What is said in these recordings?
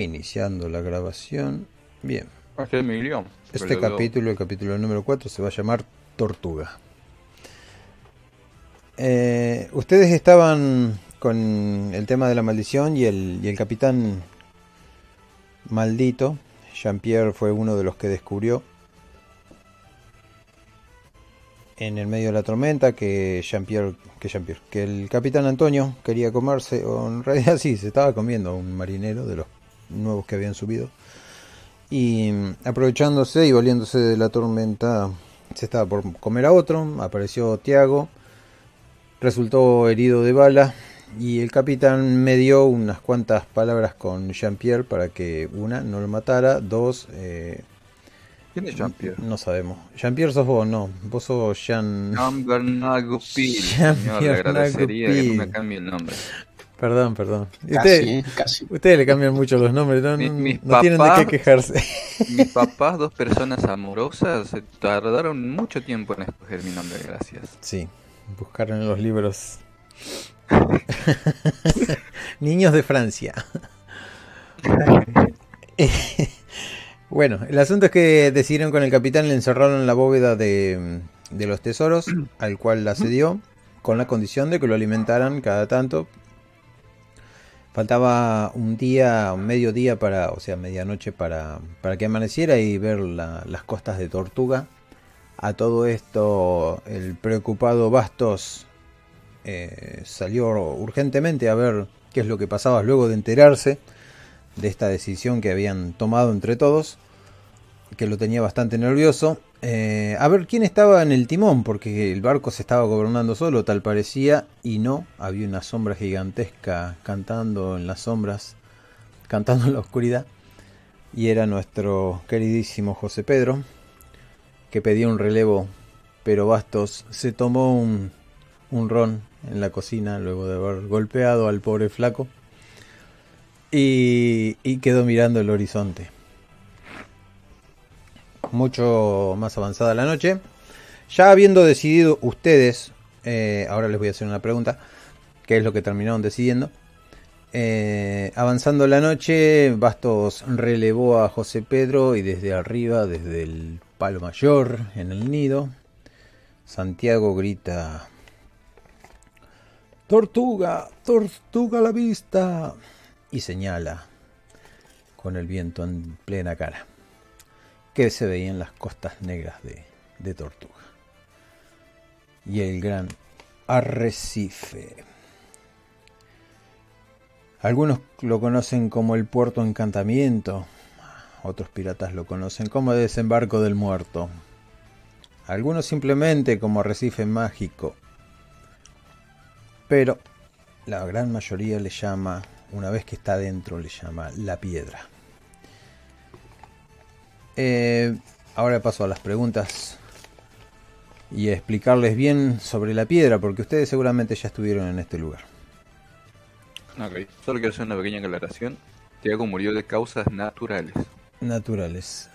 Iniciando la grabación. Bien. Este Emilio. Este capítulo, el capítulo número 4, se va a llamar Tortuga. Eh, ustedes estaban con el tema de la maldición y el, y el capitán maldito. Jean-Pierre fue uno de los que descubrió en el medio de la tormenta que Jean-Pierre, que Jean-Pierre, que el capitán Antonio quería comerse, o en realidad sí, se estaba comiendo a un marinero de los nuevos que habían subido. Y aprovechándose y valiéndose de la tormenta, se estaba por comer a otro, apareció Tiago, resultó herido de bala y el capitán me dio unas cuantas palabras con Jean-Pierre para que una no lo matara, dos eh, ¿Quién es Jean-Pierre? No sabemos. Jean-Pierre sos vos, no. Vos sos Jean. Jean Bernard Goupil. Jean Señor, le Bernard agradecería que no me cambie el nombre. Perdón, perdón. Casi, Ustedes, ¿eh? casi. ustedes le cambian mucho los nombres, no, Mi- no- mis no tienen de qué quejarse. Mis papás, dos personas amorosas, se tardaron mucho tiempo en escoger mi nombre, gracias. Sí, buscaron en los libros. Niños de Francia. bueno, el asunto es que decidieron con el capitán, le encerraron en la bóveda de, de los tesoros, al cual la cedió, con la condición de que lo alimentaran cada tanto. Faltaba un día, un mediodía para, o sea, medianoche para, para que amaneciera y ver la- las costas de Tortuga. A todo esto, el preocupado Bastos eh, salió urgentemente a ver qué es lo que pasaba luego de enterarse de esta decisión que habían tomado entre todos, que lo tenía bastante nervioso. Eh, a ver quién estaba en el timón, porque el barco se estaba gobernando solo, tal parecía, y no, había una sombra gigantesca cantando en las sombras, cantando en la oscuridad, y era nuestro queridísimo José Pedro, que pedía un relevo, pero Bastos se tomó un, ron en la cocina luego de haber golpeado al pobre flaco y quedó mirando el horizonte. Mucho más avanzada la noche. Ya habiendo decidido ustedes, eh, ahora les voy a hacer una pregunta, qué es lo que terminaron decidiendo. Eh, avanzando la noche, Bastos relevó a José Pedro y desde arriba, desde el palo mayor en el nido, Santiago grita: ¡Tortuga! ¡Tortuga la vista! Y señala con el viento en plena cara que se veían las costas negras de, de Tortuga y el gran arrecife. Algunos lo conocen como el puerto encantamiento, otros piratas lo conocen como desembarco del muerto, algunos simplemente como arrecife mágico, pero la gran mayoría le llama, una vez que está dentro, le llama la piedra. Eh, ahora paso a las preguntas y a explicarles bien sobre la piedra, porque ustedes seguramente ya estuvieron en este lugar. Ok, solo quiero hacer una pequeña aclaración. Tiago murió de causas naturales. Naturales.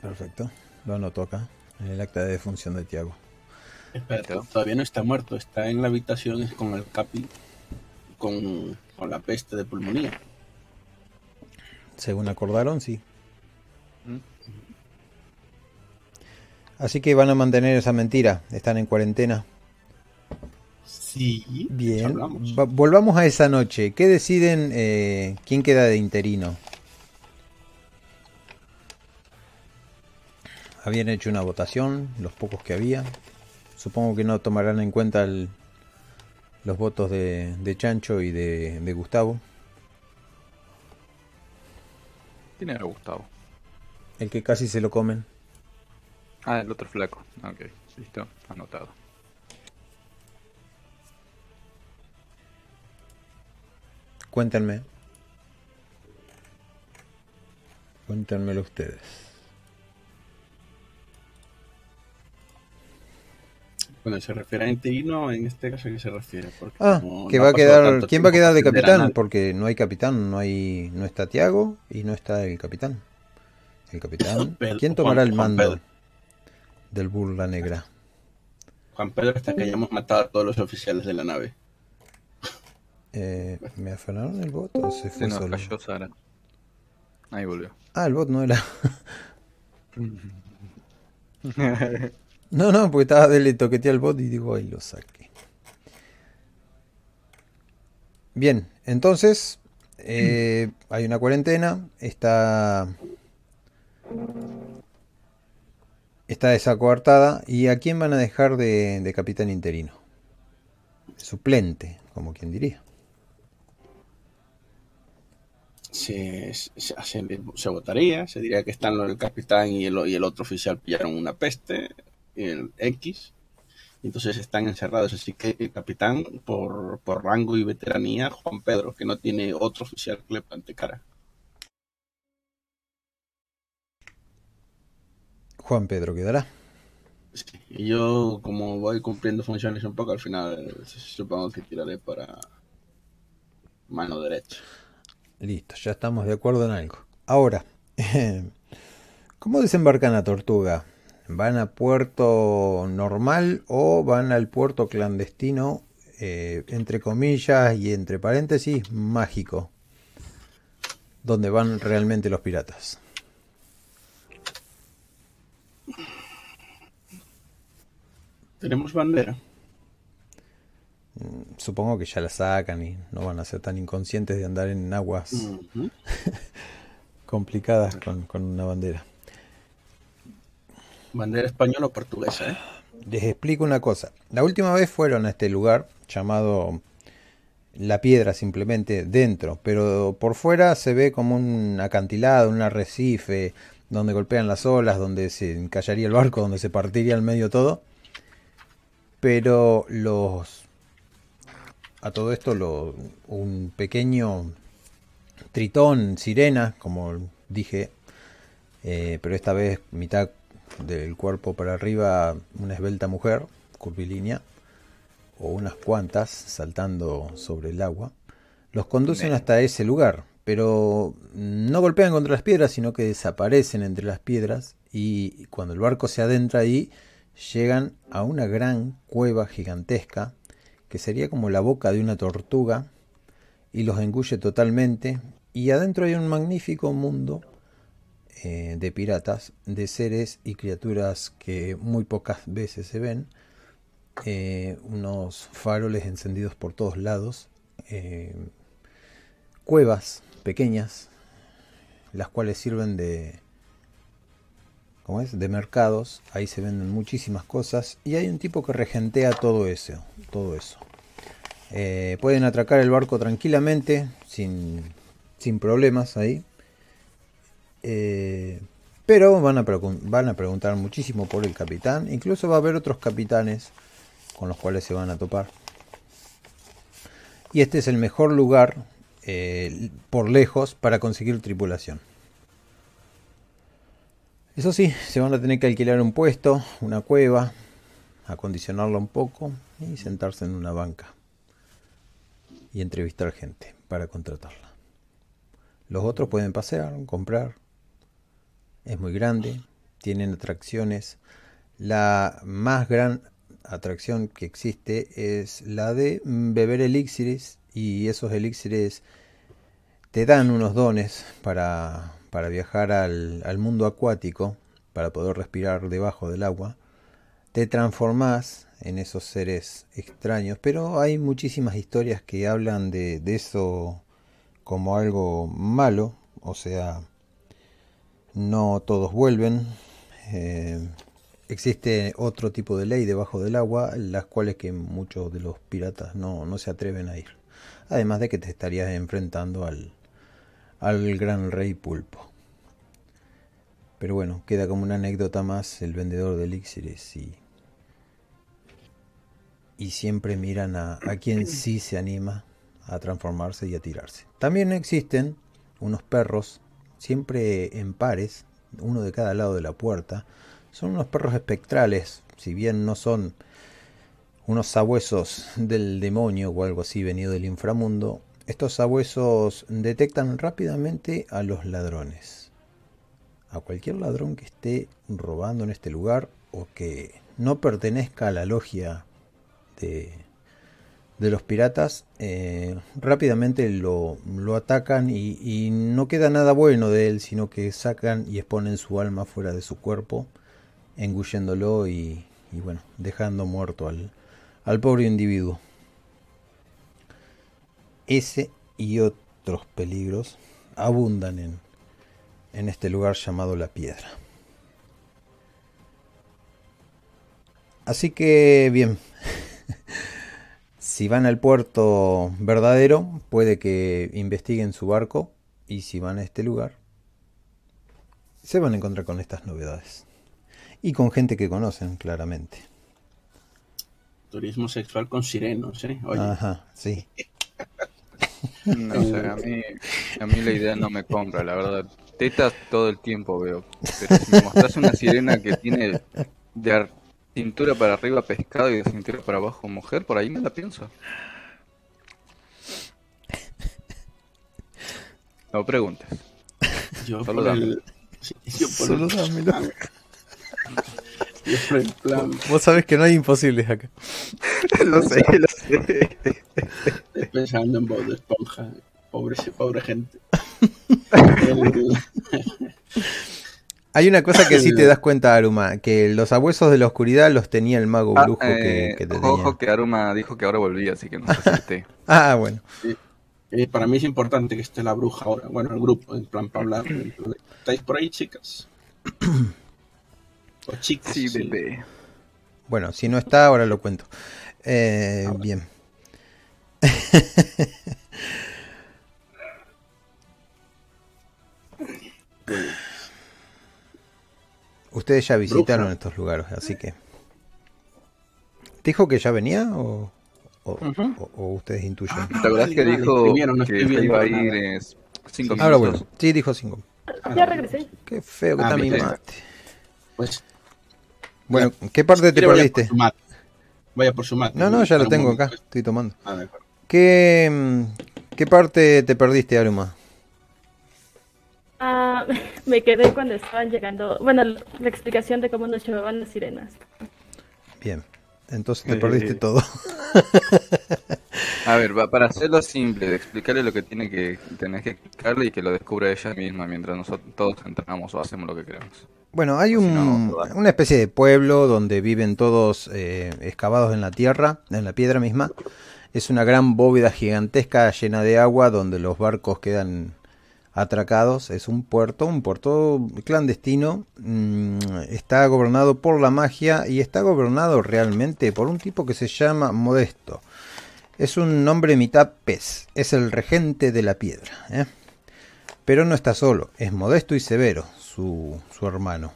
Perfecto. Lo anoto acá, en el acta de defunción de Tiago. Espérate, Claro. todavía no está muerto, está en la habitación es con el capi, con, con la peste de pulmonía. Según acordaron, sí. Así que van a mantener esa mentira. Están en cuarentena. Sí, Bien. volvamos a esa noche. ¿Qué deciden? eh, ¿Quién queda de interino? Habían hecho una votación, los pocos que había. Supongo que no tomarán en cuenta el- los votos de, de Chancho y de, de Gustavo. ¿Quién era Gustavo? El que casi se lo comen. Ah, el otro flaco. Ok, listo, anotado. Cuéntenme. Cuéntenmelo ustedes. Cuando se refiere a interino, en este caso, ¿a qué se refiere? Porque Ah, que no va a quedar. ¿Quién va a quedar de capitán? Porque no hay capitán, no hay, no está Tiago y no está el capitán. El capitán. ¿Quién tomará Juan- el mando del burla negra? Juan Pedro hasta que hayamos matado a todos los oficiales de la nave. Eh, ¿Me afanaron el voto o se Se fue nos solo? cayó Sara. Ahí volvió. Ah, el bot no era. no, no, porque estaba de toqueteé al bot y digo, ahí lo saqué. Bien, entonces eh, hay una cuarentena, está está desacuartada y a quién van a dejar de, capitán interino, suplente, como quien diría. Se, votaría, se diría que están el capitán y el, y el otro oficial pillaron una peste, el X, entonces están encerrados. Así que el capitán, por, por rango y veteranía, Juan Pedro, que no tiene otro oficial que le plante cara. Juan Pedro quedará. Sí, y yo, como voy cumpliendo funciones un poco, al final supongo que tiraré para mano derecha. Listo, ya estamos de acuerdo en algo. Ahora, ¿cómo desembarcan a Tortuga? ¿Van a puerto normal o van al puerto clandestino, eh, entre comillas y entre paréntesis, mágico? Donde van realmente los piratas. ¿Tenemos bandera? Mm, supongo que ya la sacan y no van a ser tan inconscientes de andar en aguas complicadas con, una bandera. ¿Bandera española o portuguesa? ¿eh? Les explico una cosa. La última vez fueron a este lugar llamado La Piedra simplemente dentro, pero por fuera se ve como un acantilado, un arrecife, donde golpean las olas, donde se encallaría el barco, donde se partiría al medio todo. Pero los a todo esto lo, un pequeño tritón, sirena, como dije, eh, pero esta vez mitad del cuerpo para arriba una esbelta mujer, curvilínea, o unas cuantas saltando sobre el agua, los conducen hasta ese lugar, pero no golpean contra las piedras, sino que desaparecen entre las piedras y cuando el barco se adentra ahí, llegan a una gran cueva gigantesca que sería como la boca de una tortuga, y los engulle totalmente, y adentro hay un magnífico mundo eh, de piratas, de seres y criaturas que muy pocas veces se ven, eh, unos faroles encendidos por todos lados, eh, cuevas pequeñas, las cuales sirven de, ¿cómo es? de mercados, ahí se venden muchísimas cosas y hay un tipo que regentea todo eso, todo eso. Eh, pueden atracar el barco tranquilamente, sin, sin problemas ahí. Eh, pero van a, van a preguntar muchísimo por el capitán. Incluso va a haber otros capitanes con los cuales se van a topar. Y este es el mejor lugar, eh, por lejos, para conseguir tripulación. Eso sí, se van a tener que alquilar un puesto, una cueva, acondicionarla un poco y sentarse en una banca y entrevistar gente para contratarla. Los otros pueden pasear, comprar. Es muy grande, tienen atracciones. La más gran atracción que existe es la de beber elixires y esos elixires te dan unos dones para para viajar al, mundo acuático, para poder respirar debajo del agua, te transformás en esos seres extraños, pero hay muchísimas historias que hablan de, eso como algo malo, o sea, no todos vuelven. Eh, existe otro tipo de ley debajo del agua, las cuales que muchos de los piratas no, no se atreven a ir. Además de que te estarías enfrentando al, al gran rey pulpo. Pero bueno, queda como una anécdota más el vendedor de elixires y, y siempre miran a, a quien sí se anima a transformarse y a tirarse. También existen unos perros, siempre en pares, uno de cada lado de la puerta. Son unos perros espectrales, si bien no son unos sabuesos del demonio o algo así venido del inframundo, estos sabuesos detectan rápidamente a los ladrones. A cualquier ladrón que esté robando en este lugar o que no pertenezca a la logia de, de los piratas, eh, rápidamente lo, atacan y, no queda nada bueno de él, sino que sacan y exponen su alma fuera de su cuerpo, engulléndolo y, bueno, dejando muerto al pobre individuo. Ese y otros peligros abundan en, en este lugar llamado la piedra. Así que bien, si van al puerto verdadero, puede que investiguen su barco y si van a este lugar, se van a encontrar con estas novedades. Y con gente que conocen, claramente. Turismo sexual con sirenos, ¿eh? Oye. Ajá, sí. No sé, a mí, a mí la idea no me compra, la verdad. Tetas todo el tiempo veo. Pero si me mostras una sirena que tiene de cintura para arriba pescado y de cintura para abajo mujer, por ahí me la pienso. No preguntes. Yo Solo dame. yo por Solo plan... Vos sabés que no hay imposibles acá. lo sé, lo sé. Estoy pensando en Bob de Esponja. Pobre, pobre gente. Hay una cosa que sí te das cuenta, Aruma, que los abuesos de la oscuridad los tenía el mago ah, brujo que, eh, que te Ojo tenía. que Aruma dijo que ahora volvía, así que no sé si esté. Ah, bueno. Sí. Eh, para mí es importante que esté la bruja ahora. Bueno, el grupo, en plan para hablar. ¿Estáis por ahí, chicas? O chicas. Sí, bebé. Bueno, si no está, ahora lo cuento. Eh, bien. Ustedes ya visitaron Bruja. estos lugares, así que. ¿Te dijo que ya venía o, o, Ujú. o- o ustedes intuyen? ¿Te acordás Vale, que dijo no que iba a ir eh, cinco Ahora minutos? bueno, sí, dijo cinco. Ya regresé. Qué feo que Ah, está mi mate. Pues Bueno, ¿qué parte te perdiste? por su mate. Vaya por su mate. No, no, ya lo tengo acá, estoy tomando. Ah, de acuerdo. ¿Qué, mm, qué parte te perdiste, Aruma? Ah, me quedé cuando estaban llegando. Bueno, la explicación de cómo nos llevaban las sirenas. Bien, entonces te Eh. perdiste todo. A ver, va, para hacerlo simple, de explicarle lo que tiene que tenés que explicarle y que lo descubra ella misma mientras nosotros todos entramos o hacemos lo que queremos. Bueno, hay Si un, no, una especie de pueblo donde viven todos eh, excavados en la tierra, en la piedra misma. Es una gran bóveda gigantesca llena de agua donde los barcos quedan atracados. Es un puerto, un puerto clandestino. Mm, está gobernado por la magia y está gobernado realmente por un tipo que se llama Modesto. Es un nombre mitad pez, es el regente de la piedra. ¿eh? Pero no está solo, es Modesto y Severo, su, su hermano.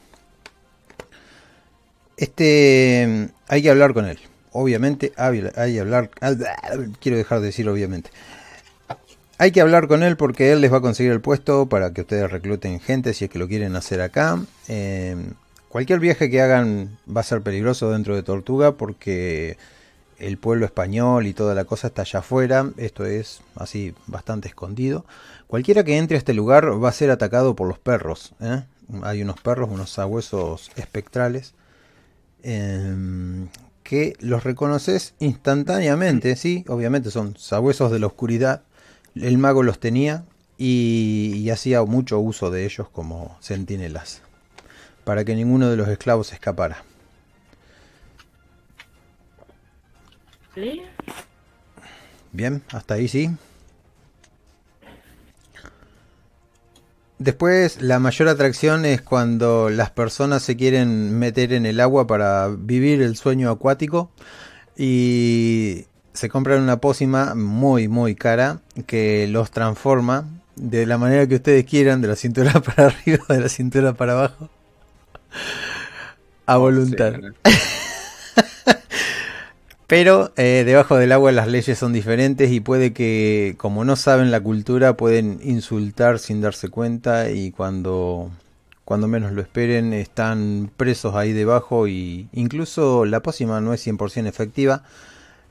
Este, hay que hablar con él. Obviamente, hay que hablar. Quiero dejar de decir obviamente. Hay que hablar con él porque él les va a conseguir el puesto para que ustedes recluten gente si es que lo quieren hacer acá. Eh, cualquier viaje que hagan va a ser peligroso dentro de Tortuga porque el pueblo español y toda la cosa está allá afuera. Esto es así bastante escondido. Cualquiera que entre a este lugar va a ser atacado por los perros. ¿eh? Hay unos perros, unos sabuesos espectrales. eh, que los reconoces instantáneamente, sí, obviamente son sabuesos de la oscuridad. El mago los tenía y, y hacía mucho uso de ellos como centinelas para que ninguno de los esclavos escapara. Bien, hasta ahí sí. Después, la mayor atracción es cuando las personas se quieren meter en el agua para vivir el sueño acuático y se compran una pócima muy, muy cara que los transforma de la manera que ustedes quieran, de la cintura para arriba, de la cintura para abajo, a voluntad. Sí, Pero eh, debajo del agua las leyes son diferentes y puede que, como no saben la cultura, pueden insultar sin darse cuenta y cuando, cuando menos lo esperen están presos ahí debajo y incluso la pócima no es 100% efectiva.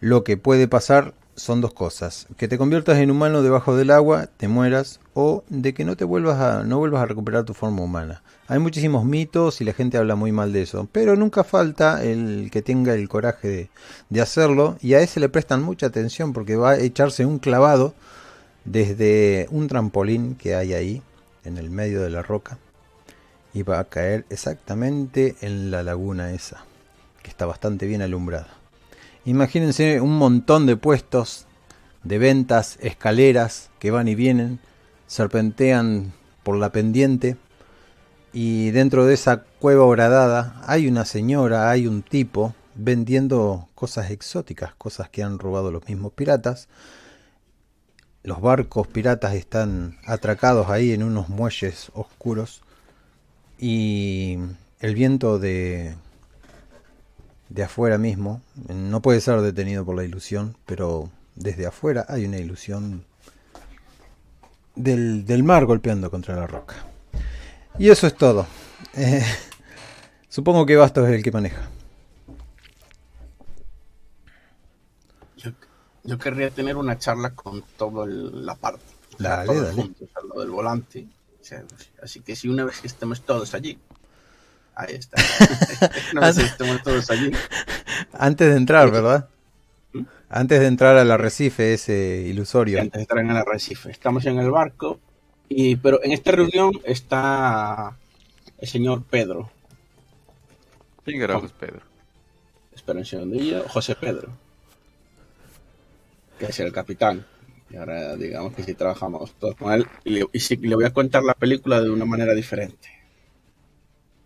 Lo que puede pasar son dos cosas. Que te conviertas en humano debajo del agua, te mueras, o de que no te vuelvas a, no vuelvas a recuperar tu forma humana. Hay muchísimos mitos y la gente habla muy mal de eso, pero nunca falta el que tenga el coraje de, de hacerlo y a ese le prestan mucha atención porque va a echarse un clavado desde un trampolín que hay ahí en el medio de la roca y va a caer exactamente en la laguna esa, que está bastante bien alumbrada. Imagínense un montón de puestos de ventas, escaleras que van y vienen, serpentean por la pendiente y dentro de esa cueva horadada hay una señora, hay un tipo vendiendo cosas exóticas, cosas que han robado los mismos piratas. Los barcos piratas están atracados ahí en unos muelles oscuros y el viento de de afuera mismo no puede ser detenido por la ilusión, pero desde afuera hay una ilusión del, del mar golpeando contra la roca. Y eso es todo. Eh, supongo que Bastos es el que maneja. Yo, yo querría tener una charla con toda la parte. o sea, Dale, todos dale. juntos, a lo del volante. O sea, así que si una vez que estemos todos allí. Ahí está. que estemos todos allí. Antes de entrar. ¿verdad? ¿Mm? Antes de entrar al arrecife ese ilusorio. antes de estar en el arrecife. Estamos en el barco, y, pero en esta reunión está el señor Pedro. ¿Quién es Pedro? Espera un segundillo. José Pedro. Que es el capitán. Y ahora digamos que si trabajamos todos con él. Y, le- y sí, le voy a contar la película de una manera diferente.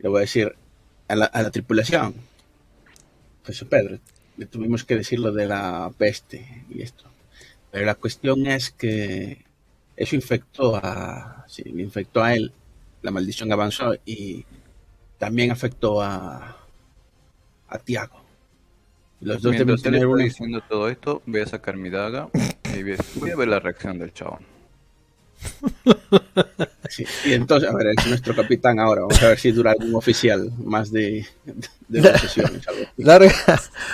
Le voy a decir a la, a la tripulación. José Pedro. Le tuvimos que decir lo de la peste y esto. Pero la cuestión es que eso infectó a. Sí, le infectó a él. La maldición avanzó y también afectó a. a Tiago. Los dos él tener una. diciendo todo esto, voy a sacar mi daga y voy a ver la reacción del chabón. Sí, Y entonces, a ver, es nuestro capitán ahora. Vamos a ver si dura algún oficial más de, de dos sesiones. algo. Larga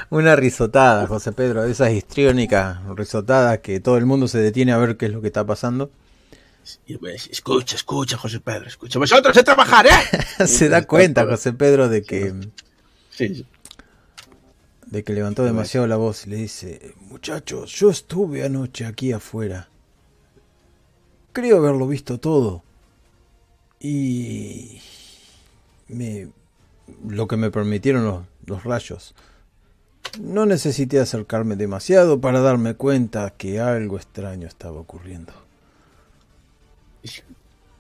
una risotada, José Pedro, de esas histriónicas risotadas que todo el mundo se detiene a ver qué es lo que está pasando. Escucha, escucha, José Pedro, escucha. Vosotros a trabajar, ¿eh? se da cuenta. José Pedro de que, Sí, sí. de que levantó demasiado la voz y le dice, muchachos, yo estuve anoche aquí afuera. Creo haberlo visto todo. Y me, lo que me permitieron los, los rayos. No necesité acercarme demasiado para darme cuenta que algo extraño estaba ocurriendo. Es-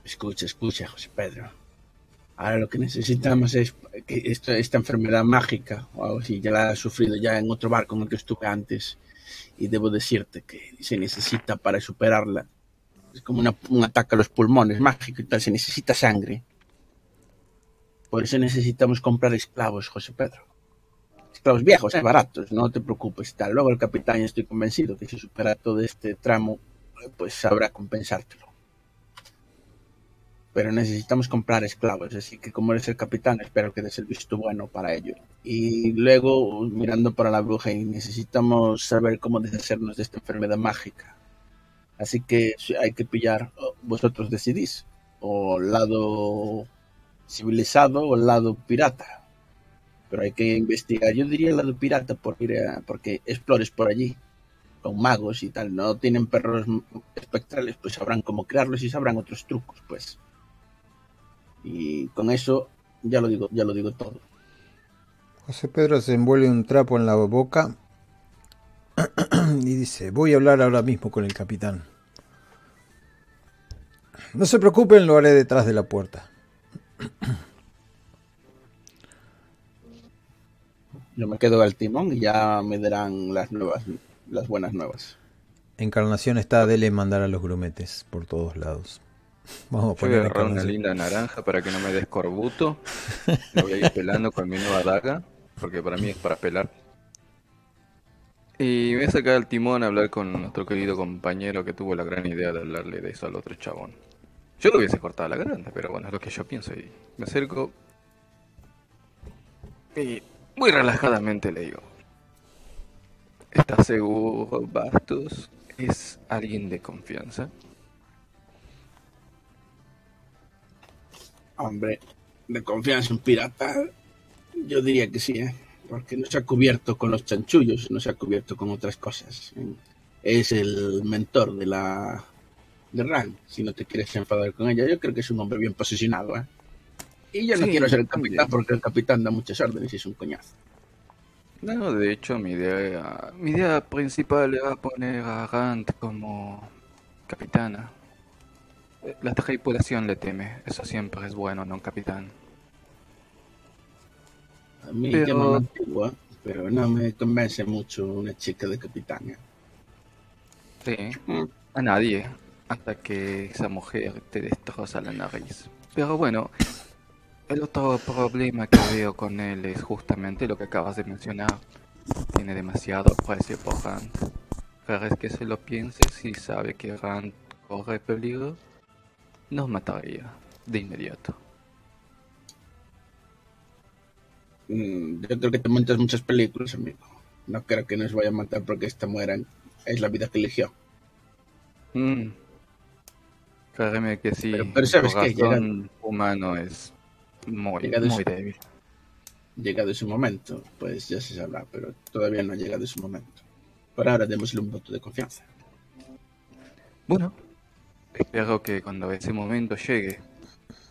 Escucha, escucha, José Pedro. Ahora lo que necesitamos es que esto- esta enfermedad mágica, o algo así, ya la he sufrido ya en otro barco en el que estuve antes. Y debo decirte que se necesita para superarla. Es como una- un ataque a los pulmones mágico y tal, se necesita sangre. Por eso necesitamos comprar esclavos, José Pedro. Esclavos viejos, eh, baratos, no te preocupes. Tal. Luego el capitán, estoy convencido que si supera todo este tramo, pues sabrá compensártelo pero necesitamos comprar esclavos, así que como eres el capitán, espero que des el visto bueno para ello. Y luego, mirando para la bruja, y necesitamos saber cómo deshacernos de esta enfermedad mágica. Así que hay que pillar, vosotros decidís, o el lado civilizado o el lado pirata. Pero hay que investigar, yo diría el lado pirata porque explores por allí con magos y tal, no tienen perros espectrales, pues sabrán cómo crearlos y sabrán otros trucos, pues. Y con eso ya lo digo, ya lo digo todo. José Pedro se envuelve un trapo en la boca y dice, voy a hablar ahora mismo con el capitán. No se preocupen, lo haré detrás de la puerta. Yo me quedo al timón y ya me darán las nuevas, las buenas nuevas. Encarnación está Dele mandar a los grumetes por todos lados. Vamos a Yo voy a poner agarrar una linda naranja para que no me des corbuto. La voy a ir pelando con mi nueva daga, porque para mí es para pelar. Y voy a sacar el timón a hablar con nuestro querido compañero que tuvo la gran idea de hablarle de eso al otro chabón. Yo lo hubiese cortado la grande, pero bueno, es lo que yo pienso. Y me acerco y muy relajadamente le digo: ¿Estás seguro, Bastos? ¿Es alguien de confianza? Hombre, de confianza en pirata, yo diría que sí, ¿eh? Porque no se ha cubierto con los chanchullos, no se ha cubierto con otras cosas. Es el mentor de la de Ran, si no te quieres enfadar con ella. Yo creo que es un hombre bien posicionado. ¿eh? Y yo no Sí, quiero ser el capitán porque el capitán da muchas órdenes y es un coñazo. No, de hecho, mi idea, mi idea principal era poner a Rand como capitana. La tripulación le teme, eso siempre es bueno, ¿no, capitán? A mí Pero- llaman antigua, pero no me convence mucho una chica de capitán. ¿eh? Sí, a nadie, hasta que esa mujer te destroza la nariz. Pero bueno, el otro problema que veo con él es justamente lo que acabas de mencionar. Tiene demasiado aprecio por Rand. Vez que se lo piense, si sabe que Rand corre peligro, nos mataría de inmediato. Yo creo que te montas muchas películas, amigo. No creo que nos vaya a matar porque esta muera. Es la vida que eligió. Mm. Créeme que sí, Pero- pero ¿sabes qué? corazón humano es muy, Llegado muy ese- débil. Llegado su momento, pues ya se sabrá, pero todavía no ha llegado su momento. Por ahora démosle un voto de confianza. Bueno, espero que cuando ese momento llegue,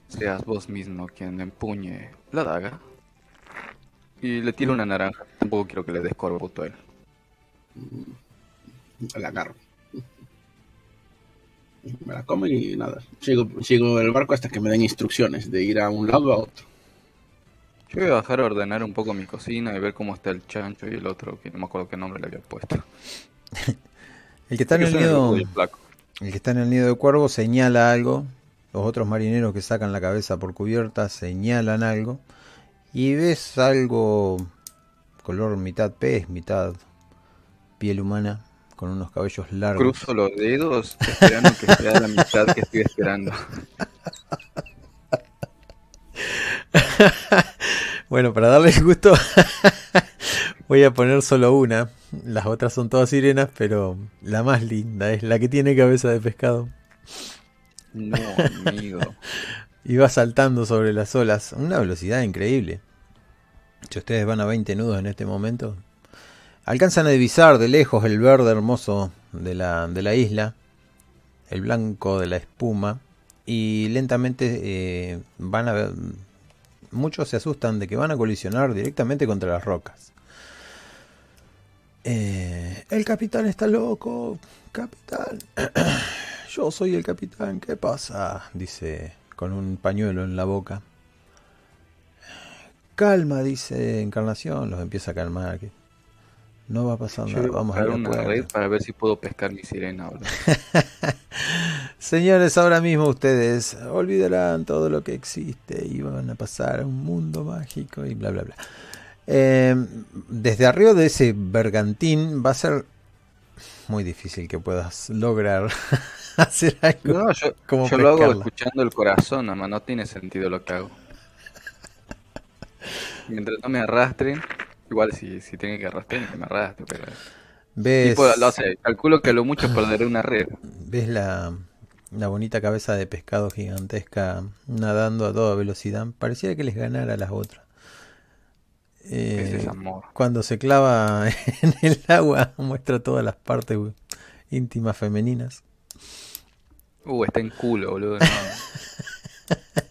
seas vos mismo quien empuñe la daga y le tire una naranja. Tampoco quiero que le des corbuto a él. La agarro. Me la como y nada. Sigo, sigo el barco hasta que me den instrucciones de ir a un lado a otro. Yo voy a bajar a ordenar un poco mi cocina y ver cómo está el chancho y el otro, que no me acuerdo qué nombre le había puesto. El que está en el nido, el que está en el nido de cuervo señala algo. Los otros marineros que sacan la cabeza por cubierta señalan algo. Y ves algo color mitad pez, mitad piel humana, con unos cabellos largos. Cruzo los dedos esperando que sea la mitad que estoy esperando. Bueno, para darle gusto, voy a poner solo una. Las otras son todas sirenas, pero la más linda es la que tiene cabeza de pescado. No, amigo. Y va saltando sobre las olas a una velocidad increíble. Si ustedes van a 20 nudos en este momento, alcanzan a divisar de lejos el verde hermoso de la, de la isla, el blanco de la espuma, y lentamente eh, van a ver. Muchos se asustan de que van a colisionar directamente contra las rocas. Eh, el capitán está loco, capitán. Yo soy el capitán, ¿qué pasa? Dice con un pañuelo en la boca. Calma, dice Encarnación, los empieza a calmar. que no va a pasar nada, vamos a la una red para ver si puedo pescar mi sirena. Señores, ahora mismo ustedes olvidarán todo lo que existe y van a pasar a un mundo mágico y bla bla bla. Eh, desde arriba de ese bergantín va a ser muy difícil que puedas lograr hacer algo. No, yo, Como yo lo hago escuchando el corazón, nomás no tiene sentido lo que hago. Mientras no me arrastren, igual si, si tienen que arrastrar, que me arrastre, pero... ¿Ves, Tipo, lo sé, calculo que a lo mucho perderé una red. ves la, la bonita cabeza de pescado gigantesca nadando a toda velocidad? Pareciera que les ganara a las otras. Es Eh, amor. cuando se clava en el agua muestra todas las partes íntimas femeninas. Uh, está en culo, boludo. no.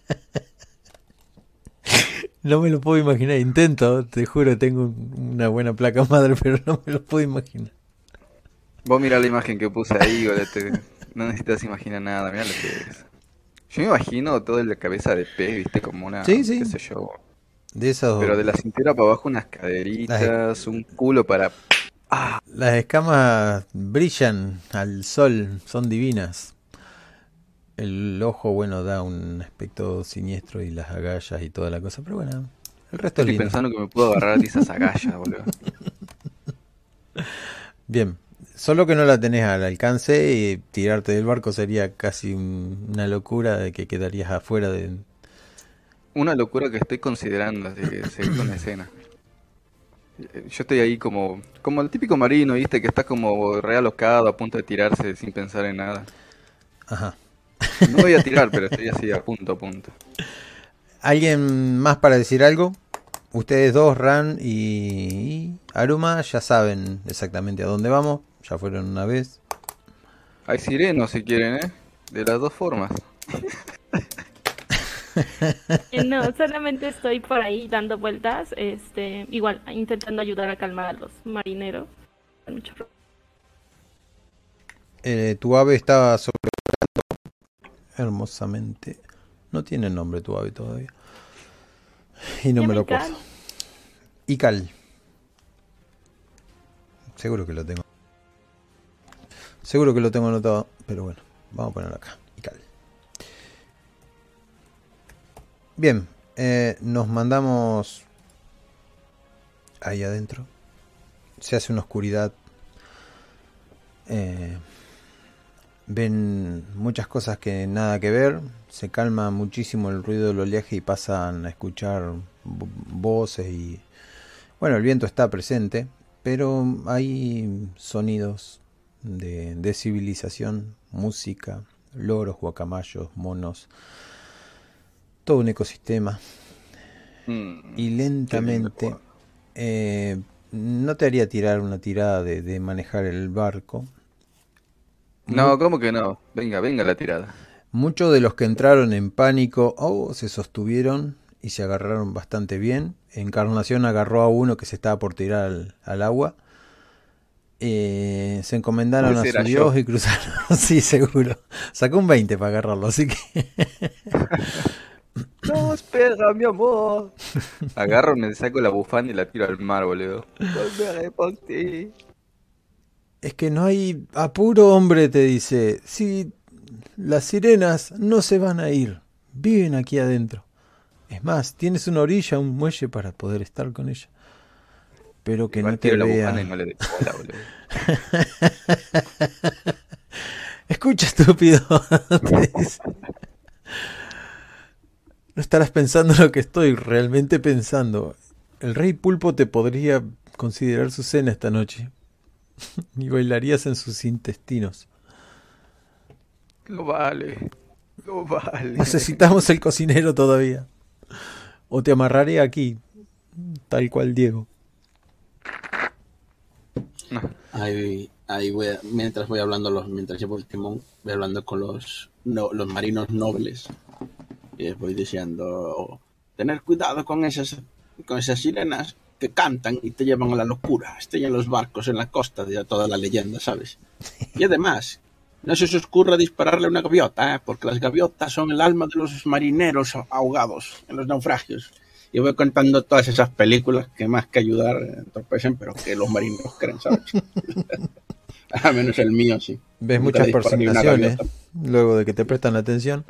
No me lo puedo imaginar, intento, te juro, tengo un- una buena placa madre, pero no me lo puedo imaginar. Vos mirá la imagen que puse ahí, boludo, te- no necesitas imaginar nada, mirá lo que es. Yo me imagino todo en la cabeza de pez, viste, como una, Sí, sí. qué sé yo, De esos, pero de la cintura para abajo unas caderitas, un culo para... las escamas brillan al sol, son divinas. El ojo, bueno, da un aspecto siniestro y las agallas y toda la cosa, pero bueno, el resto es Estoy lindo. pensando que me puedo agarrar de esas agallas, boludo. Bien, solo que no la tenés al alcance y tirarte del barco sería casi un- una locura de que quedarías afuera de... Una locura que estoy considerando, así que seguí con la escena. Yo estoy ahí como, como el típico marino, ¿viste? Que está como realocado, a punto de tirarse sin pensar en nada. Ajá. No voy a tirar, pero estoy así a punto, a punto. ¿Alguien más para decir algo? Ustedes dos, Ran y Aruma, ya saben exactamente a dónde vamos. Ya fueron una vez. Hay sirenos si quieren, ¿eh? De las dos formas. Eh, No, solamente estoy por ahí dando vueltas, este, igual intentando ayudar a calmar a los marineros. Eh, tu ave estaba sobrevolando hermosamente. No tiene nombre tu ave todavía. Y no me lo puso. Ical. Seguro que lo tengo. Seguro que lo tengo anotado. Pero bueno, vamos a ponerlo acá. Ical. Bien. eh, nos mandamos ahí adentro. Se hace una oscuridad. Eh, ven muchas cosas que nada que ver. Se calma muchísimo el ruido del oleaje y pasan a escuchar vo- voces y bueno, el viento está presente, pero hay sonidos de, de civilización, música, loros, guacamayos, monos, todo un ecosistema. Mm, Y lentamente, eh, no te haría tirar una tirada de, de manejar el barco. No, ¿cómo que no? Venga, venga la tirada. Muchos de los que entraron en pánico oh, se sostuvieron y se agarraron bastante bien. Encarnación agarró a uno que se estaba por tirar al, al agua. Eh, se encomendaron Ese a su Dios yo. y cruzaron. sí, seguro. Sacó un 20 para agarrarlo, así que No, espera, mi amor. Agarro, me saco la bufanda y la tiro al mar, boludo. Volveré por ti. Es que no hay apuro, hombre, te dice. Si las sirenas no se van a ir, viven aquí adentro. Es más, tienes una orilla, un muelle para poder estar con ella. Pero que Igual no te no le. Escucha, estúpido. No estarás pensando lo que estoy realmente pensando. El rey pulpo te podría considerar su cena esta noche. Y bailarías en sus intestinos. Lo vale. Lo vale. Necesitamos el cocinero todavía. O te amarraré aquí, tal cual Diego. Ahí, ahí voy a- mientras voy hablando, los, mientras llevo el timón, voy hablando con los, no- los marinos nobles. Y les voy diciendo, tener cuidado con esas, con esas sirenas que cantan y te llevan a la locura. Estrellan los barcos en la costa de toda la leyenda, ¿sabes? Y además, no se os ocurra dispararle a una gaviota, ¿eh? porque las gaviotas son el alma de los marineros ahogados en los naufragios. Y voy contando todas esas películas que más que ayudar eh, entorpecen, pero que los marineros creen, ¿sabes? Al menos el mío, sí. Ves Nunca muchas gaviota. luego de que te prestan la atención.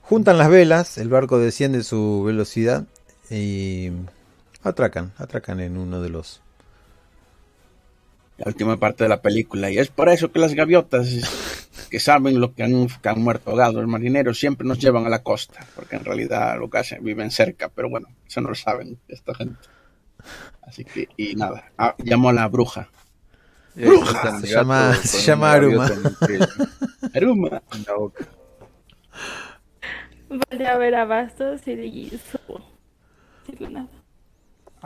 Juntan las velas, el barco desciende su velocidad y atracan, atracan en uno de los... La última parte de la película. Y es por eso que las gaviotas, que saben lo que han, que han muerto ahogados los marineros, siempre nos llevan a la costa. Porque en realidad lo que hacen, viven cerca. Pero bueno, eso no lo saben esta gente. Así que, y nada. Ah, llamo a la bruja. Ahí ¡Bruja! Se llama- se llama Aruma. Aruma. en la boca. Volteé a ver a Bastos y. Sin decir nada.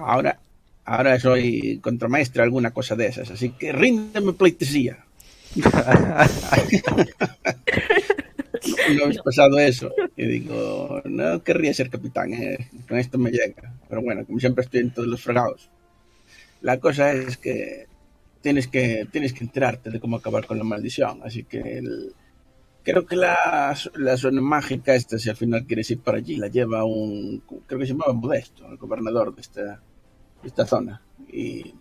Ahora, ahora soy contramaestre, alguna cosa de esas. Así que ríndeme pleitesía. no habéis pasado eso. Y digo, no querría ser capitán, eh, con esto me llega. Pero bueno, como siempre estoy en todos los fregados. La cosa es que tienes que tienes que enterarte de cómo acabar con la maldición. Así que el- creo que la, la zona mágica esta, si al final quieres ir para allí, la lleva un, creo que se llamaba Modesto, el gobernador de esta, esta zona. Y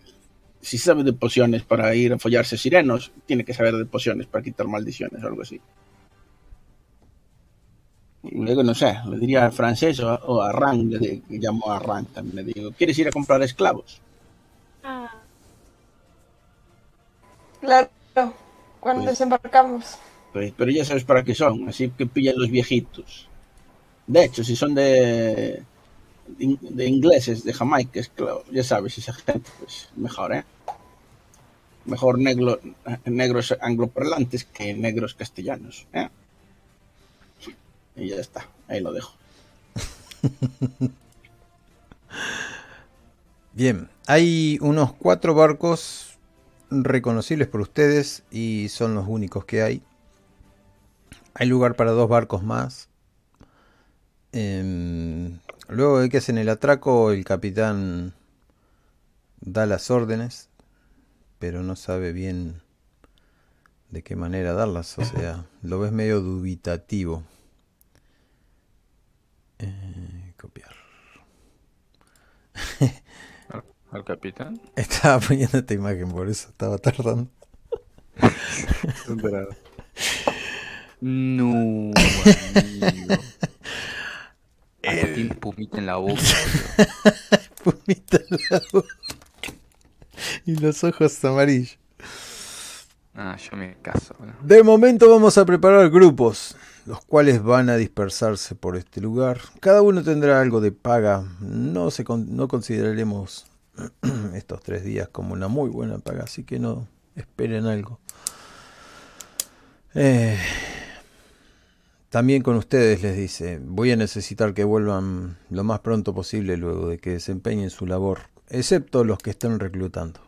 si sabe de pociones para ir a follarse sirenos, tiene que saber de pociones para quitar maldiciones o algo así. Luego, no sé, le diría al francés o a, o a Ran, le di- llamo a Ran también, le digo, ¿quieres ir a comprar esclavos? Ah, Claro, cuando Pues- desembarcamos. Pues, pero ya sabes para qué son, así que pillan los viejitos. De hecho, si son de de ingleses, de Jamaica, claro, ya sabes, esa gente, pues mejor, ¿eh? Mejor negro, negros angloparlantes que negros castellanos, ¿eh? Y ya está, ahí lo dejo. Bien, hay unos cuatro barcos reconocibles por ustedes y son los únicos que hay. Hay lugar para dos barcos más. Em, luego de que hacen el atraco, el capitán da las órdenes, pero no sabe bien de qué manera darlas. O sea, lo ves medio dubitativo. Eh, copiar. ¿Al capitán? Estaba poniendo esta imagen, por eso estaba tardando. no, amigo. Tiene pumita en la boca. Pumita en la boca. Y los ojos amarillos. Ah, yo me caso. ¿no? De momento vamos a preparar grupos, los cuales van a dispersarse por este lugar. Cada uno tendrá algo de paga. No, se con- no consideraremos estos tres días como una muy buena paga, así que no esperen algo. Eh, también con ustedes les dice, voy a necesitar que vuelvan lo más pronto posible luego de que desempeñen su labor, excepto los que estén reclutando.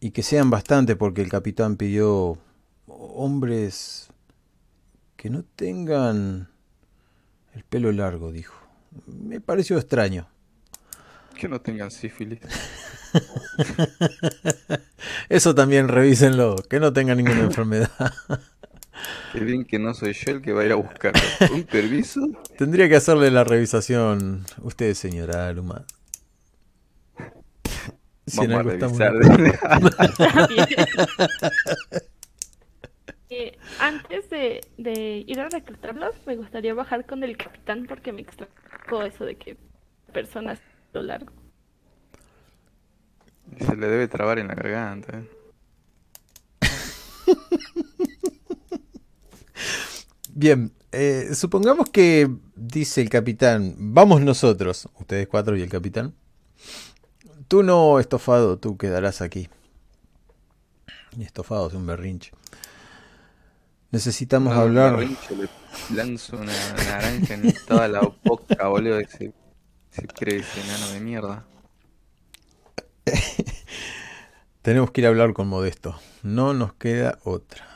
Y que sean bastante porque el capitán pidió hombres que no tengan el pelo largo, dijo. Me pareció extraño. Que no tengan sífilis. Eso también revísenlo, que no tengan ninguna enfermedad. Qué bien que no soy yo el que va a ir a buscarlo. ¿Un permiso? Tendría que hacerle la revisación usted, señora Aluma. Si Vamos a revisar. Eh, antes de, de ir a reclutarlos, me gustaría bajar con el capitán porque me extrajo eso de que personas lo largo. Se le debe trabar en la garganta. ¿eh? Bien, eh, supongamos que dice el capitán, vamos nosotros, ustedes cuatro y el capitán. Tú no, estofado, tú quedarás aquí. Y estofado es un berrinche. Necesitamos No, hablar. berrinche, le lanzo una naranja en toda la boca, boludo. Ese, ese enano de mierda. Tenemos que ir a hablar con Modesto. No nos queda otra.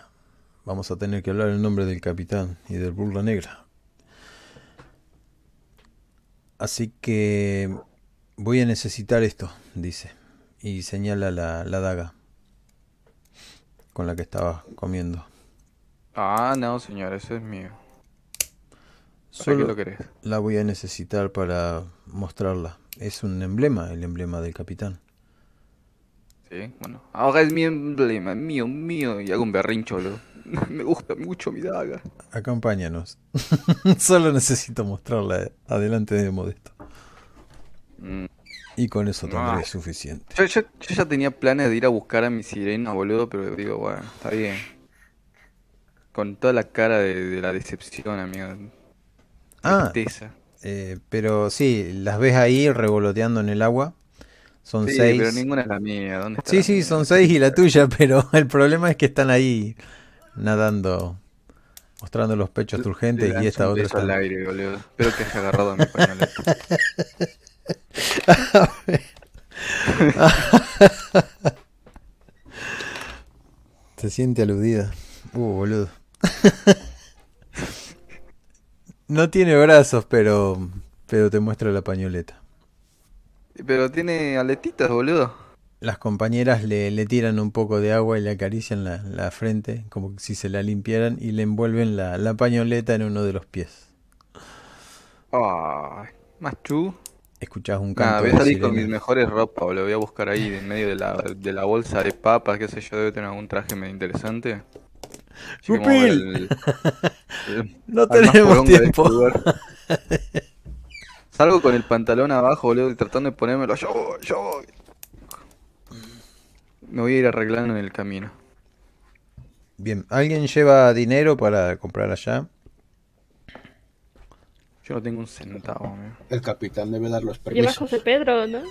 Vamos a tener que hablar en nombre del capitán y del burla negra. Así que voy a necesitar esto, dice. Y señala la, la daga con la que estaba comiendo. Ah, no, señor, eso es mío. ¿Para qué Solo lo querés? la voy a necesitar para mostrarla. Es un emblema, el emblema del capitán. Sí, bueno. Ahora es mi emblema, mío, mío. Y hago un berrincho, boludo. Me gusta mucho mi daga. Acompáñanos. Solo necesito mostrarla adelante de Modesto. Mm. Y con eso tendré Ah. suficiente. Yo, yo- yo ya tenía planes de ir a buscar a mi sirena, boludo, pero digo, bueno, está bien. Con toda la cara de, de la decepción, amigo. Ah, eh, pero sí, las ves ahí revoloteando en el agua. Son Sí, seis. pero ninguna es la mía. ¿Dónde está Sí, sí, mía? son seis y la tuya, pero el problema es que están ahí nadando, mostrando los pechos turgentes y esta otra beso al está... aire, boludo. Espero que haya agarrado a mi pañoleta. Se siente aludida. Uh, boludo. no tiene brazos, pero pero te muestra la pañoleta. Pero tiene aletitas, boludo. Las compañeras le, le tiran un poco de agua y le acarician la, la frente, como si se la limpiaran, y le envuelven la, la pañoleta en uno de los pies. Ay, Machu. Escuchás un canto voy a salir con mis mejores ropas, boludo. Voy a buscar ahí en medio de la, de la bolsa de papas, qué sé yo, debe tener algún traje medio interesante. El- No más tenemos este tiempo. Salgo con el pantalón abajo, boludo, y tratando de ponérmelo. Yo voy, yo voy. Me voy a ir arreglando en el camino. Bien, ¿alguien lleva dinero para comprar allá? Yo no tengo un centavo, amigo. El capitán debe dar los Lleva permisos. José Pedro, ¿no?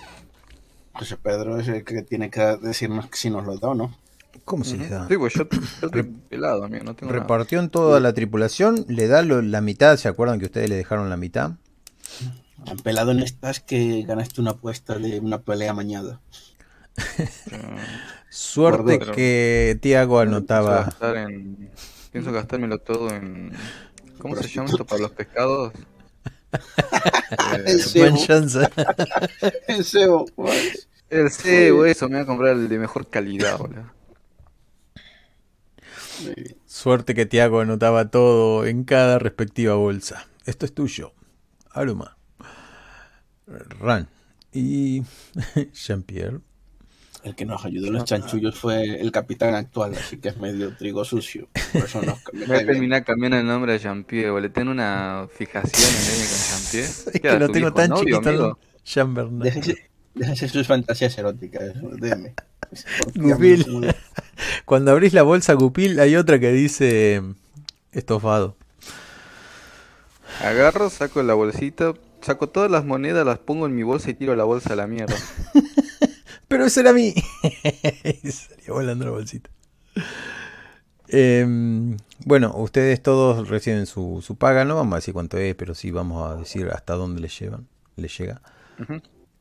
José Pedro es el que tiene que decirnos si nos lo da o no. ¿Cómo se Ujú. les da? Sí, pues yo, yo estoy pelado, amigo. No tengo nada. Repartió en toda la tripulación, le da lo- la mitad, ¿se acuerdan que ustedes le dejaron la mitad? Han pelado en estas que ganaste una apuesta de una pelea mañana. Suerte que Tiago Pienso anotaba. gastar en- Pienso gastármelo todo en. ¿Cómo se llama esto para los pescados? El cebo. El cebo, pues. el cebo, eso, me voy a comprar el de mejor calidad, boludo. Suerte que Tiago anotaba todo en cada respectiva bolsa. Esto es tuyo. Aruma. Ran. Y Jean-Pierre. El que nos ayudó en los chanchullos fue el capitán actual, así que es medio trigo sucio. Por eso nos Voy a terminar cambiando el nombre a Jean-Pierre, boludo. Tengo una fijación en él con Jean-Pierre. Es ¿Qué que lo tengo tan novio, chiquito. amigo? Jean Bernard. Déjese, déjese sus fantasías eróticas, deme. Gupil. Cuando abrís la bolsa Gupil hay otra que dice estofado. Agarro, saco la bolsita, saco todas las monedas, las pongo en mi bolsa y tiro la bolsa a la mierda. Pero ese era mí. y salía volando la bolsita. Em, bueno, ustedes todos reciben su, su paga, no vamos a decir cuánto es, pero sí vamos a decir hasta dónde les llevan, les llega.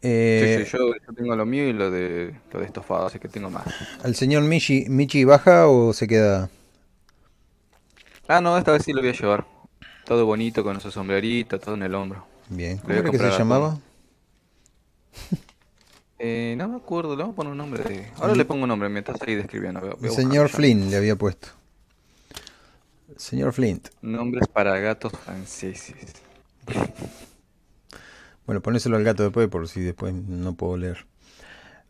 Eh, Sí, sí, yo, yo tengo lo mío y lo de, lo de estofado, así que tengo más. ¿Al señor Michi, Michi baja o se queda? Ah, no, esta vez sí lo voy a llevar. Todo bonito con su sombrerito, todo en el hombro. Bien, ¿cómo era que se llamaba? Eh, no me acuerdo, le vamos a poner un nombre de... Ahora le pongo un nombre mientras ahí describiendo. voy a- voy a El buscarlo señor. Flynn le había puesto. Señor Flint. Nombres para gatos franceses. Bueno, ponéselo al gato después por si después no puedo leer.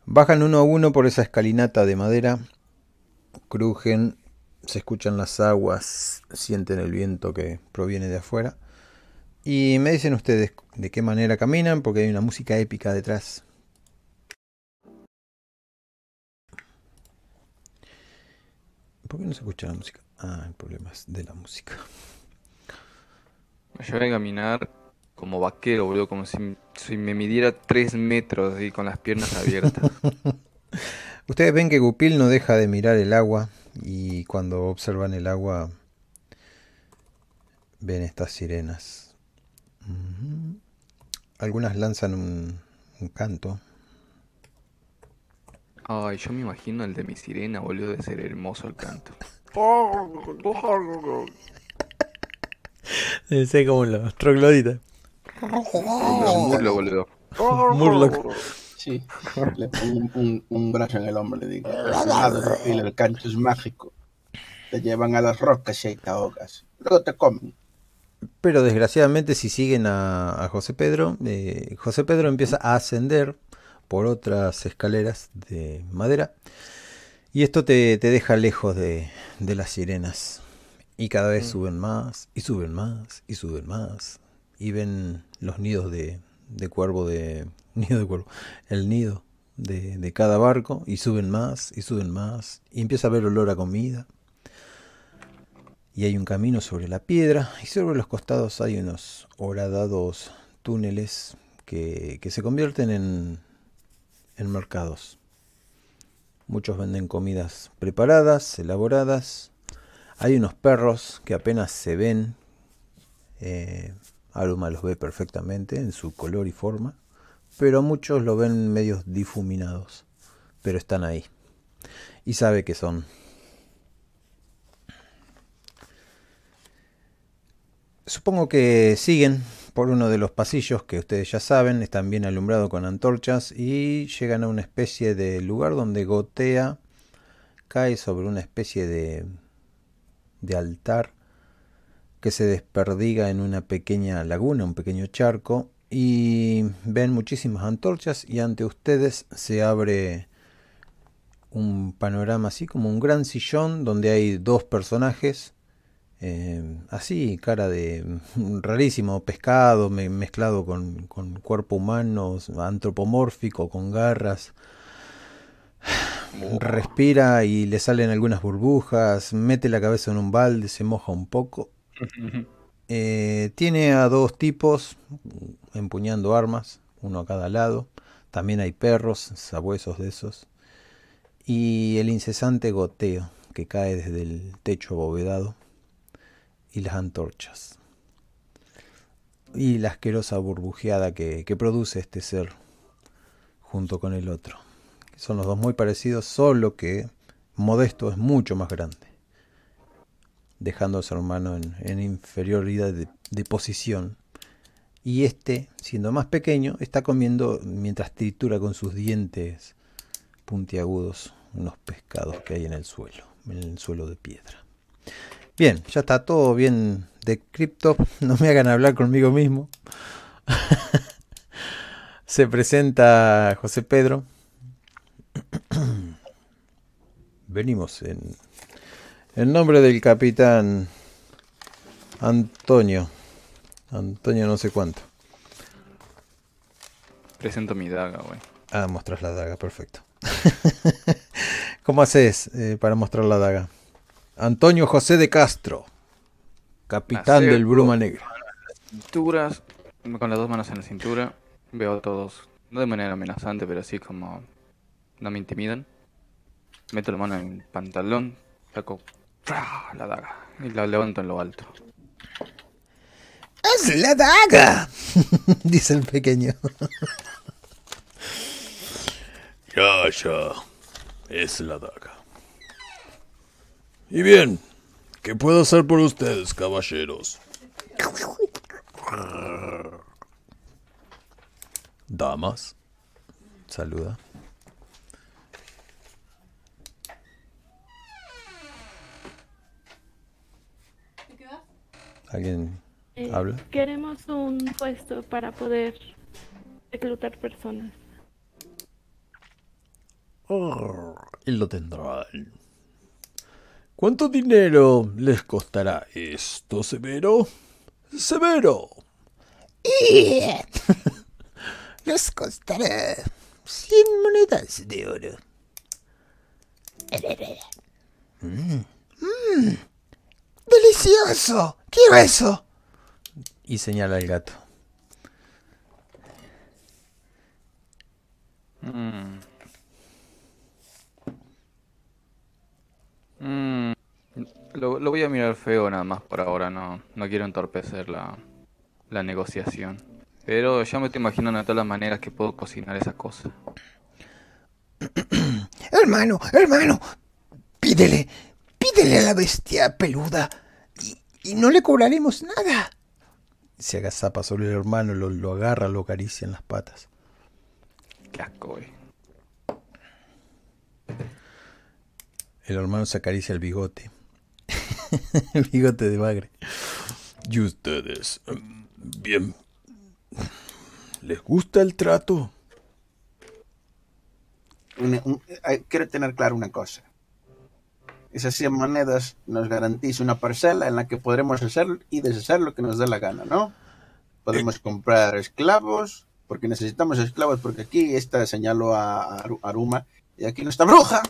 Bajan uno a uno por esa escalinata de madera. Crujen, se escuchan las aguas, sienten el viento que proviene de afuera. Y me dicen ustedes de qué manera caminan, porque hay una música épica detrás. ¿Por qué no se escucha la música? Ah, el problema es de la música. Yo voy a caminar como vaquero, boludo, como si, si me midiera 3 metros así, con las piernas abiertas. Ustedes ven que Gupil no deja de mirar el agua y cuando observan el agua ven estas sirenas. Algunas lanzan un, un canto. Ay, yo me imagino el de mi sirena, boludo, de ser hermoso el canto. Sé como los trogloditas. Un muslo, boludo. Murloc. Sí, le pongo un, un- un brazo en el hombro, le digo, "Cuidado, Gupil, el cancho es mágico. Te llevan a las rocas y ahí te ahogas. Luego te comen. Pero desgraciadamente si siguen a, a José Pedro, eh, José Pedro empieza a ascender por otras escaleras de madera y esto te, te deja lejos de, de las sirenas. Y cada vez suben más y suben más y suben más y ven los nidos de, de cuervo de... Nido de cuervo. El nido de, de cada barco y suben más y suben más y empieza a ver olor a comida y hay un camino sobre la piedra y sobre los costados hay unos horadados túneles que, que se convierten en, en mercados. Muchos venden comidas preparadas, elaboradas. Hay unos perros que apenas se ven. Eh, Aruma los ve perfectamente en su color y forma. Pero muchos lo ven medios difuminados. Pero están ahí. Y sabe que son Supongo que siguen por uno de los pasillos que ustedes ya saben, están bien alumbrados con antorchas y llegan a una especie de lugar donde gotea, cae sobre una especie de, de altar que se desperdiga en una pequeña laguna, un pequeño charco y ven muchísimas antorchas y ante ustedes se abre un panorama así como un gran sillón donde hay dos personajes eh, así, cara de mm, rarísimo, pescado me- mezclado con, con cuerpo humano, antropomórfico, con garras. Respira y le salen algunas burbujas, mete la cabeza en un balde, se moja un poco Eh, tiene a dos tipos empuñando armas, uno a cada lado. También hay perros, sabuesos de esos. Y el incesante goteo que cae desde el techo abovedado. Y las antorchas. Y la asquerosa burbujeada que, produce este ser junto con el otro. Son los dos muy parecidos, solo que Modesto es mucho más grande, dejando a su hermano en, en inferioridad de, de, posición. Y este, siendo más pequeño, está comiendo mientras tritura con sus dientes puntiagudos unos pescados que hay en el suelo, en el suelo de piedra. Bien, ya está todo bien descripto, no me hagan hablar conmigo mismo. Se presenta José Pedro. Venimos en, en nombre del capitán Antonio. Antonio no sé cuánto. Presento mi daga, güey. Ah, mostras la daga, perfecto. ¿Cómo haces eh, para mostrar la daga? Antonio José de Castro, capitán del Bruma Negra. Cinturas, con las dos manos en la cintura, veo a todos, no de manera amenazante, pero así como no me intimidan. Meto la mano en el pantalón, saco la daga y la levanto en lo alto. ¡Es la daga! Dice el pequeño. ya, ya. Es la daga. Y bien, ¿qué puedo hacer por ustedes, caballeros? Damas. Saluda. ¿Alguien Eh, habla? Queremos un puesto para poder reclutar personas. Oh, y lo tendrán. ¿Cuánto dinero les costará esto, Severo? Severo. Les costará 100 monedas de oro. Mm. Mm. ¡Delicioso! ¡Quiero eso! Y señala al gato. Mm. Mm. Lo, lo voy a mirar feo nada más por ahora, no, no quiero entorpecer la, la negociación. Pero ya me estoy imaginando de todas las maneras que puedo cocinar esa cosa. Hermano, hermano, pídele, pídele a la bestia peluda y, y no le cobraremos nada. Se agazapa sobre el hermano, lo, lo agarra, lo acaricia en las patas. Qué asco, güey. El hermano se acaricia el bigote. el bigote de bagre. ¿Y ustedes? Bien. ¿Les gusta el trato? Un- un- hay- quiero tener claro una cosa. Esas 100 monedas nos garantiza una parcela en la que podremos hacer y deshacer lo que nos dé la gana, ¿no? Podemos comprar esclavos, porque necesitamos esclavos, porque aquí esta señaló a Aru- Aruma, y aquí nuestra bruja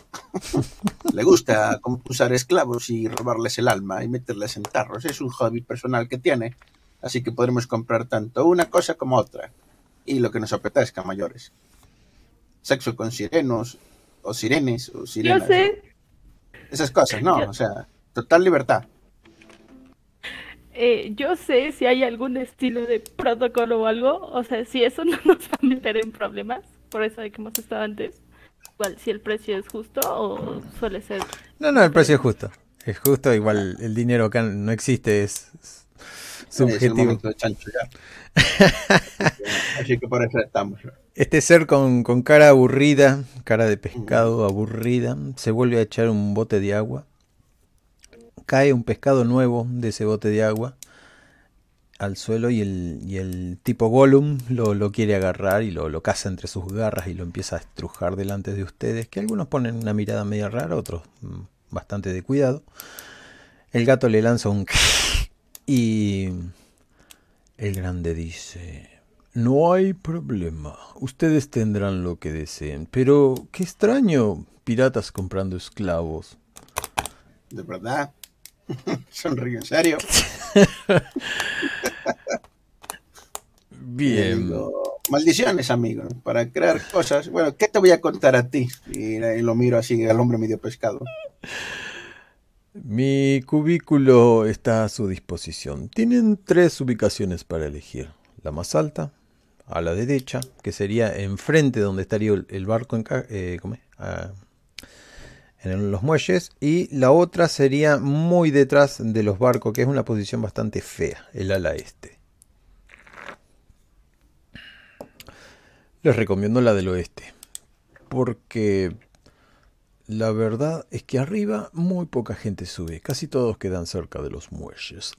le gusta com- usar esclavos y robarles el alma y meterles en tarros. Es un hobby personal que tiene, así que podremos comprar tanto una cosa como otra, y lo que nos apetezca mayores. Sexo con sirenos, o sirenes, o Yo sirenas. sé, Esas cosas, ¿no? Yo- O sea, total libertad. eh, yo sé si hay algún estilo de protocolo o algo. O sea, si eso no nos va a meter en problemas. Por eso hay que hemos estado antes. Igual, si el precio es justo o suele ser. No, no, el precio es justo. Es justo, igual el dinero acá no existe, es es Es el subjetivo. momento de chancho ya. Así que por eso estamos. Este ser con, con cara aburrida, cara de pescado aburrida, se vuelve a echar un bote de agua. Cae un pescado nuevo de ese bote de agua al suelo y el, y el tipo Gollum lo, lo quiere agarrar y lo, lo caza entre sus garras y lo empieza a estrujar delante de ustedes, que algunos ponen una mirada media rara, otros mm, bastante de cuidado. El gato le lanza un y el grande dice... No hay problema. Ustedes tendrán lo que deseen. Pero qué extraño. Piratas comprando esclavos. De verdad. Sonrío en serio. Bien. Digo, maldiciones, amigo, para crear cosas. Bueno, ¿qué te voy a contar a ti? Y, y lo miro así al hombre medio pescado. Mi cubículo está a su disposición. Tienen tres ubicaciones para elegir. La más alta, a la derecha, que sería enfrente donde estaría el, barco en, eh. Ah, en los muelles. Y la otra sería muy detrás de los barcos, que es una posición bastante fea, el ala este. Les recomiendo la del oeste. Porque la verdad es que arriba muy poca gente sube. Casi todos quedan cerca de los muelles.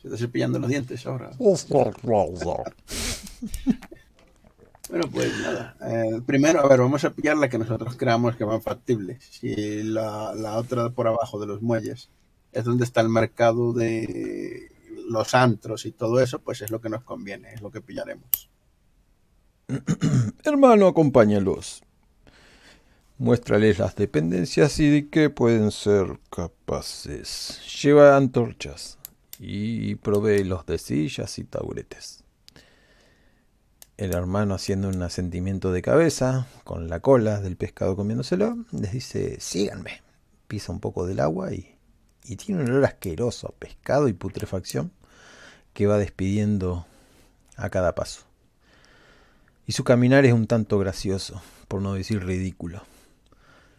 Se está cepillando los dientes ahora. Bueno, pues nada. Eh, primero, a ver, vamos a pillar la que nosotros creamos que más factible. Si la, la otra por abajo de los muelles es donde está el mercado de los antros y todo eso, pues es lo que nos conviene, es lo que pillaremos. Hermano, acompáñalos. Muéstrales las dependencias y de qué pueden ser capaces. Lleva antorchas y provéelos de sillas y taburetes. El hermano haciendo un asentimiento de cabeza, con la cola del pescado comiéndoselo, les dice, síganme. Pisa un poco del agua y, y tiene un olor asqueroso pescado y putrefacción que va despidiendo a cada paso. Y su caminar es un tanto gracioso, por no decir ridículo.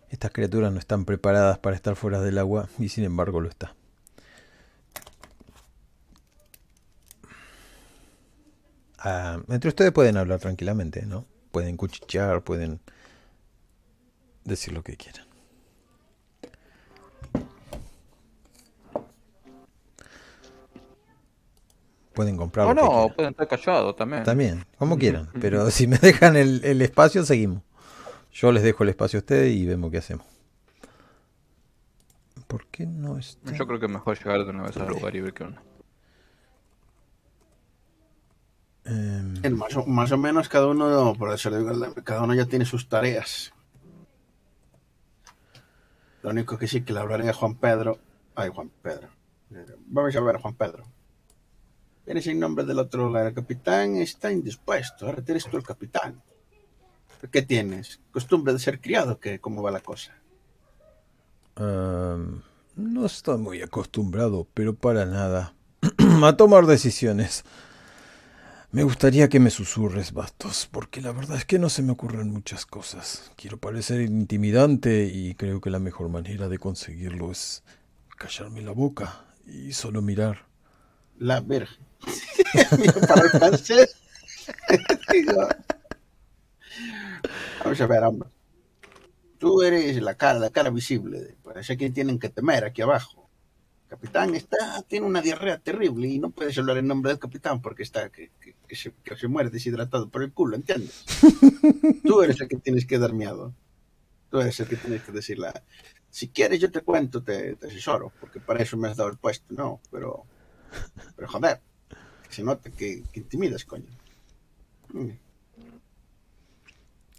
Estas criaturas no están preparadas para estar fuera del agua y sin embargo lo está. Ah, entre ustedes pueden hablar tranquilamente, ¿no? Pueden cuchichear, pueden decir lo que quieran. Pueden comprar O no, pueden estar callados también. También, como quieran. Pero si me dejan el, el espacio, seguimos. Yo les dejo el espacio a ustedes y vemos qué hacemos. ¿Por qué no está? Yo creo que es mejor llegar de una vez al lugar y ver qué onda. Bien, Más o, más o menos cada uno, por eso le digo, cada uno ya tiene sus tareas. Lo único que sí que le hablaré a Juan Pedro. Ay, Juan Pedro. Eh, Vamos a ver a Juan Pedro. Vienes en nombre del otro, el capitán está indispuesto. Ahora eres tú el capitán. ¿Qué tienes? ¿Costumbre de ser criado? ¿Qué? ¿Cómo va la cosa? em, no estoy muy acostumbrado, pero para nada, a tomar decisiones. Me gustaría que me susurres, Bastos, porque la verdad es que no se me ocurren muchas cosas. Quiero parecer intimidante y creo que la mejor manera de conseguirlo es callarme la boca y solo mirar. La. Mira, Para el Vamos a ver, hombre. Tú eres la cara, la cara visible. Parece que tienen que temer aquí abajo. Capitán está, tiene una diarrea terrible y no puedes hablar en nombre del capitán porque está que, que- que se, que se muere deshidratado por el culo, ¿entiendes? Tú eres el que tienes que dar miedo. Tú eres el que tienes que decirle, si quieres yo te cuento, te, te asesoro, porque para eso me has dado el puesto, no, pero, pero joder, que se nota que, que intimidas, coño. Mm.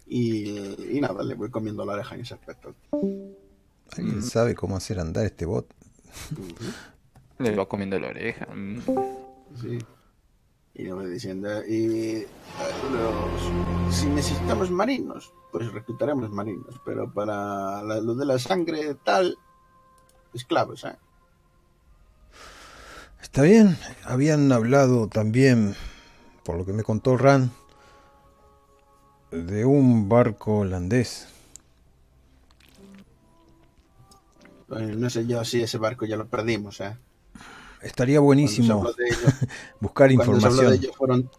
Y, y nada, le voy comiendo la oreja en ese aspecto. ¿Alguien sabe cómo hacer andar este bot? Le va comiendo la oreja. mm. Sí. Y le voy diciendo, y los- si necesitamos marinos, pues reclutaremos marinos, pero para la- lo de la sangre tal, esclavos, ¿eh? Está bien, habían hablado también, por lo que me contó Ran, de un barco holandés. Pues no sé yo si ese barco ya lo perdimos, ¿eh? Estaría buenísimo buscar habló de información. ello fueron,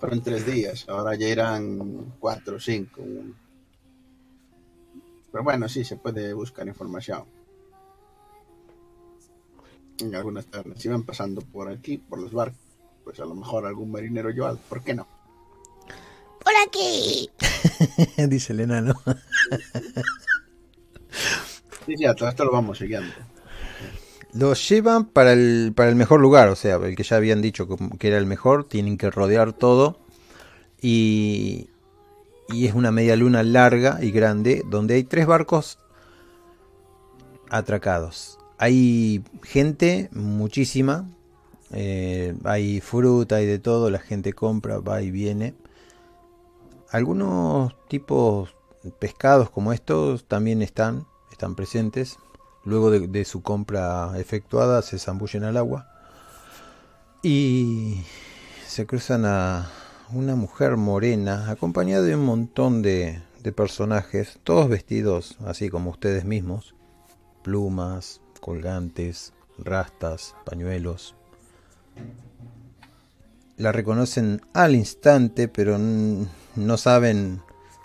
fueron tres días, ahora ya eran cuatro o cinco. Pero bueno, sí, se puede buscar información. En algunas tabernas, si van pasando por aquí, por los barcos, pues a lo mejor algún marinero yo, ¿por qué no? ¡Por aquí! Dice el enano. Sí, todo esto lo vamos siguiendo. Los llevan para el, para el mejor lugar, o sea, el que ya habían dicho que era el mejor, tienen que rodear todo y, y es una media luna larga y grande donde hay tres barcos atracados. Hay gente, muchísima. eh, hay fruta y de todo. La gente compra, va y viene. Algunos tipos pescados como estos también están, están presentes. Luego de, su compra efectuada se zambullen al agua. Y se cruzan a una mujer morena acompañada de un montón de, de personajes, todos vestidos así como ustedes mismos. Plumas, colgantes, rastas, pañuelos. La reconocen al instante, pero no saben,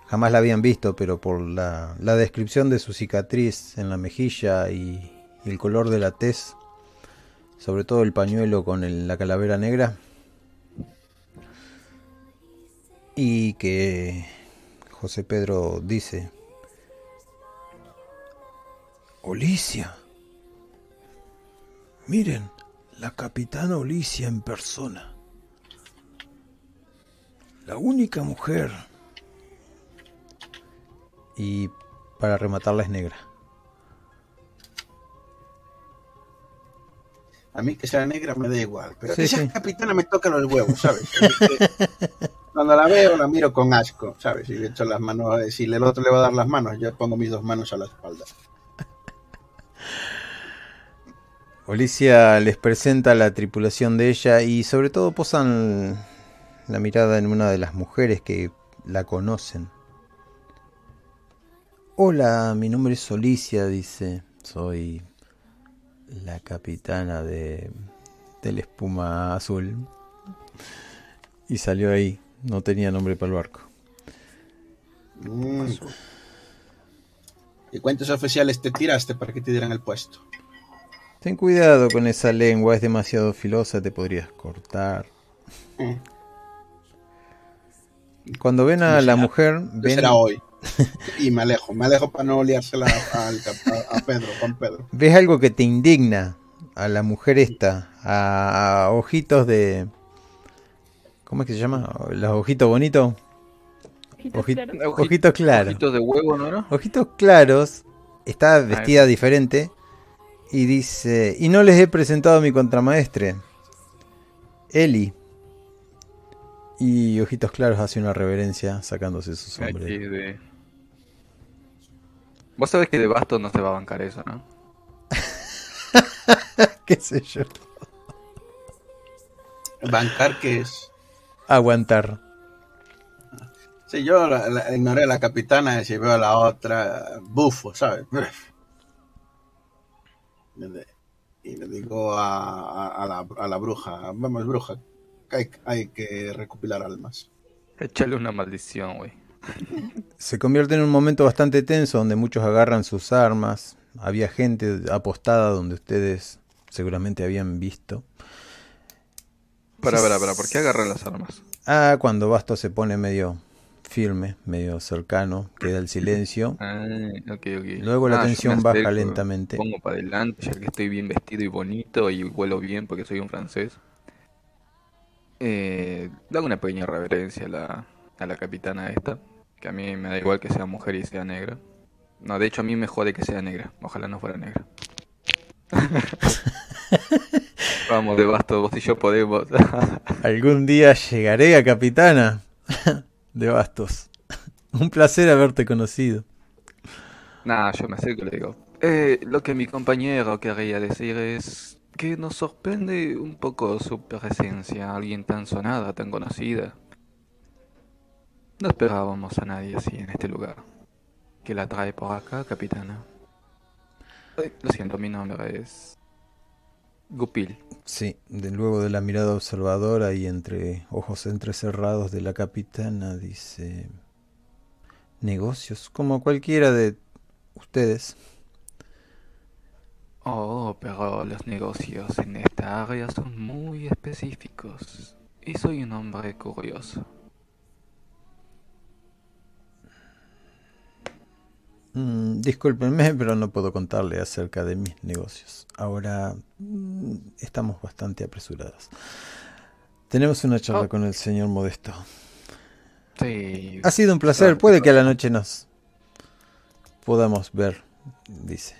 jamás la habían visto, pero por la, la descripción de su cicatriz en la mejilla y, el color de la tez, sobre todo el pañuelo con la calavera negra, y que José Pedro dice, Olicia. Miren, la capitana Olicia en persona. La única mujer. Y para rematarla es negra. A mí que sea negra me da igual, pero Sí, que sea sí. capitana me toca los huevos, ¿sabes? Cuando la veo la miro con asco, ¿sabes? Y le echo las manos, si el otro le va a dar las manos, yo pongo mis dos manos a la espalda. Olicia les presenta la tripulación de ella y sobre todo posan la mirada en una de las mujeres que la conocen. Hola, mi nombre es Olicia, dice. Soy la capitana de del espuma azul. Y salió ahí, no tenía nombre para el barco. Mm. ¿Y cuántos oficiales te tiraste para que te dieran el puesto? Ten cuidado con esa lengua, es demasiado filosa, te podrías cortar. Mm. Cuando ven a No la será- mujer, ven, será hoy. Y me alejo, me alejo para no liársela a, Pedro, con Pedro. ves algo que te indigna a la mujer esta, a, a ojitos de... ¿Cómo es que se llama? ¿Los ojitos bonitos? Ojitos Oji- claros. Oji- Ojitos claros. Ojitos de huevo, ¿no era? Ojitos claros. Está vestida diferente. Y dice... Y no les he presentado a mi contramaestre. Eli. Y Ojitos Claros hace una reverencia sacándose su Aquí sombrero. de... Vos sabés que de Bastos no se va a bancar eso, ¿no? ¿Qué sé yo? Bancar que es. Aguantar. Sí, yo la, la- ignoré a la capitana y si veo a la otra, bufo, ¿sabes? Y le digo a, a- a la, a la bruja, vamos bruja, hay, hay que recopilar almas. Échale una maldición, güey. Se convierte en un momento bastante tenso donde muchos agarran sus armas. Había gente apostada donde ustedes seguramente habían visto. Para, para, para, ¿por qué agarrar las armas? Ah, cuando Basto se pone medio firme, medio cercano, queda el silencio. Ah, ok, ok. Luego la Ah, tensión baja acerco, lentamente. Pongo para adelante, ya que estoy bien vestido y bonito y huelo bien porque soy un francés. Eh, le hago una pequeña reverencia a la, a la capitana esta, que a mí me da igual que sea mujer y sea negra. No, de hecho a mí me jode que sea negra, ojalá no fuera negra. Vamos, de basto, vos y yo podemos. Algún día llegaré a capitana de Bastos. Un placer haberte conocido. Nada, yo me acerco y le digo. Eh, lo que mi compañero quería decir es que nos sorprende un poco su presencia, alguien tan sonada, tan conocida. No esperábamos a nadie así en este lugar. ¿Qué la trae por acá, capitana? Ay, lo siento, mi nombre es... Gupil. Sí, de luego de la mirada observadora y entre ojos entrecerrados de la capitana dice negocios como cualquiera de ustedes. Oh, pero los negocios en esta área son muy específicos. Y soy un hombre curioso. Mm, discúlpenme, pero no puedo contarle acerca de mis negocios. Ahora mm, estamos bastante apresurados. Tenemos una charla Oh. con el señor Modesto. Sí. Ha sido un placer. Puede que a la noche nos podamos ver, dice.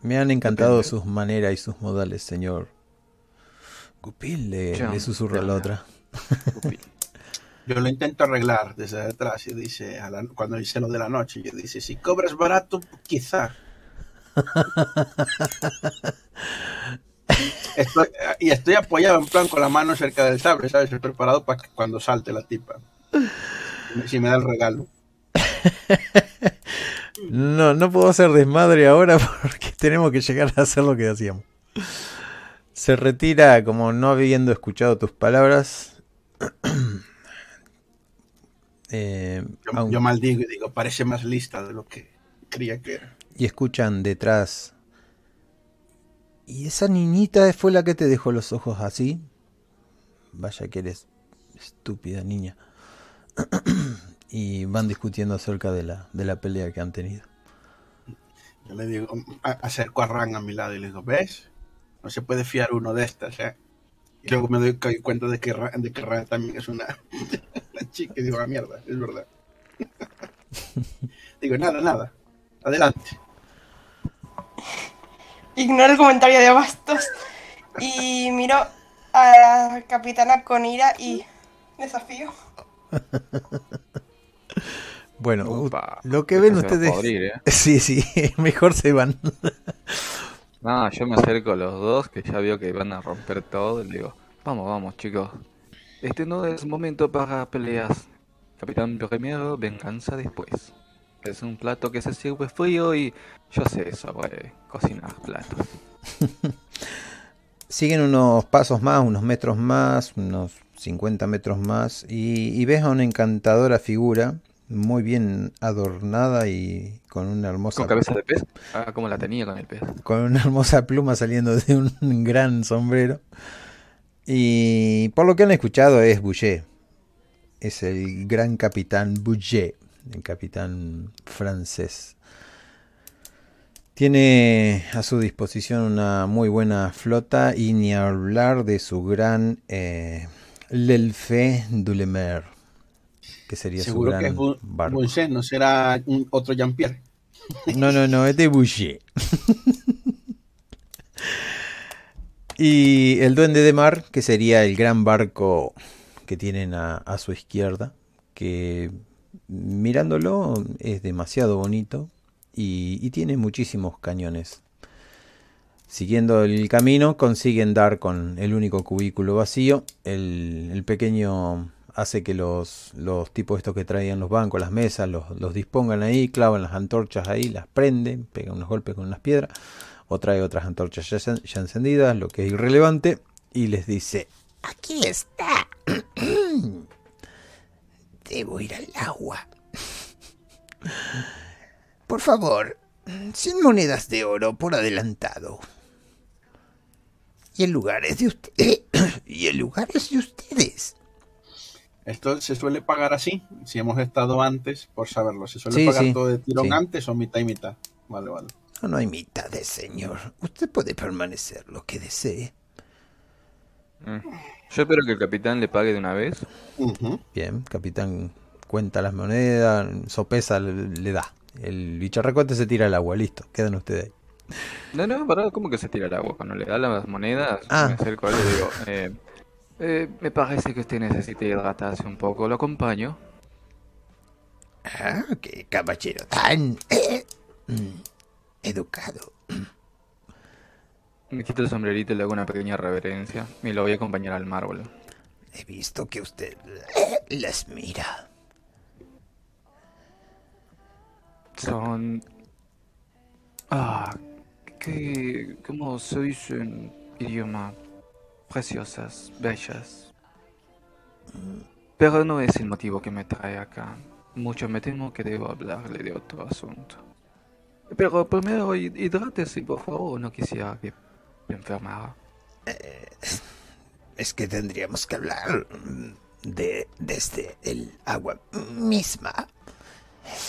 Me han encantado sus maneras y sus modales, señor. Gupil le, susurra a la otra. Yo lo intento arreglar desde detrás y dice, a la- cuando dice lo de la noche, yo dice, si cobras barato, quizá. Estoy- y estoy apoyado en plan con la mano cerca del sable, ¿sabes? Estoy preparado para que cuando salte la tipa. Si me da el regalo. No, no puedo hacer desmadre ahora porque tenemos que llegar a hacer lo que hacíamos. Se retira como no habiendo escuchado tus palabras. Eh, Yo, aun- yo maldigo y digo, parece más lista de lo que creía que era. y escuchan detrás. ¿Y esa niñita fue la que te dejó los ojos así? Vaya que eres estúpida niña. y van discutiendo acerca de la, de la pelea que han tenido. Yo le digo, acerco a Ran a mi lado y le digo, ¿ves? No se puede fiar uno de estas, ¿eh? Y luego me doy cu- cuenta de que Ran, de que Ran también es una, una chica y digo, ah, mierda, es verdad. digo, nada, nada. Adelante. Ignoro el comentario de Bastos y miro a la capitana con ira y desafío. Bueno, Upa, lo que esto ven ustedes... podrir, ¿eh? Sí, sí, mejor se van. No, yo me acerco a los dos, que ya veo que van a romper todo, y le digo, vamos, vamos, chicos. Este no es momento para peleas. Capitán primero, venganza después. Es un plato que se sirve frío y yo sé sobre cocinar platos. Siguen unos pasos más, unos metros más, unos 50 metros más, y, y ves a una encantadora figura, muy bien adornada y con una hermosa, ¿Con cabeza de pez? Ah, como la tenía con el pez. con una hermosa pluma saliendo de un gran sombrero. Y por lo que han escuchado es Boucher. Es el gran capitán Boucher, el capitán francés. Tiene a su disposición una muy buena flota y ni hablar de su gran eh, L'Elfe du Le Mer, que sería su Seguro gran que es. Bunsen, no será un- otro Jean-Pierre. No, no, no, es de Boucher. y el Duende de Mar, que sería el gran barco que tienen a, a su izquierda, que mirándolo es demasiado bonito y, y tiene muchísimos cañones. Siguiendo el camino consiguen dar con el único cubículo vacío. El, el pequeño hace que los, los tipos estos que traían los bancos, las mesas, los, los dispongan ahí, clavan las antorchas ahí, las prenden, pegan unos golpes con unas piedras, o trae otras antorchas ya, ya encendidas, lo que es irrelevante, y les dice, Aquí está. Debo ir al agua. Por favor, 100 monedas de oro por adelantado. Y el lugar es de usted. y el lugar es de ustedes. Esto se suele pagar así, si hemos estado antes, por saberlo. ¿Se suele Sí, pagar sí, todo de tirón sí. antes o mitad y mitad? Vale, vale. no, no hay mitades, señor, usted puede permanecer lo que desee. Mm. Yo espero que el capitán le pague de una vez. Ujú. Bien, capitán cuenta las monedas, sopesa, le, le da. El bicharracote se tira al agua, listo, quedan ustedes ahí. No, no, pará, ¿cómo que se tira el agua? Cuando le da las monedas, Ah. me acerco a él y le digo, eh, eh, me parece que usted necesita hidratarse un poco, lo acompaño. Ah, qué caballero tan eh, mm, educado. Me quito el sombrerito y le hago una pequeña reverencia y lo voy a acompañar al mármol. He visto que usted eh, las mira. Son... Ah, que... ¿Cómo se dice en idioma? Preciosas, bellas. Pero no es el motivo que me trae acá. Mucho me temo que debo hablarle de otro asunto. Pero primero hid- hidrátese, por favor, no quisiera que me enfermara. Es que tendríamos que hablar de desde el agua misma.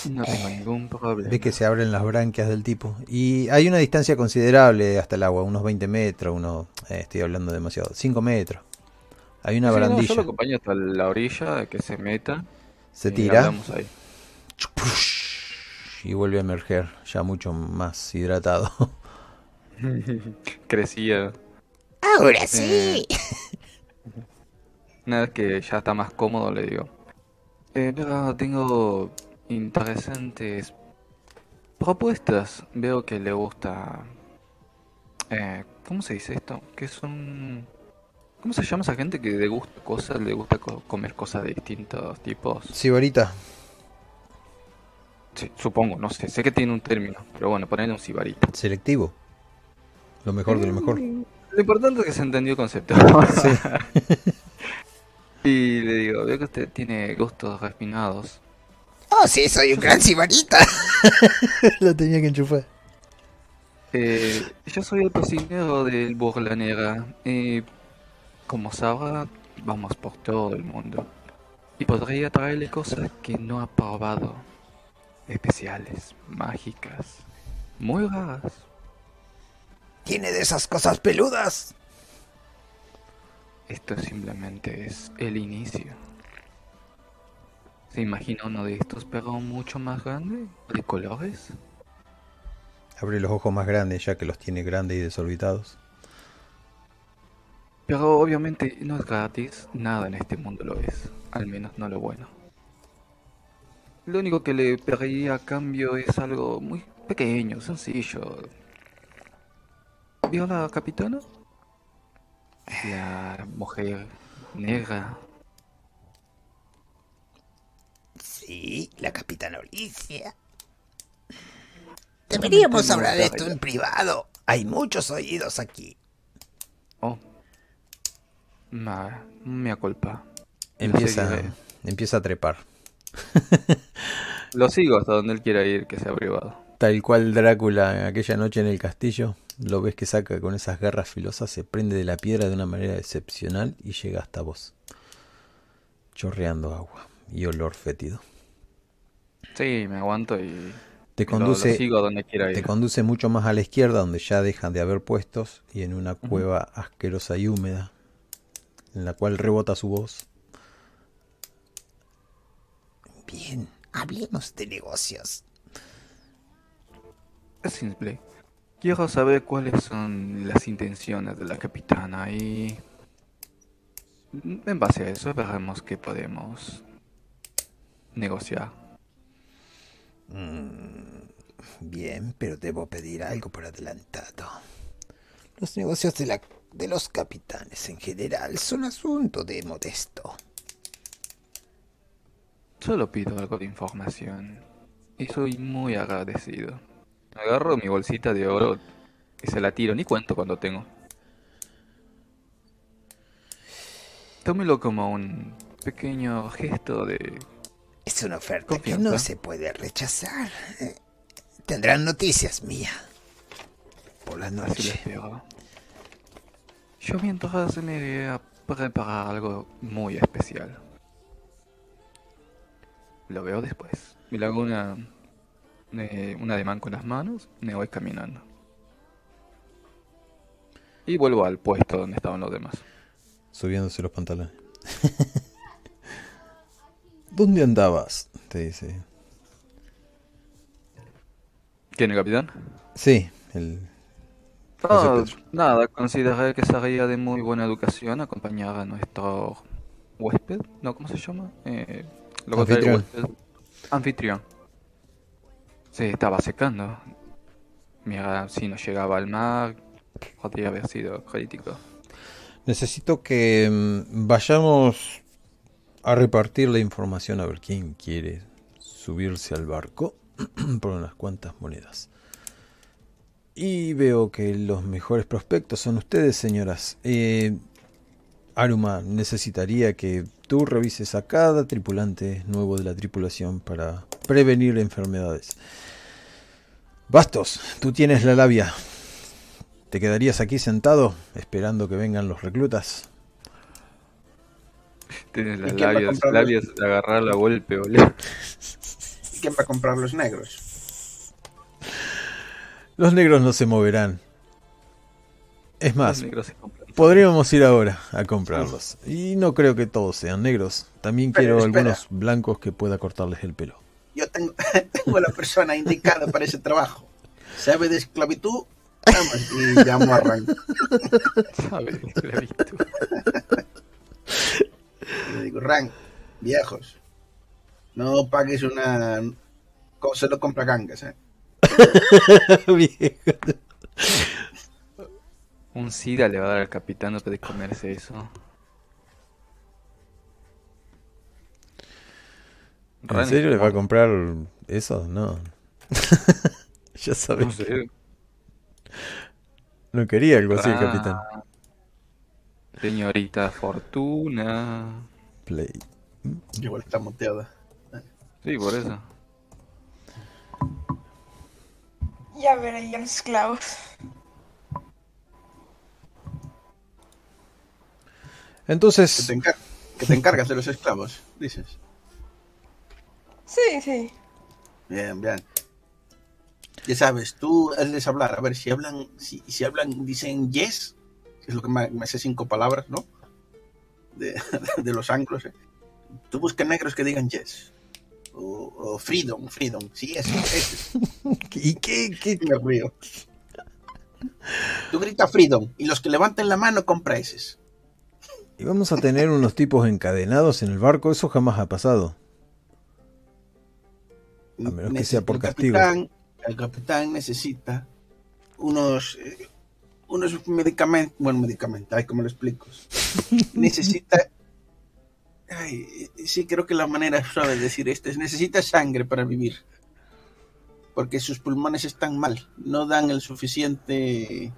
No tengo ningún problema. Ve que se abren las branquias del tipo. Y hay una distancia considerable hasta el agua, unos 20 metros, unos, eh, estoy hablando demasiado, 5 metros. Hay una Sí, no, barandilla. yo lo acompaño hasta la orilla, que se meta. Se tira ahí. y vuelve a emerger, ya mucho más hidratado. Crecía. Ahora sí. Una vez que ya está más cómodo, le digo. Eh, mira, tengo interesantes propuestas. Veo que le gusta... Eh, ¿Cómo se dice esto? Que son... ¿Cómo se llama esa gente que le gusta cosas, le gusta co- comer cosas de distintos tipos? Sibarita, Sí, supongo, no sé, sé que tiene un término, pero bueno, ponerle un sibarita. selectivo. Lo mejor de lo mejor. Lo importante es que se entendió el concepto. y le digo, veo que usted tiene gustos refinados. Oh, sí, soy un gran sibarita. Lo tenía que enchufar. Eh, yo soy el cocinero del Burla Negra. Y como sabrá, vamos por todo el mundo. Y podría traerle cosas que no ha probado. Especiales, mágicas, muy raras. Tiene de esas cosas peludas. Esto simplemente es el inicio. ¿Se imagina uno de estos pero mucho más grande? ¿De colores? Abre los ojos más grandes ya que los tiene grandes y desorbitados. Pero obviamente no es gratis, nada en este mundo lo es, al menos no lo bueno. Lo único que le pediría a cambio es algo muy pequeño, sencillo. ¿Vio la capitana? La mujer negra. Sí, la capitana Alicia. Deberíamos hablar de esto en privado. Hay muchos oídos aquí. Oh. Ma, me culpa. Empieza, empieza a trepar. Lo sigo hasta donde él quiera ir, que sea privado. Tal cual Drácula aquella noche en el castillo, lo ves que saca con esas garras filosas, se prende de la piedra de una manera excepcional y llega hasta vos. Chorreando agua y olor fétido. Sí, me aguanto y Te lo- lo conduce, sigo a donde quiera te conduce mucho más a la izquierda, donde ya dejan de haber puestos, y en una cueva asquerosa y húmeda, en la cual rebota su voz. Bien, hablemos de negocios. Es simple. Quiero saber cuáles son las intenciones de la capitana y... En base a eso veremos qué podemos negociar. Bien, pero debo pedir algo por adelantado. Los negocios de, la, de los capitanes en general son asunto de modesto. Solo pido algo de información y soy muy agradecido. Agarro mi bolsita de oro y se la tiro, ni cuento cuando tengo. Tómelo como un pequeño gesto de... Es una oferta que no se puede rechazar. Eh, Tendrán noticias mía. Por la Así lo noche. Yo mientras me iré a preparar algo muy especial. Lo veo después. Me le hago una, eh, un ademán con las manos, me voy caminando. Y vuelvo al puesto donde estaban los demás. subiéndose los pantalones. ¿Dónde andabas? Te dice. ¿Quién, el capitán? Sí, el... Pedro. nada, consideré que sería de muy buena educación acompañar a nuestro huésped, ¿no? ¿Cómo se llama? Eh, lo Anfitrión. Anfitrión. Se estaba secando. Mira, si no llegaba al mar, podría haber sido crítico. Necesito que mm, vayamos a repartir la información a ver quién quiere subirse al barco por unas cuantas monedas. Y veo que los mejores prospectos son ustedes, señoras. Eh, Aruma, necesitaría que tú revises a cada tripulante nuevo de la tripulación para prevenir enfermedades. Bastos, tú tienes la labia. ¿Te quedarías aquí sentado esperando que vengan los reclutas? Tienes las ¿Y quién va a labios, comprar labios de agarrar la golpe, boludo. ¿Y quién va a comprar los negros? Los negros no se moverán. Es más, podríamos ir ahora a comprarlos. Y no creo que todos sean negros. También Pero, quiero espera. algunos blancos que pueda cortarles el pelo. Yo tengo, tengo la persona indicada para ese trabajo. Sabe de esclavitud, vamos, y llamo a Rank. ¿Sabes? Esclavitud. Y le digo, Rank, viejos, no pagues una... co- Se lo compra gangas, ¿eh? Viejo. Un SIDA le va a dar al capitán no de comerse eso. ¿En serio le va a comprar eso? No. ya sabes. No sé. No quería algo así, Ah. capitán. Señorita Fortuna. Play. Igual está monteada. Sí, por eso. Ya veré ya los esclavos. Que te, Entonces, encar- que te encargas de los esclavos, dices. Sí, sí. Bien, bien. Ya sabes, tú hazles hablar. A ver, si hablan, si, si hablan, dicen yes, que es lo que me, me hace cinco palabras, ¿no? De, de los anglos. ¿eh? Tú busca negros que digan yes. O, o freedom, freedom. Sí, eso, ese. ¿y qué, qué- me río. Tú grita freedom y los que levanten la mano compra ese. ¿Y vamos a tener unos tipos encadenados en el barco? Eso jamás ha pasado. A menos que sea por el castigo. Capitán, el capitán necesita unos eh, unos medicamentos, bueno, medicamentos, ay, ¿cómo lo explico? necesita, ay, sí, creo que la manera suave de decir esto es necesita sangre para vivir, porque sus pulmones están mal, no dan el suficiente,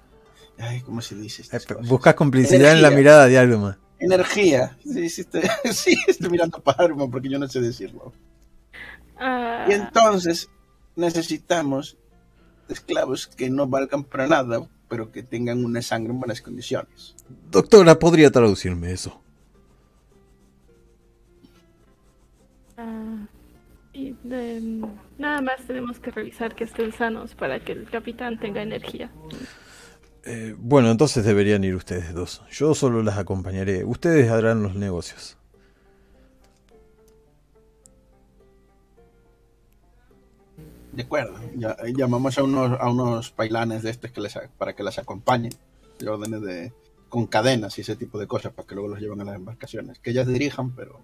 ay, ¿cómo se dice? Eh? Buscas complicidad en la mirada de Alma. Energía, sí, sí, estoy, sí, estoy mirando para Arma porque yo no sé decirlo. Ah, Y entonces necesitamos esclavos que no valgan para nada, pero que tengan una sangre en buenas condiciones. Doctora, ¿podría traducirme eso? ah, y de- nada más tenemos que revisar que estén sanos para que el capitán tenga energía. Eh, bueno, entonces deberían ir ustedes dos. Yo solo las acompañaré. Ustedes harán los negocios. De acuerdo. Ya, llamamos a unos, a unos pailanes de estos que les, para que las acompañen. Y órdenes de con cadenas y ese tipo de cosas para que luego los lleven a las embarcaciones. Que ellas dirijan, pero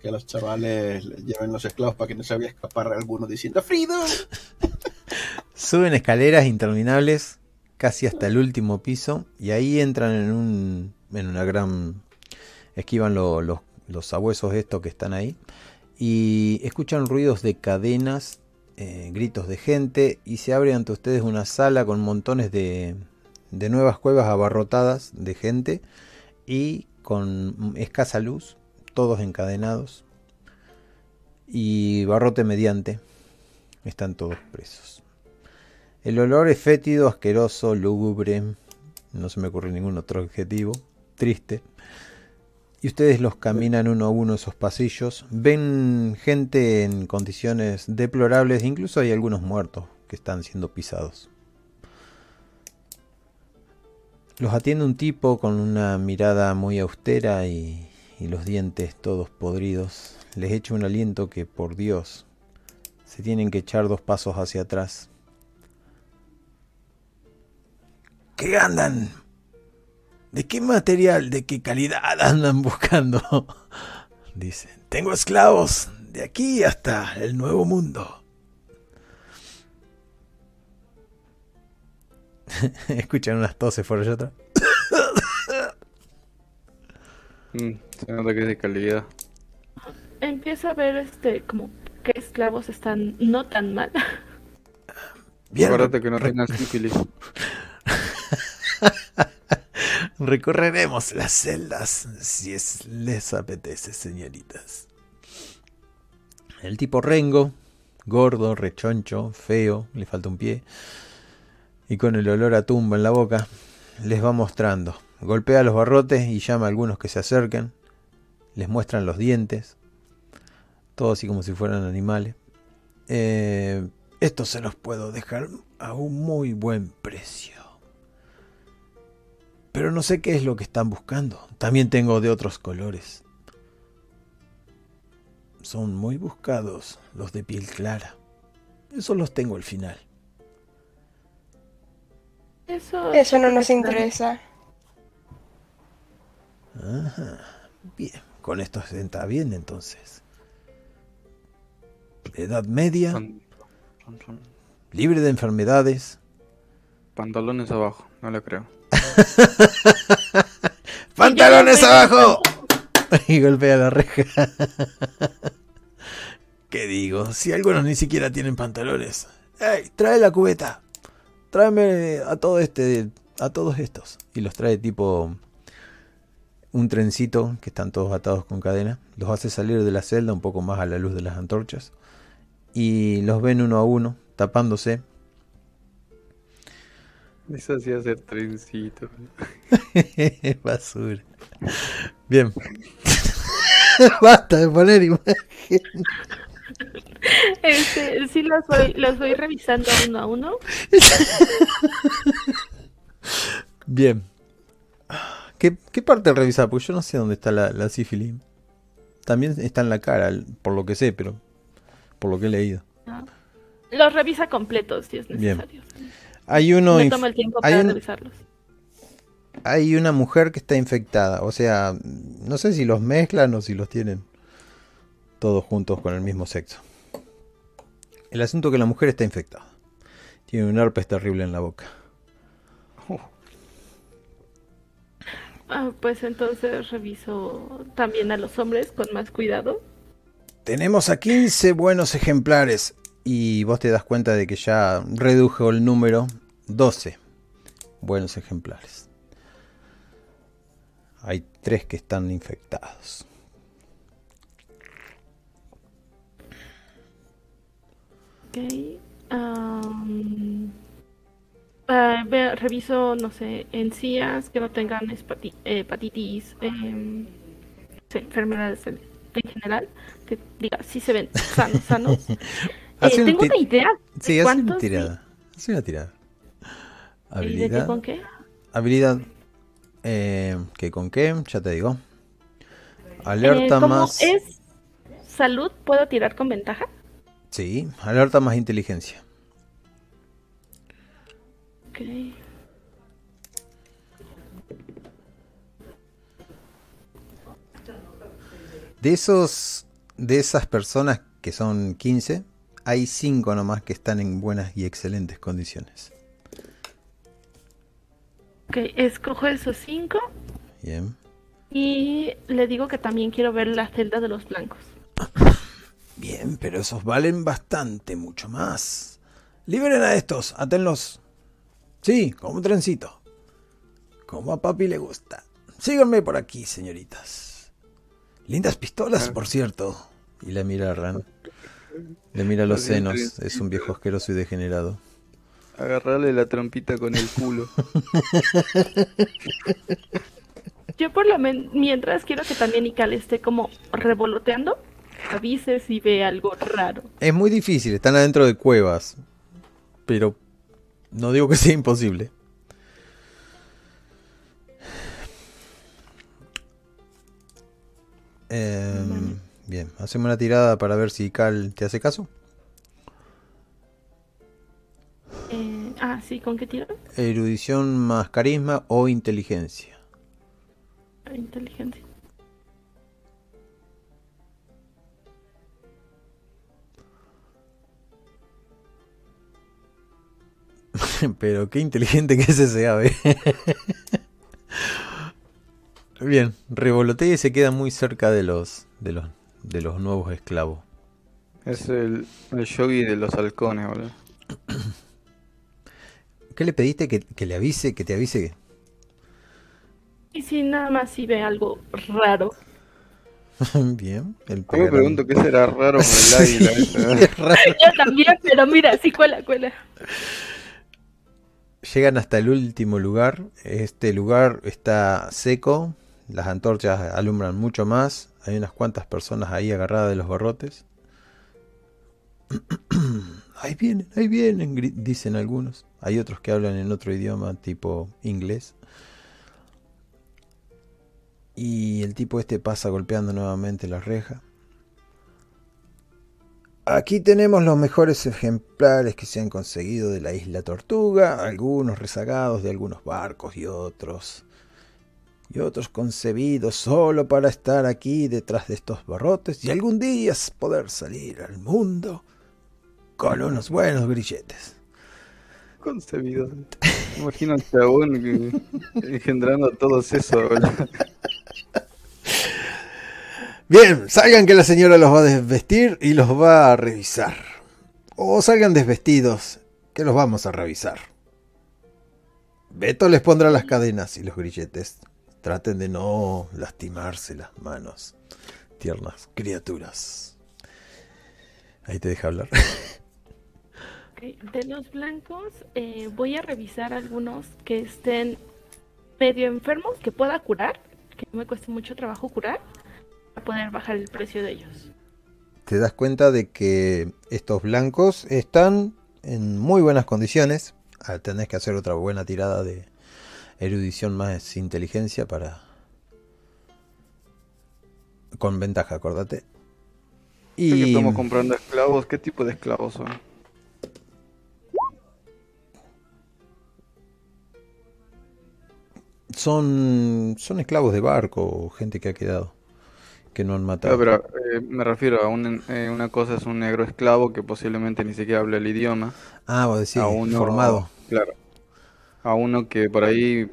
que los chavales les lleven los esclavos para que no se vaya a escapar alguno diciendo ¡Freedom! Suben escaleras interminables casi hasta el último piso y ahí entran en un en una gran esquivan lo- los los sabuesos estos que están ahí y escuchan ruidos de cadenas eh, gritos de gente y se abre ante ustedes una sala con montones de, de nuevas cuevas abarrotadas de gente y con escasa luz todos encadenados y barrote mediante están todos presos el olor es fétido, asqueroso, lúgubre. No se me ocurre ningún otro adjetivo. Triste. Y ustedes los caminan uno a uno esos pasillos. Ven gente en condiciones deplorables. Incluso hay algunos muertos que están siendo pisados. Los atiende un tipo con una mirada muy austera y, y los dientes todos podridos. Les echa un aliento que, por Dios, se tienen que echar dos pasos hacia atrás. ¿Qué andan? ¿De qué material, de qué calidad andan buscando? Dicen, tengo esclavos de aquí hasta el nuevo mundo. Escuchan unas toses por allá atrás. Mm, se nota que es de calidad. Empieza a ver este como qué esclavos están no tan mal. Bien, Acuérdate que no tengan sífilis. recorreremos las celdas si es, les apetece, señoritas. El tipo Rengo, gordo, rechoncho, feo, le falta un pie, y con el olor a tumba en la boca, les va mostrando. Golpea los barrotes y llama a algunos que se acerquen. Les muestran los dientes. Todo así como si fueran animales. Eh, esto se los puedo dejar a un muy buen precio. Pero no sé qué es lo que están buscando. También tengo de otros colores. Son muy buscados los de piel clara. Eso los tengo al final. Eso, Eso no nos interesa. Ajá. Bien, con esto se está bien entonces. Edad media, Pan- pan- pan- libre de enfermedades. Pantalones abajo, no le creo. ¡Pantalones abajo! Y golpea la reja. ¿Qué digo? Si algunos ni siquiera tienen pantalones. ¡Ey! Trae la cubeta. Tráeme a todo este. A todos estos. Y los trae tipo. Un trencito que están todos atados con cadena. Los hace salir de la celda un poco más a la luz de las antorchas. Y los ven uno a uno, tapándose. Eso hacía hacer trencito. Basura. Bien. Basta de poner imagen. Este, sí los voy, los voy revisando uno a uno. Bien. ¿Qué, qué parte revisa? Pues yo no sé dónde está la, la sífilis. También está en la cara, por lo que sé, pero por lo que he leído. Los revisa completos si es Bien. Hay uno tomo el tiempo hay para un- hay una mujer que está infectada. O sea, no sé si los mezclan o si los tienen todos juntos con el mismo sexo. El asunto es que la mujer está infectada. Tiene un herpes terrible en la boca. Ah, pues entonces reviso también a los hombres con más cuidado. Tenemos a 15 buenos ejemplares y vos te das cuenta de que ya redujo el número 12 buenos ejemplares. Hay tres que están infectados. Ok. ah, ve- reviso, no sé, encías que no tengan eh, hepatitis, sí, enfermedades en, en general, que diga, sí se ven sanos, sanos. Eh, Hace tengo una idea de Sí, hace una tirada. Hace una tirada. ¿Y de qué Habilidad. con qué? Habilidad. Eh, ¿Qué con qué? Ya te digo. Eh, Alerta como más. es salud, ¿puedo tirar con ventaja? Sí, alerta más inteligencia. Ok. De esos. De esas personas que son 15, hay 5 nomás que están en buenas y excelentes condiciones. Ok, escojo esos cinco Bien. y le digo que también quiero ver la celda de los blancos. Bien, pero esos valen bastante, mucho más. Liberen a estos, atenlos. Sí, como un trencito. Como a papi le gusta. Síganme por aquí, señoritas. Lindas pistolas, por cierto. Y le mira a Ran. Le mira los senos. Es un viejo asqueroso y degenerado. Agarrarle la trompita con el culo. Yo por lo menos, mientras quiero que también Ical esté como revoloteando, avise si ve algo raro. Es muy difícil, están adentro de cuevas. Pero no digo que sea imposible. Em, Bien, hacemos una tirada para ver si Cal te hace caso. Eh, ah, sí, ¿con qué tiro? Erudición más carisma o inteligencia. Inteligencia. Pero qué inteligente que es ese ave. Bien, revolotea y se queda muy cerca de los de los de los nuevos esclavos. Es el, el yogi de los halcones, boludo. ¿Qué le pediste que, que le avise, que te avise? Y si nada más si ve algo raro. Bien, el Yo me pregunto qué será raro con el águila. Yo también, pero mira, sí cuela, cuela. Llegan hasta el último lugar. Este lugar está seco. Las antorchas alumbran mucho más. Hay unas cuantas personas ahí agarradas de los barrotes. ahí vienen, ahí vienen, dicen algunos. Hay otros que hablan en otro idioma, tipo inglés. Y el tipo este pasa golpeando nuevamente la reja. Aquí tenemos los mejores ejemplares que se han conseguido de la isla Tortuga, algunos rezagados de algunos barcos y otros y otros concebidos solo para estar aquí detrás de estos barrotes y algún día poder salir al mundo con unos buenos grilletes. Concebidos. Imagino al chabón engendrando todos esos. Bien, salgan que la señora los va a desvestir y los va a revisar. O salgan desvestidos, que los vamos a revisar. Beto les pondrá las cadenas y los grilletes. Traten de no lastimarse las manos. Tiernas criaturas. Ahí te deja hablar. De los blancos, eh, voy a revisar algunos que estén medio enfermos, que pueda curar, que no me cueste mucho trabajo curar, para poder bajar el precio de ellos. Te das cuenta de que estos blancos están en muy buenas condiciones. Ah, tenés que hacer otra buena tirada de, erudición más inteligencia para... Con ventaja, acordate. Y... estamos comprando esclavos. ¿Qué tipo de esclavos son? Son, son esclavos de barco, gente que ha quedado, que no han matado. pero eh, me refiero a un, eh, una cosa es un negro esclavo que posiblemente ni siquiera habla el idioma. Ah, vos decís, a uno, formado. Claro, a uno que por ahí,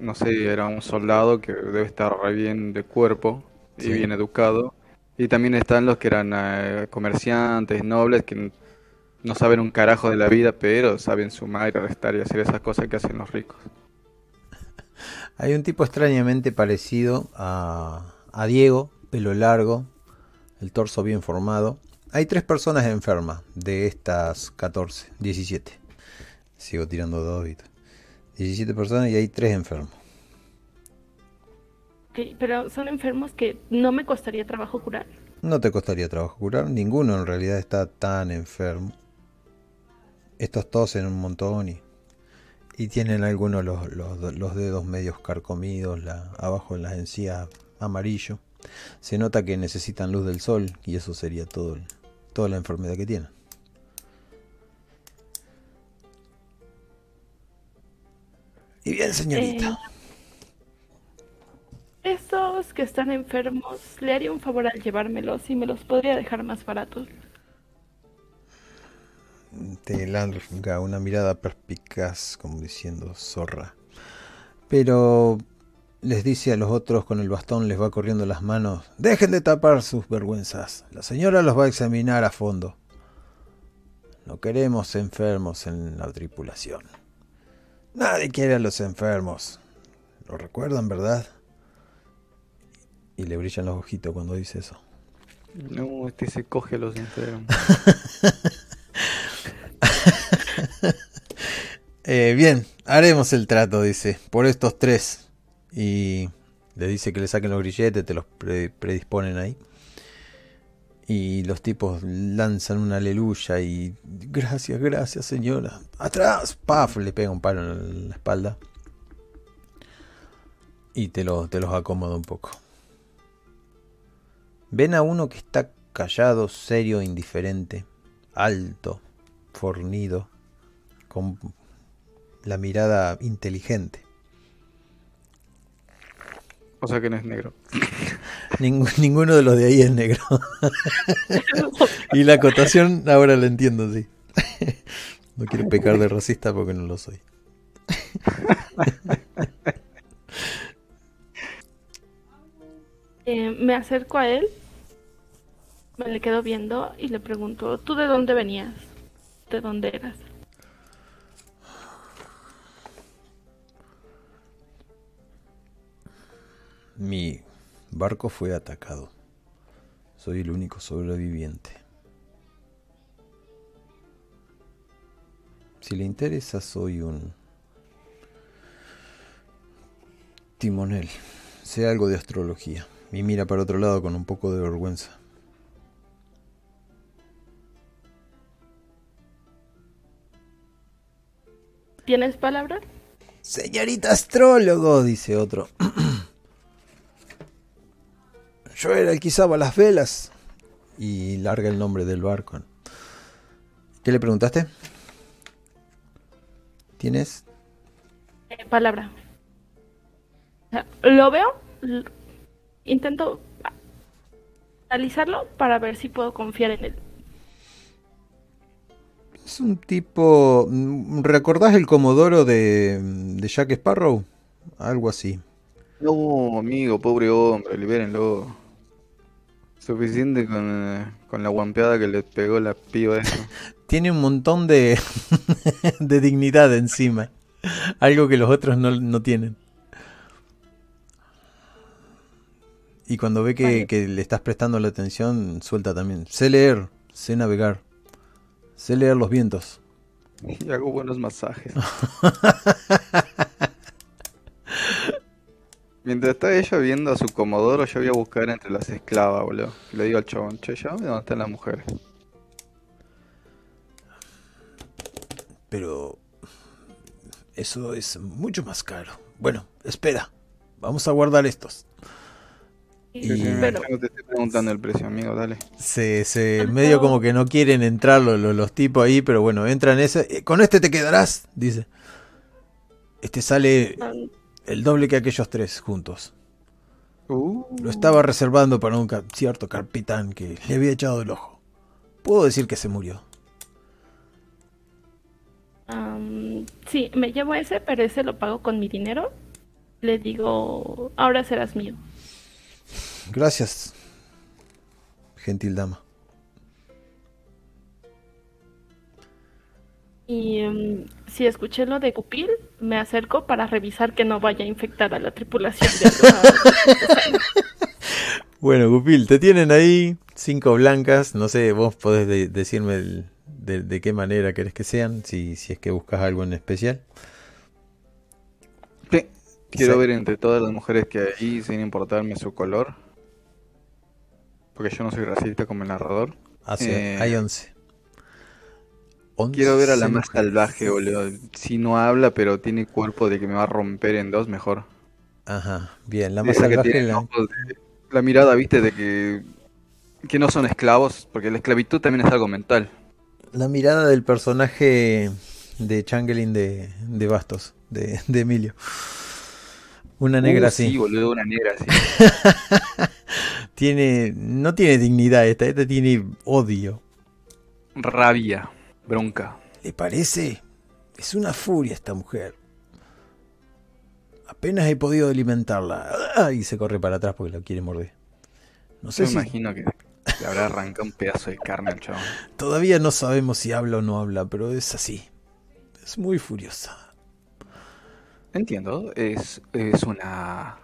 no sé, era un soldado que debe estar re bien de cuerpo y bien educado. Y también están los que eran eh, comerciantes, nobles, que no saben un carajo de la vida, pero saben sumar y restar y hacer esas cosas que hacen los ricos. Hay un tipo extrañamente parecido a, a Diego, pelo largo, el torso bien formado. Hay tres personas enfermas de estas 14, 17. Sigo tirando dos 17 personas y hay 3 enfermos. pero son enfermos que no me costaría trabajo curar. No te costaría trabajo curar, ninguno en realidad está tan enfermo. Estos tosen un montón y, y tienen algunos los, los, dedos medios carcomidos, la, abajo en las encías amarillo. Se nota que necesitan luz del sol y eso sería todo, toda la enfermedad que tienen. Y bien, señorita. Eh, estos que están enfermos, le haría un favor al llevármelos y me los podría dejar más baratos. Te lanza una mirada perspicaz, como diciendo zorra. Pero les dice a los otros con el bastón, les va corriendo las manos: Dejen de tapar sus vergüenzas. La señora los va a examinar a fondo. No queremos enfermos en la tripulación. Nadie quiere a los enfermos. Lo recuerdan, ¿verdad? Y le brillan los ojitos cuando dice eso. No, este se coge a los enfermos. eh, bien, haremos el trato, dice, por estos tres. Y le dice que le saquen los grilletes, te los predisponen ahí. Y los tipos lanzan una aleluya y gracias, gracias señora. Atrás, paf, le pega un palo en la espalda. Y te, lo, te los acomoda un poco. Ven a uno que está callado, serio, indiferente, alto, fornido, con la mirada inteligente. O sea que no es negro. ninguno de los de ahí es negro. y la acotación ahora la entiendo, sí. no quiero pecar de racista porque no lo soy. Eh, me acerco a él, me le quedo viendo y le pregunto, ¿tú de dónde venías? ¿De dónde eras? Mi barco fue atacado. Soy el único sobreviviente. Si le interesa, soy un timonel. Sé algo de astrología. Y mira para otro lado con un poco de vergüenza. ¿Tienes palabra? Señorita astrólogo, dice otro. Yo era el que izaba las velas. Y larga el nombre del barco. ¿Qué le preguntaste? ¿Tienes? Eh, palabra. Lo veo, intento analizarlo para ver si puedo confiar en él. Es un tipo... mm, ¿Recordás el Comodoro de, de Jack Sparrow? Algo así. No, amigo, pobre hombre, libérenlo. Suficiente con, eh, con la guampeada que le pegó la piba esa. Tiene un montón de, de dignidad encima. Algo que los otros no, no tienen. Y cuando ve que, Vale. que le estás prestando la atención, suelta también. Sé leer, sé navegar. Sé leer los vientos. Y hago buenos masajes. Mientras está ella viendo a su comodoro, yo voy a buscar entre las esclavas, boludo. Le digo al chabón, che, ya dónde están las mujeres. Pero eso es mucho más caro. Bueno, espera. Vamos a guardar estos. Y- Sí, no te estoy preguntando el precio, amigo, dale. Se, se medio como que no quieren entrar los, los- los tipos ahí, pero bueno, entran ese. "Eh, Con este te quedarás, dice. Este sale um, el doble que aquellos tres juntos. Uh, Lo estaba reservando para un ca- cierto capitán que le había echado el ojo. Puedo decir que se murió. um, sí, me llevo ese, pero ese lo pago con mi dinero. Le digo, ahora serás mío. Gracias, gentil dama. Y um, si escuché lo de Cupil, me acerco para revisar que no vaya a infectar a la tripulación de alguna- Bueno, Gupil, te tienen ahí cinco blancas. No sé, vos podés de- decirme el- de, de qué manera querés que sean, si, si es que buscas algo en especial. Sí, Quiero Sí. ver entre todas las mujeres que hay sin importarme su color. Porque yo no soy racista como el narrador. Hace, Eh, hay 11. Quiero ver a la 11 más mujeres. salvaje, boludo. Si no habla, pero tiene cuerpo de que me va a romper en dos, mejor. Ajá, bien, la más Esa que salvaje tiene la- ojos de- la mirada, viste, de que, que no son esclavos, porque la esclavitud también es algo mental. La mirada del personaje de Changeling de, de Bastos, de, de Emilio. Una negra Uh, así. Sí, boludo, una negra así. Tiene, no tiene dignidad esta, esta tiene odio. Rabia, bronca. ¿Le parece? Es una furia esta mujer. Apenas he podido alimentarla. ¡Ah! Y se corre para atrás porque la quiere morder. No sé Yo si me imagino que le habrá arrancado un pedazo de carne al chabón. todavía no sabemos si habla o no habla, pero es así. Es muy furiosa. Entiendo, es, es una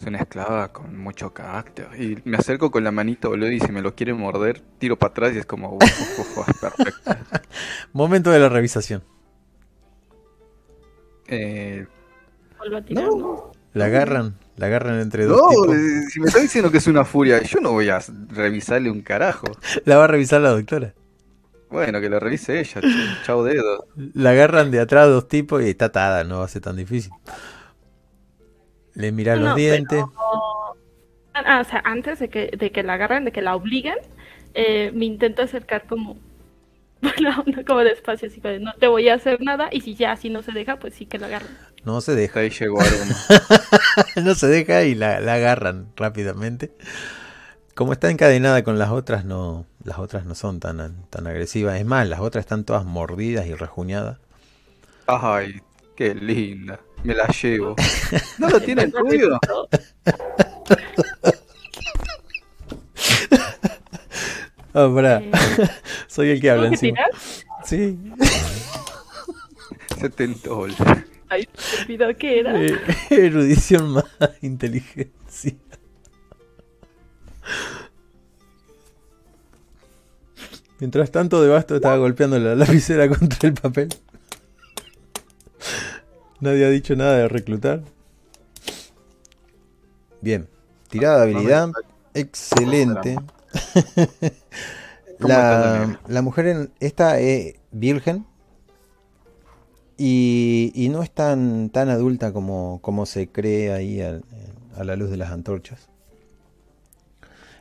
es una esclava con mucho carácter. Y me acerco con la manito, boludo, y si me lo quiere morder, tiro para atrás y es como, uf, uf, uf, perfecto. Momento de la revisación. Eh, Vuelvo a tirar, ¿no? La agarran, la agarran entre dos no, tipos. eh, si me está diciendo que es una furia, yo no voy a revisarle un carajo. La va a revisar la doctora. Bueno, que lo revise ella, ch- chao dedo. La agarran de atrás dos tipos y está atada, no va a ser tan difícil. Le miran los No, dientes. pero- Ah, o sea, antes de que, de que la agarren, de que la obliguen, eh, me intento acercar como, bueno, como despacio, así que no te voy a hacer nada, y si ya así no se deja, pues sí que la agarren. No se deja. ahí llegó algo más. no se deja y la, la agarran rápidamente. Como está encadenada con las otras, no, las otras no son tan, tan agresivas. Es más, las otras están todas mordidas y rajuñadas. Ay, qué linda. Me la llevo. ¿No lo tiene el tuyo? Ah, pará. Eh, Soy el que habla ¿Tengo que encima. tirar? Sí. Se tentó. Ay, olvidó que era. Eh, erudición más inteligencia. Mientras tanto, Devasto estaba golpeando la lapicera contra el papel. Nadie ha dicho nada de reclutar. Bien. Tirada de habilidad. Excelente. ¿Cómo está La, la mujer en esta es virgen. Y, y no es tan, tan adulta como, como se cree ahí al- a la luz de las antorchas.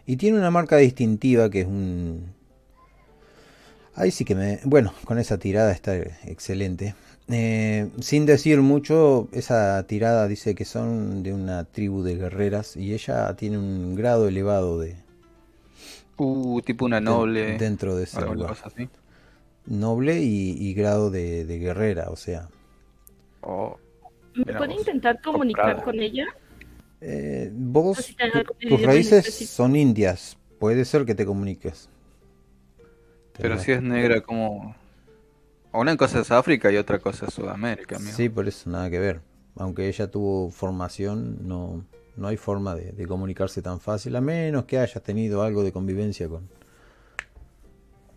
Y tiene una marca distintiva que es un... Ahí sí que me... Bueno, con esa tirada está excelente. Eh, sin decir mucho, esa tirada dice que son de una tribu de guerreras y ella tiene un grado elevado de... Uh, tipo una noble. dentro de ese alguna lugar. cosa así. Noble y, y grado de, de guerrera, o sea... Oh, ¿Me puede intentar comunicar comprada. con ella? Eh, vos, tu- tus raíces son indias, puede ser que te comuniques. pero si es negra, como. Una cosa es África y otra cosa es Sudamérica, amigo. Sí, por eso nada que ver. Aunque ella tuvo formación, no, no hay forma de, de comunicarse tan fácil, a menos que hayas tenido algo de convivencia con,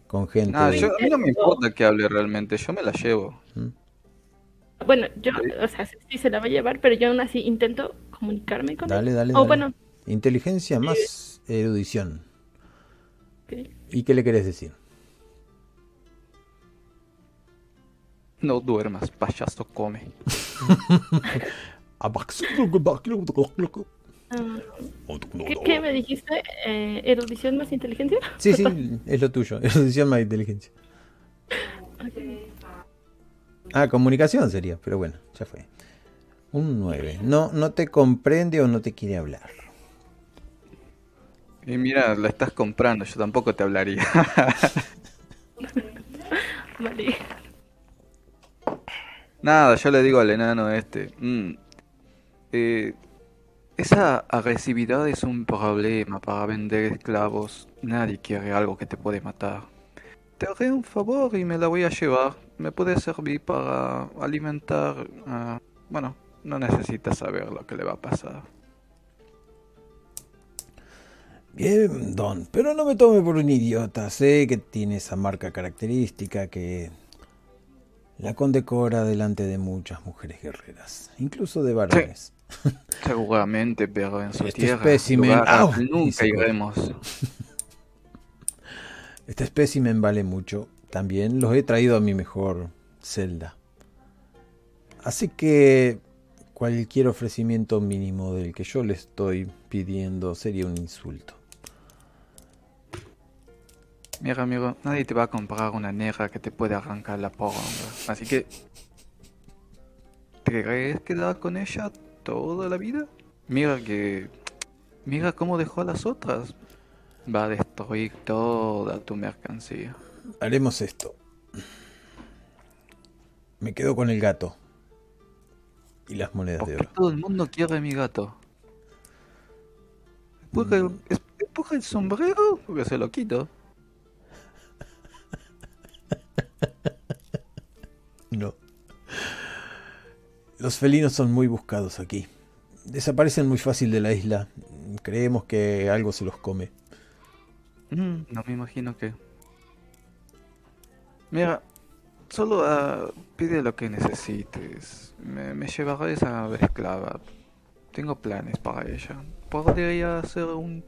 con gente. Nah, de- yo, a mí no me importa que hable realmente, yo me la llevo. Bueno, yo, o sea, sí se la va a llevar, pero yo aún así intento comunicarme con Dale, ella. dale, dale. bueno, Inteligencia más erudición. ¿Y qué le querés decir? No duermas, payaso come. Ah, ¿qué, qué me dijiste? Eh, ¿Erudición más inteligencia? Sí, sí, es lo tuyo. Erudición más inteligencia. Ah, comunicación sería, pero bueno, ya fue. Un 9. No, no te comprende o no te quiere hablar. Y mira, la estás comprando, yo tampoco te hablaría. Vale. Nada, yo le digo al enano este. "Mm, eh, esa agresividad es un problema para vender esclavos. Nadie quiere algo que te puede matar. Te haré un favor y me la voy a llevar. Me puede servir para alimentar. a- bueno, no necesitas saber lo que le va a pasar. Bien, Don, pero no me tome por un idiota. Sé que tiene esa marca característica que la condecora delante de muchas mujeres guerreras, incluso de varones. Seguramente, pero en su Este tierra espécimen- nunca iremos. Este espécimen vale mucho. También los he traído a mi mejor celda. Así que cualquier ofrecimiento mínimo del que yo le estoy pidiendo sería un insulto. Mira, amigo, nadie te va a comprar una negra que te puede arrancar la poronga. Así que. ¿Te querés quedar con ella toda la vida? Mira que. Mira cómo dejó a las otras. Va a destruir toda tu mercancía. Haremos esto. Me quedo con el gato. Y las monedas ¿Por de oro. todo el mundo quiere mi gato? Empuja el, es- empuja el sombrero porque se lo quito. No. Los felinos son muy buscados aquí. Desaparecen muy fácil de la isla. Creemos que algo se los come. Mm, no me imagino que. Mira, solo ah, pide lo que necesites. Me, me llevaré esa esclava. Tengo planes para ella. Podría hacer un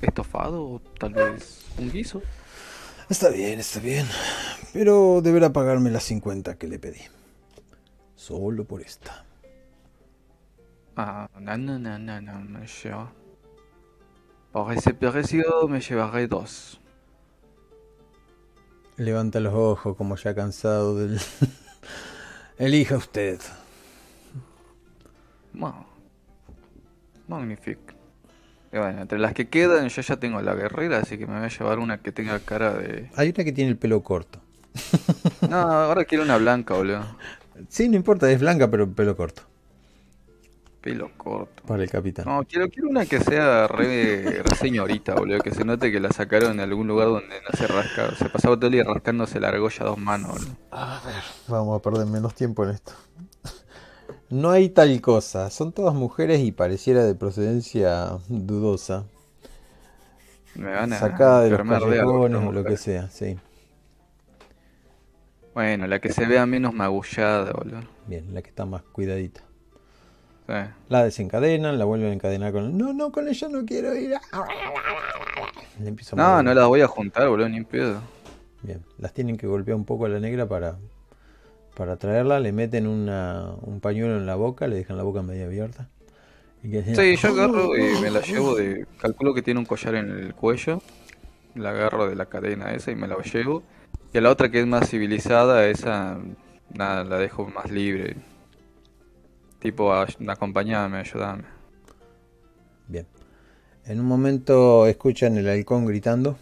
estofado o tal vez un guiso. Está bien, está bien. Pero deberá pagarme las 50 que le pedí. Solo por esta. Ah, no, no, no, no, no, no, yo. Por ese precio me llevaré dos. Levanta los ojos como ya cansado del... Elija usted. Bueno, magnífico. Y bueno, entre las que quedan, yo ya tengo la guerrera, así que me voy a llevar una que tenga cara de. Hay una que tiene el pelo corto. No, ahora quiero una blanca, boludo. Sí, no importa, es blanca pero pelo corto. Pelo corto. Para el capitán. No, quiero, quiero una que sea re, re señorita, boludo. Que se note que la sacaron en algún lugar donde no se rasca. Se pasaba todo el día rascándose la argolla a dos manos, boludo. A ver, vamos a perder menos tiempo en esto. No hay tal cosa. Son todas mujeres y pareciera de procedencia dudosa. Me van a Sacada de los callejones o lo que sea, sí. Bueno, la que se vea menos magullada, boludo. Bien, la que está más cuidadita. Sí. La desencadenan, la vuelven a encadenar con... No, no, con ella no quiero ir. Le No, no las voy a juntar, boludo, ni en pedo. Bien, las tienen que golpear un poco a la negra para, para traerla. Le meten una, un pañuelo en la boca, le dejan la boca media abierta. Sí, yo agarro y me la llevo de. Calculo que tiene un collar en el cuello. La agarro de la cadena esa y me la llevo. Y a la otra que es más civilizada, esa. Nada, la dejo más libre. Tipo, acompañame, ayudame. Bien. En un momento escuchan el halcón gritando.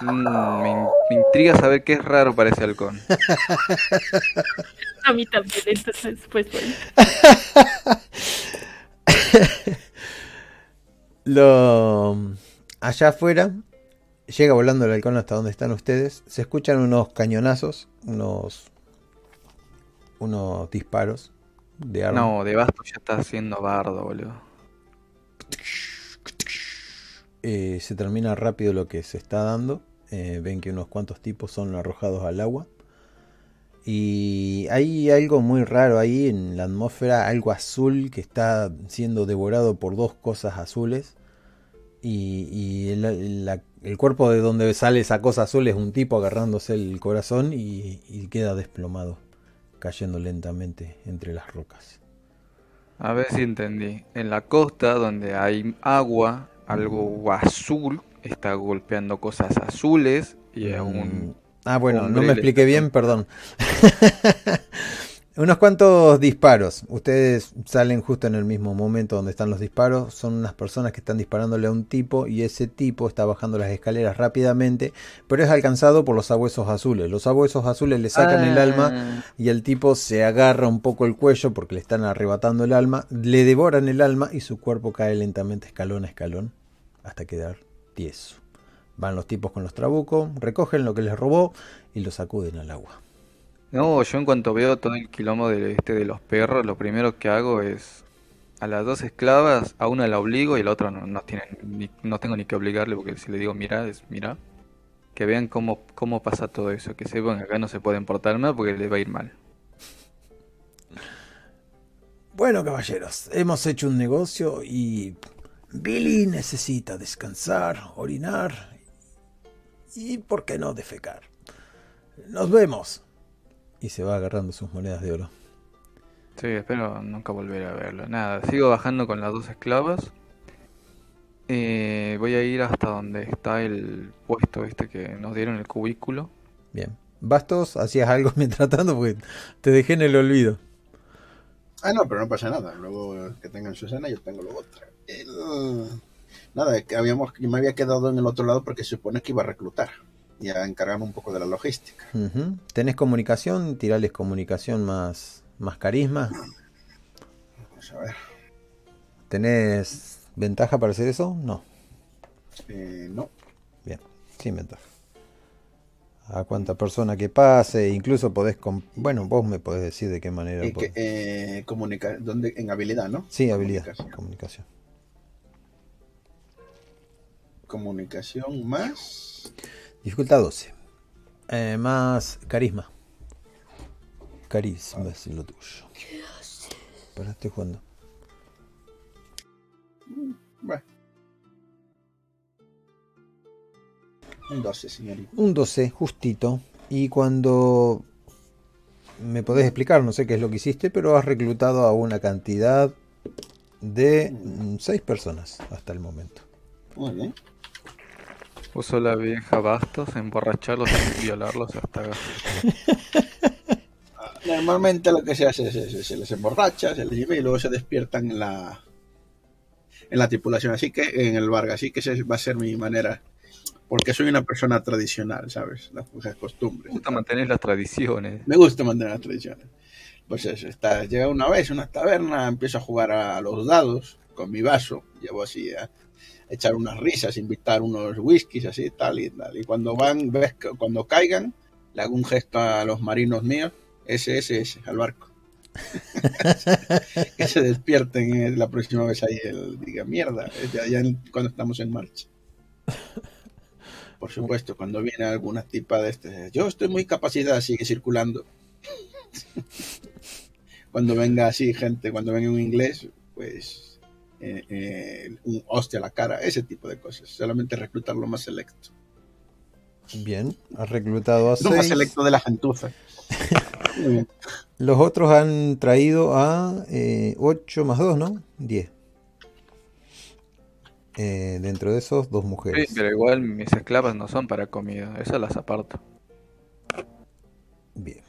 Mm, me, in- me intriga saber qué es raro para ese halcón. A mí también, entonces, pues bueno. Lo allá afuera llega volando el halcón hasta donde están ustedes. Se escuchan unos cañonazos, unos unos disparos de arma. No, de Basto ya está haciendo bardo, boludo. Eh, se termina rápido lo que se está dando. Eh, ven que unos cuantos tipos son arrojados al agua. Y hay algo muy raro ahí en la atmósfera, algo azul que está siendo devorado por dos cosas azules. Y, el, cuerpo de donde sale esa cosa azul es un tipo agarrándose el corazón y queda desplomado, cayendo lentamente entre las rocas. A ver si entendí. En la costa, donde hay agua, algo azul está golpeando cosas azules y a un... Ah, bueno, no me expliqué está- bien, perdón. Unos cuantos disparos. Ustedes salen justo en el mismo momento donde están los disparos. Son unas personas que están disparándole a un tipo y ese tipo está bajando las escaleras rápidamente, pero es alcanzado por los sabuesos azules. Los sabuesos azules le sacan el alma Ah, y el tipo se agarra un poco el cuello porque le están arrebatando el alma, le devoran el alma y su cuerpo cae lentamente escalón a escalón hasta quedar tieso. Van los tipos con los trabucos, recogen lo que les robó y lo sacuden al agua. No, yo en cuanto veo todo el quilombo de, este de los perros, lo primero que hago es a las dos esclavas, a una la obligo y la otra no, no, ni- no tengo ni que obligarle porque si le digo mira, es mira. Que vean cómo, cómo pasa todo eso, que sepan que acá no se pueden portar mal porque les va a ir mal. Bueno, caballeros, hemos hecho un negocio y Billy necesita descansar, orinar y, ¿por qué no, defecar? Nos vemos. Y se va agarrando sus monedas de oro. Sí, espero nunca volver a verlo. Nada, sigo bajando con las dos esclavas. Eh, voy a ir hasta donde está el puesto este que nos dieron el cubículo. Bien. Bastos, hacías algo mientras tanto porque te dejé en el olvido. Ah, no, pero no pasa nada. Luego que tengan su escena, yo tengo luego otra. El- Nada, es que habíamos, yo me había quedado en el otro lado porque se supone que iba a reclutar y a encargarme un poco de la logística. Ujú. ¿Tenés comunicación? Tirales comunicación más, más carisma. Vamos a ver. ¿Tenés ventaja para hacer eso? No. Eh, no, Bien, sin ventaja. A cuánta persona que pase, incluso podés... Bueno, vos me podés decir de qué manera... Eh, que, eh, comunica ¿dónde? en habilidad, ¿no? Sí, habilidad, Comunicación. comunicación. Comunicación más. Dificultad 12. Eh, más carisma. Carisma es lo tuyo. Para estoy jugando. Bueno. Un 12, señorita. Un 12, justito. Y cuando me podés explicar, no sé qué es lo que hiciste, pero has reclutado a una cantidad de 6 personas hasta el momento. Muy bien. Uso la vieja bastos, emborracharlos y violarlos hasta... Normalmente lo que se hace es, es- se les emborracha, se les lleva y luego se despiertan en la en la tripulación. Así que en el Vargas, así que esa va a ser mi manera. Porque soy una persona tradicional, ¿sabes? Las las costumbres. Me gusta mantener las tradiciones. Me gusta mantener las tradiciones. Pues eso, está, llega una vez a una taberna, empiezo a jugar a los dados con mi vaso, llevo así a echar unas risas, invitar unos whiskies, así, tal y tal. Y cuando van, ves cuando caigan, le hago un gesto a los marinos míos, ese, ese, ese, al barco. que se despierten eh, la próxima vez ahí, el, diga, mierda, ya, cuando estamos en marcha. Por supuesto, cuando viene alguna tipa de este, yo estoy muy capacitada, sigue circulando. cuando venga así gente, cuando venga un inglés, pues eh, eh, un hostia a la cara, ese tipo de cosas. Solamente reclutar lo más selecto. Bien, has reclutado a Lo más 6. selecto de la gentuza. Los otros han traído a eh, 8 más 2, ¿no? 10. Eh, dentro de esos, dos Sí, mujeres. pero igual mis esclavas no son para comida, esas las aparto. Bien.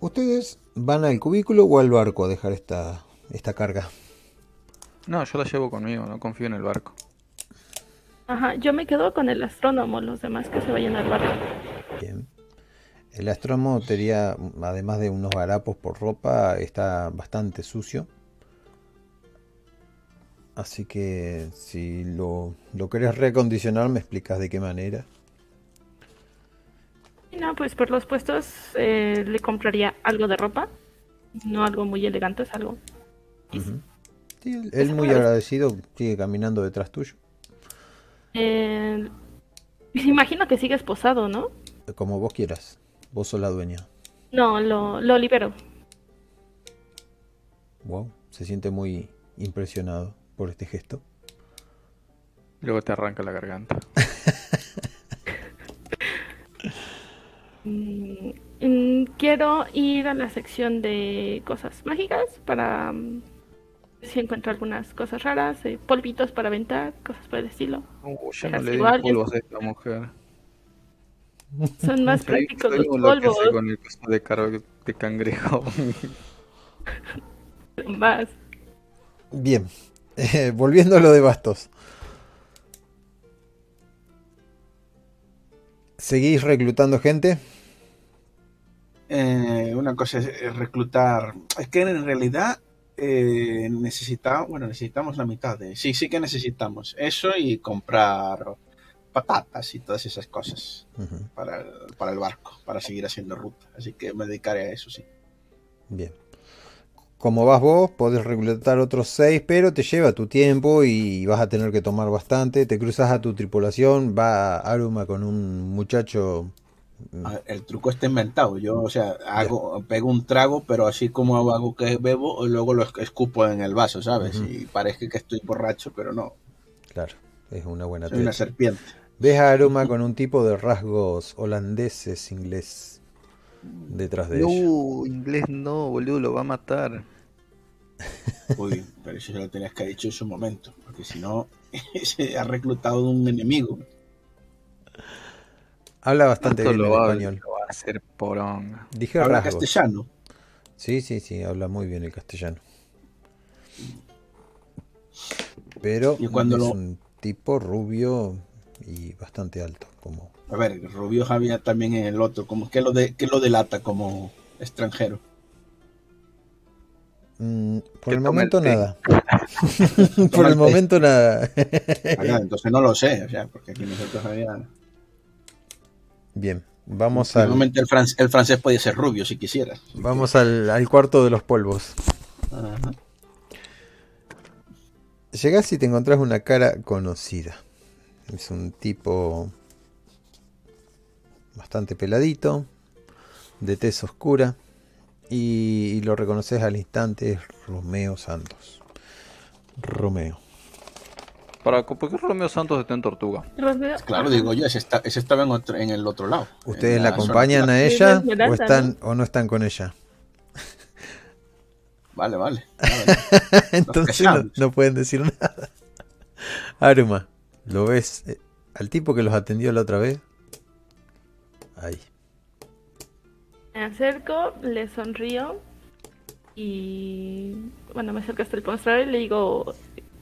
¿Ustedes van al cubículo o al barco a dejar esta, esta carga? No, yo la llevo conmigo, no confío en el barco. Ajá, yo me quedo con el astrónomo, los demás que se vayan al barco. Bien. El astrónomo tenía, además de unos harapos por ropa, está bastante sucio. Así que si lo, lo querés recondicionar, me explicas de qué manera. No, pues por los puestos eh, le compraría algo de ropa. No algo muy elegante, es algo. Él, él muy agradecido sigue caminando detrás tuyo. Eh, imagino que sigue esposado, ¿no? Como vos quieras. Vos sos la dueña. No, lo, lo libero. Wow. Se siente muy impresionado por este gesto. Luego te arranca la garganta. Mm, mm, quiero ir a la sección de cosas mágicas para mm, si encuentro algunas cosas raras, eh, polvitos para aventar, cosas por el estilo. Ya no le igual, polvos a esta mujer. Son más prácticos soy los que polvos. hace con el coso de, car- de cangrejo. Más. Bien. Eh, volviendo a lo de bastos. ¿Seguís reclutando gente? Eh, una cosa es reclutar. Es que en realidad eh, necesitamos, bueno, necesitamos la mitad de. Sí, sí que necesitamos eso y comprar patatas y todas esas cosas para el, para el barco, para seguir haciendo ruta. Así que me dedicaré a eso, sí. Bien. Como vas vos, podés reclutar otros seis, pero te lleva tu tiempo y vas a tener que tomar bastante. Te cruzas a tu tripulación, va Aruma con un muchacho. Mm, A ver, El truco está inventado. Yo, o sea, hago, pego un trago, pero así como hago que bebo, y luego lo escupo en el vaso, ¿sabes? Y parece que estoy borracho, pero no. Claro, es una buena Soy una serpiente. Ves a Aruma con un tipo de rasgos holandeses, inglés, detrás de ella. No, inglés no, boludo, lo va a matar. Uy, pero eso ya lo tenías que haber dicho en su momento, porque si no, se ha reclutado un enemigo. Habla bastante bien lo el va, español. lo va a hacer poronga. Dije Habla rasgos. castellano. Sí, sí, sí, habla muy bien el castellano. Pero Y cuando es lo- un tipo rubio y bastante alto, como A ver, Rubio había también en el otro, como que lo de, que lo delata como extranjero. Mm, por el momento el nada. por el momento nada. Ah, entonces no lo sé, o sea, porque aquí nosotros había. Bien, vamos al, Normalmente el, fran- el francés podía ser rubio si quisiera. vamos al, al cuarto de los polvos. Ajá. Llegás y te encontrás una cara conocida. Es un tipo bastante peladito, de tez oscura, y, y lo reconoces al instante, es Romeo Santos. Romeo. Para, ¿Por qué Romeo Santos está en Tortuga? Romeo- Claro, digo yo, ese, está- ese estaba en, otro- en el otro lado. ¿Ustedes en la zona acompañan a. Sí, ella o están o no están con ella? Vale, vale. vale. Entonces no pueden decir nada. Aruma, ¿lo ves eh, al tipo que los atendió la otra vez? Ahí. Me acerco, le sonrío y bueno, me acerco hasta el mostrador y le digo,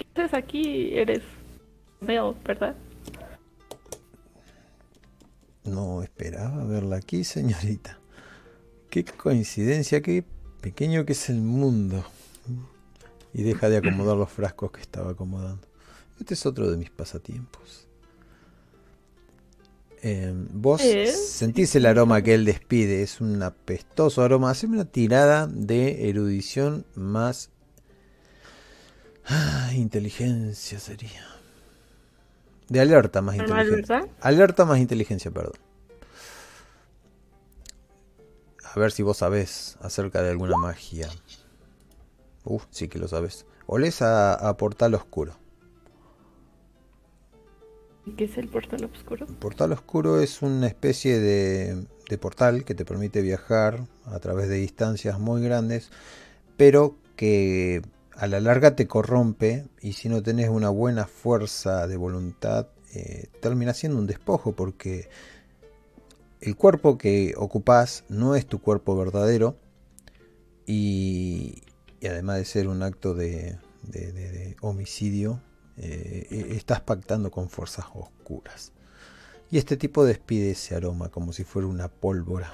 ¿qué haces aquí? Eres Romeo, ¿verdad? No esperaba verla aquí, señorita. Qué coincidencia, qué pequeño que es el mundo. Y deja de acomodar los frascos que estaba acomodando. Este es otro de mis pasatiempos. Eh, Vos ¿Eh? sentís el aroma que él despide. Es un apestoso aroma. Haceme una tirada de erudición más... Ah, inteligencia sería. De alerta más inteligencia. ¿verdad? Alerta más inteligencia, perdón. A ver si vos sabés acerca de alguna magia. Uf, sí que lo sabes. Olés a, a portal oscuro. ¿Qué es el portal oscuro? Portal oscuro es una especie de, de portal que te permite viajar a través de distancias muy grandes, pero que a la larga te corrompe y si no tenés una buena fuerza de voluntad, eh, termina siendo un despojo porque el cuerpo que ocupás no es tu cuerpo verdadero y, además de ser un acto de, homicidio, eh, e, estás pactando con fuerzas oscuras. Y este tipo despide ese aroma como si fuera una pólvora.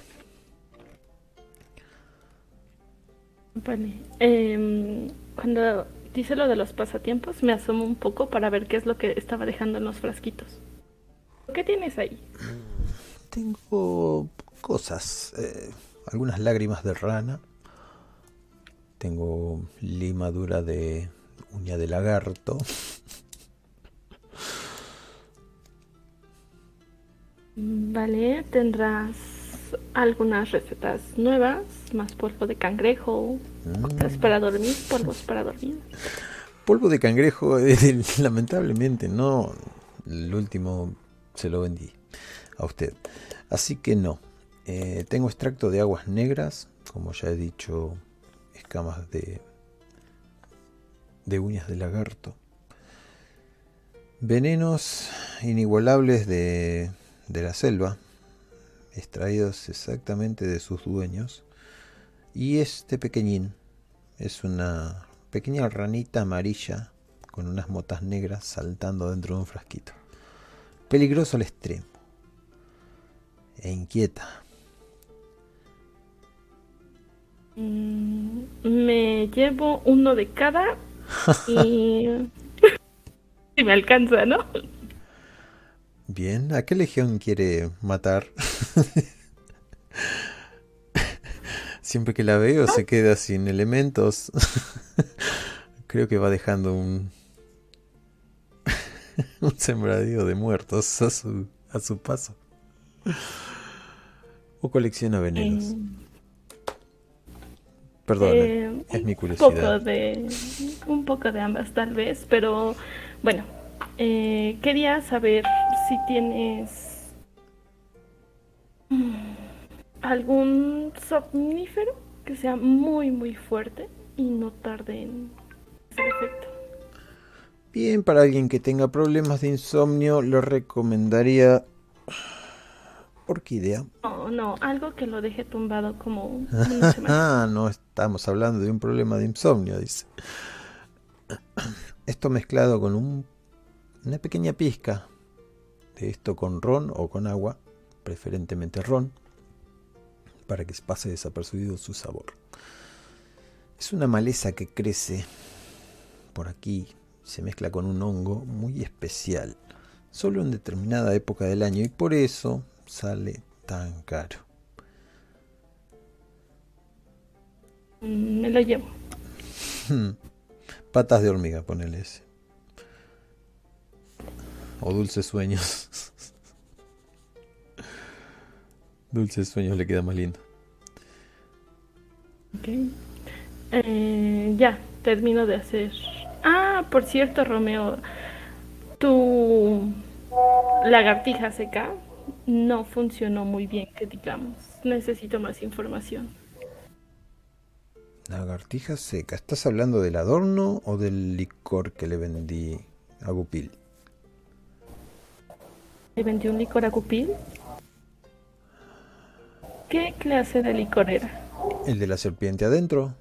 Vale. Em, cuando dice lo de los pasatiempos, me asomo un poco para ver qué es lo que estaba dejando en los frasquitos. ¿Qué tienes ahí? Tengo cosas. Eh, algunas lágrimas de rana. Tengo limadura de uña de lagarto. Vale, tendrás algunas recetas nuevas, más polvo de cangrejo, mm. para dormir, polvos para dormir. Polvo de cangrejo, lamentablemente no, el último se lo vendí a usted, así que no. Eh, tengo extracto de aguas negras, como ya he dicho, escamas de, de uñas de lagarto. Venenos inigualables de de la selva, extraídos exactamente de sus dueños. Y este pequeñín es una pequeña ranita amarilla con unas motas negras saltando dentro de un frasquito. Peligroso al extremo. E inquieta. Mm, me llevo uno de cada y... si me alcanza, ¿no? Bien, ¿a qué legión quiere matar? Siempre que la veo se queda sin elementos. Creo que va dejando un, un sembradío de muertos a su, a su paso. O colecciona venenos. Eh, Perdón, eh, es mi curiosidad. Poco de, un poco de ambas tal vez, pero bueno, eh, quería saber si tienes algún somnífero que sea muy muy fuerte y no tarde en hacer efecto. Bien, para alguien que tenga problemas de insomnio, le recomendaría orquídea. No, no, algo que lo deje tumbado como una semana. ah, no estamos hablando de un problema de insomnio, dice. Esto mezclado con un, una pequeña pizca de esto con ron o con agua, preferentemente ron, para que pase desapercibido su sabor. Es una maleza que crece por aquí, se mezcla con un hongo muy especial, solo en determinada época del año y por eso sale tan caro. Mm, me lo llevo. Patas de hormiga, ponele ese. O dulces sueños. dulces sueños le queda más lindo. Ok. Eh, ya, termino de hacer. Ah, por cierto, Romeo, tu lagartija seca no funcionó muy bien, que digamos. Necesito más información. Lagartija seca. ¿Estás hablando del adorno o del licor que le vendí a Gupil? ¿Le vendió un licor a Cupil? ¿Qué clase de licor era? El de la serpiente adentro.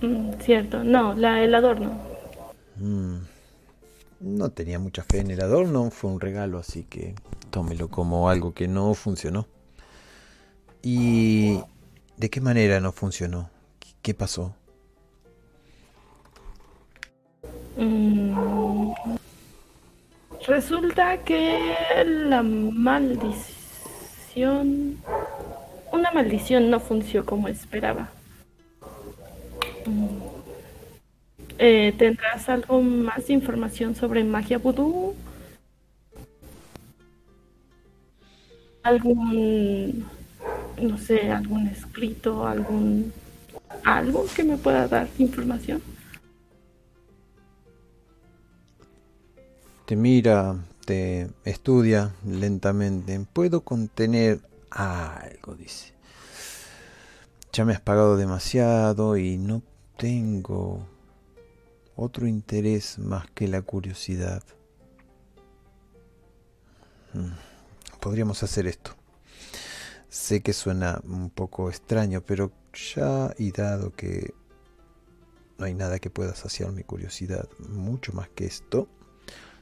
Mm, cierto, no, la, el adorno. Mm, no tenía mucha fe en el adorno, fue un regalo, así que tómelo como algo que no funcionó. ¿Y de qué manera no funcionó? ¿Qué pasó? Mm, resulta que la maldición... Una maldición no funcionó como esperaba. Mm, eh, ¿Tendrás algo más de información sobre magia vudú? ¿Algún, no sé, algún escrito, algún... algo que me pueda dar información? Te mira este estudia lentamente. Puedo contener algo, dice. Ya me has pagado demasiado y no tengo otro interés más que la curiosidad. Mm, podríamos hacer esto. Sé que suena un poco extraño, pero ya y dado que no hay nada que pueda saciar mi curiosidad mucho más que esto,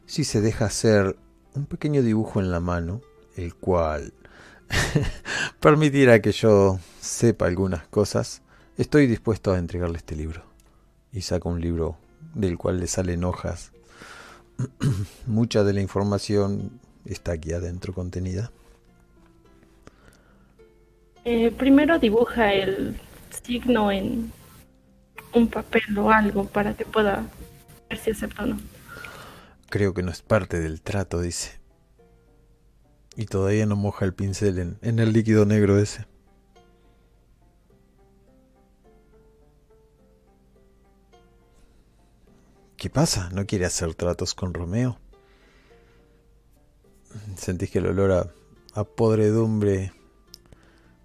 si se deja hacer un pequeño dibujo en la mano, el cual permitirá que yo sepa algunas cosas, estoy dispuesto a entregarle este libro. Y saca un libro del cual le salen hojas. Mucha de la información está aquí adentro contenida. Eh, primero dibuja el signo en un papel o algo para que pueda ver si acepta o no. Creo que no es parte del trato, dice. Y todavía no moja el pincel en, el líquido negro ese. ¿Qué pasa? ¿No quiere hacer tratos con Romeo? ¿Sentís que el olor a, a podredumbre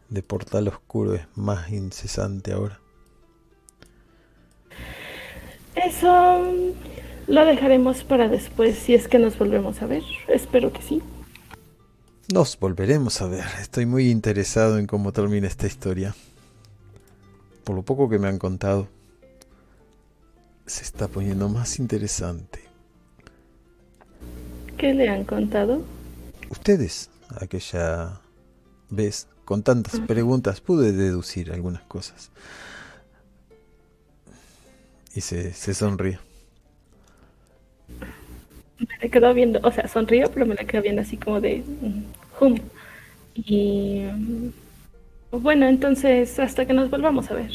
de portal oscuro es más incesante ahora? Eso lo dejaremos para después si es que nos volvemos a ver. Espero que sí. Nos volveremos a ver. Estoy muy interesado en cómo termina esta historia. Por lo poco que me han contado, se está poniendo más interesante. ¿Qué le han contado? Ustedes, aquella vez, con tantas preguntas, pude deducir algunas cosas. Y se, se sonríe. Me le quedo viendo, o sea, sonrío, pero me la quedo viendo así como de mm, hum. Y mm, bueno, entonces hasta que nos volvamos a ver.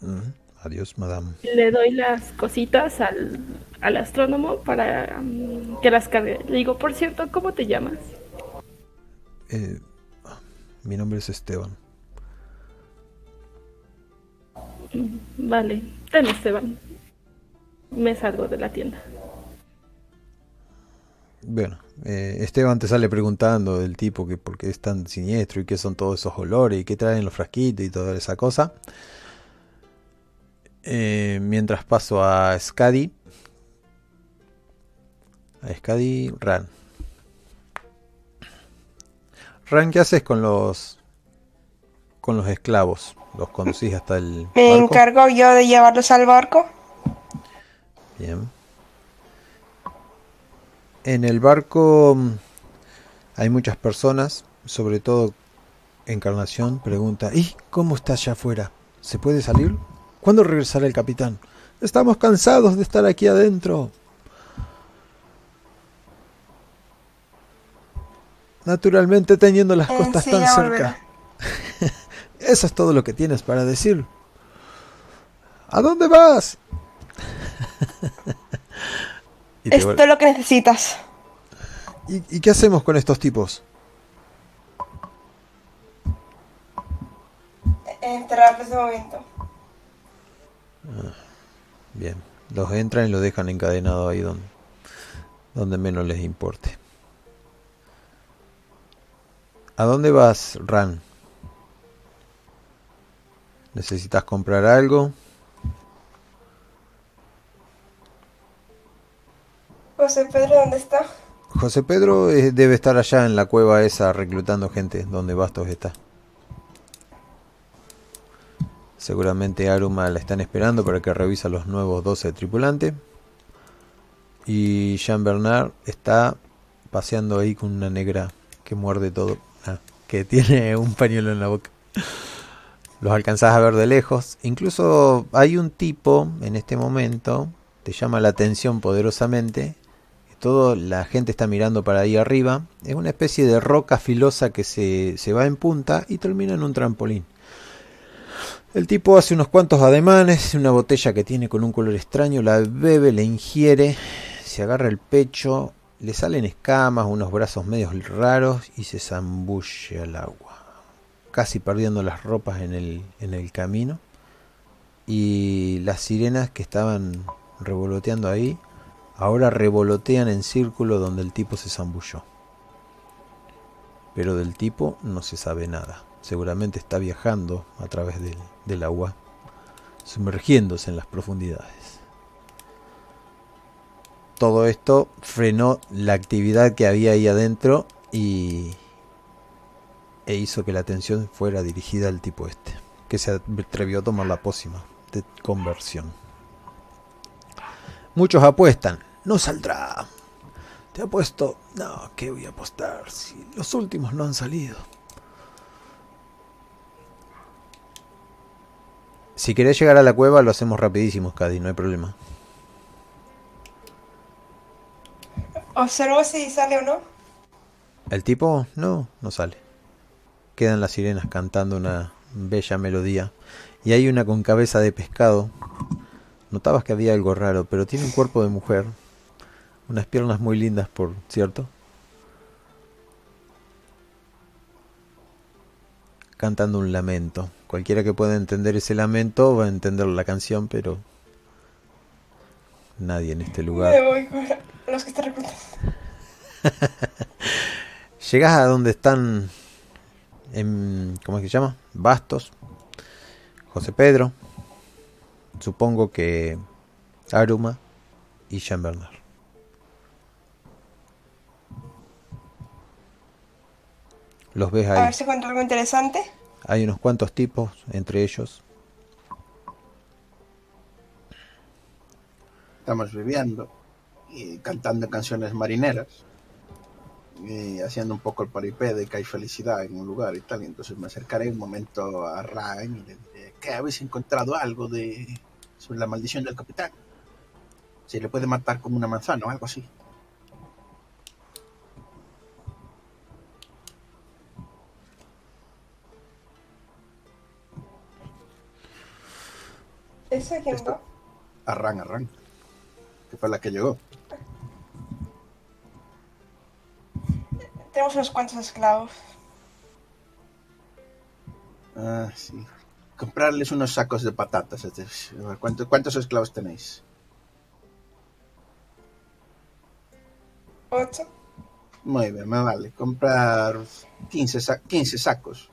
Mm, Adiós, madame. Le doy las cositas al, al astrónomo para mm, que las cargue. Le digo, por cierto, ¿cómo te llamas? Eh, mi nombre es Esteban. Mm, Vale, ten Esteban. Me salgo de la tienda. Bueno, eh, Esteban te sale preguntando del tipo que por qué es tan siniestro y qué son todos esos olores y qué traen los frasquitos y toda esa cosa. Eh, mientras paso a Skadi. A Skadi Ran. Ran, ¿qué haces con los con los esclavos? ¿Los conducís hasta el Me barco? encargo yo de llevarlos al barco. Bien. En el barco mm, hay muchas personas, sobre todo Encarnación pregunta, ¿y cómo está allá afuera? ¿Se puede salir? ¿Cuándo regresará el capitán? Estamos cansados de estar aquí adentro. Naturalmente teniendo las costas tan cerca. Eso es todo lo que tienes para decir. ¿A dónde vas? Esto es lo que necesitas. ¿Y, y qué hacemos con estos tipos? Enterrarlos de momento. Bien, los entran y los dejan encadenados ahí donde, donde menos les importe. ¿A dónde vas, Ran? ¿Necesitas comprar algo? José Pedro, ¿dónde está? José Pedro eh, debe estar allá en la cueva esa reclutando gente donde Bastos está. Seguramente Aruma la están esperando para que revise los nuevos 12 tripulantes. Y Jean Bernard está paseando ahí con una negra que muerde todo. Ah, que tiene un pañuelo en la boca. Los alcanzás a ver de lejos. Incluso hay un tipo en este momento, te llama la atención poderosamente. Todo la gente está mirando para ahí arriba. Es una especie de roca filosa que se, se va en punta y termina en un trampolín. El tipo hace unos cuantos ademanes, una botella que tiene con un color extraño, la bebe, la ingiere, se agarra el pecho, le salen escamas, unos brazos medios raros y se zambulle al agua, casi perdiendo las ropas en el, en el camino. Y las sirenas que estaban revoloteando ahí Ahora revolotean en círculo donde el tipo se zambulló. Pero del tipo no se sabe nada. Seguramente está viajando a través del, agua, sumergiéndose en las profundidades. Todo esto frenó la actividad que había ahí adentro y e hizo que la atención fuera dirigida al tipo este, que se atrevió a tomar la pócima de conversión. Muchos apuestan, no saldrá. Te apuesto, no, ¿qué voy a apostar si los últimos no han salido? Si querés llegar a la cueva lo hacemos rapidísimo, Cady, no hay problema. Observo si sale o no. ¿El tipo? No, no sale. Quedan las sirenas cantando una bella melodía. Y hay una con cabeza de pescado. Notabas que había algo raro, pero tiene un cuerpo de mujer. Unas piernas muy lindas, por cierto. Cantando un lamento. Cualquiera que pueda entender ese lamento va a entender la canción, pero nadie en este lugar. Me voy con los que están. Llegas a donde están, en, ¿cómo es que se llama? Bastos, José Pedro, supongo que Aruma y Jean Bernard. Los ves A ahí. ver si encuentro algo interesante. Hay unos cuantos tipos, entre ellos. Estamos viviendo y cantando canciones marineras y haciendo un poco el paripé de que hay felicidad en un lugar y tal. Y entonces me acercaré un momento a Ryan y le diré, ¿qué habéis encontrado algo de sobre la maldición del capitán? Si le puede matar con una manzana o algo así. ¿Esa quién va? Arran, Arran, que fue la que llegó. Tenemos unos cuantos esclavos. Ah, sí. Comprarles unos sacos de patatas. ¿Cuántos, cuántos esclavos tenéis? Ocho. Muy bien, me vale. Comprar 15, sa- 15 sacos.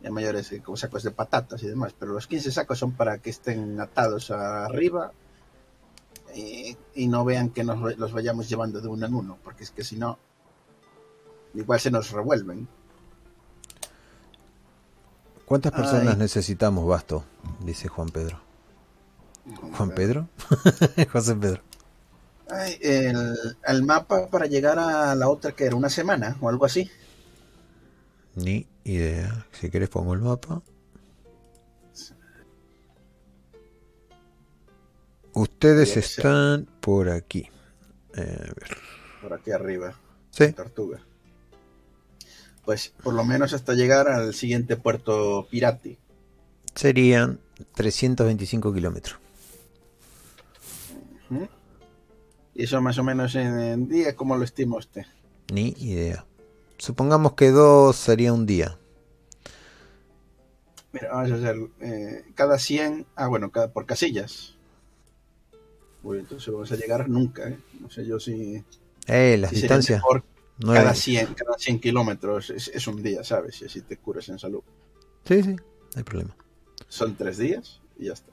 Ya mayores eh, como sacos de patatas y demás. Pero los 15 sacos son para que estén atados arriba y, y no vean que nos los vayamos llevando de uno en uno. Porque es que si no, igual se nos revuelven. ¿Cuántas personas Ay. necesitamos, Basto? Dice Juan Pedro. ¿Juan Pedro? José Pedro. Ay, el, el mapa para llegar a la otra que era una semana o algo así. Ni idea. Si querés pongo el mapa. Ustedes están por aquí. Eh, a ver. Por aquí arriba. Sí, Tortuga. Pues por lo menos hasta llegar al siguiente puerto Pirati. serían 325 kilómetros. Y eso más o menos en, en día, ¿cómo lo estima usted? Ni idea. Supongamos que dos sería un día. Mira, vamos a hacer eh, cada 100, ah bueno, cada, por casillas. Uy, entonces vamos a llegar nunca, ¿eh? No sé yo si... Eh, las si distancias. cada, es- 100, cada 100 kilómetros es, es un día, ¿sabes? Y así te curas en salud. Sí, sí, no hay problema. Son tres días y ya está.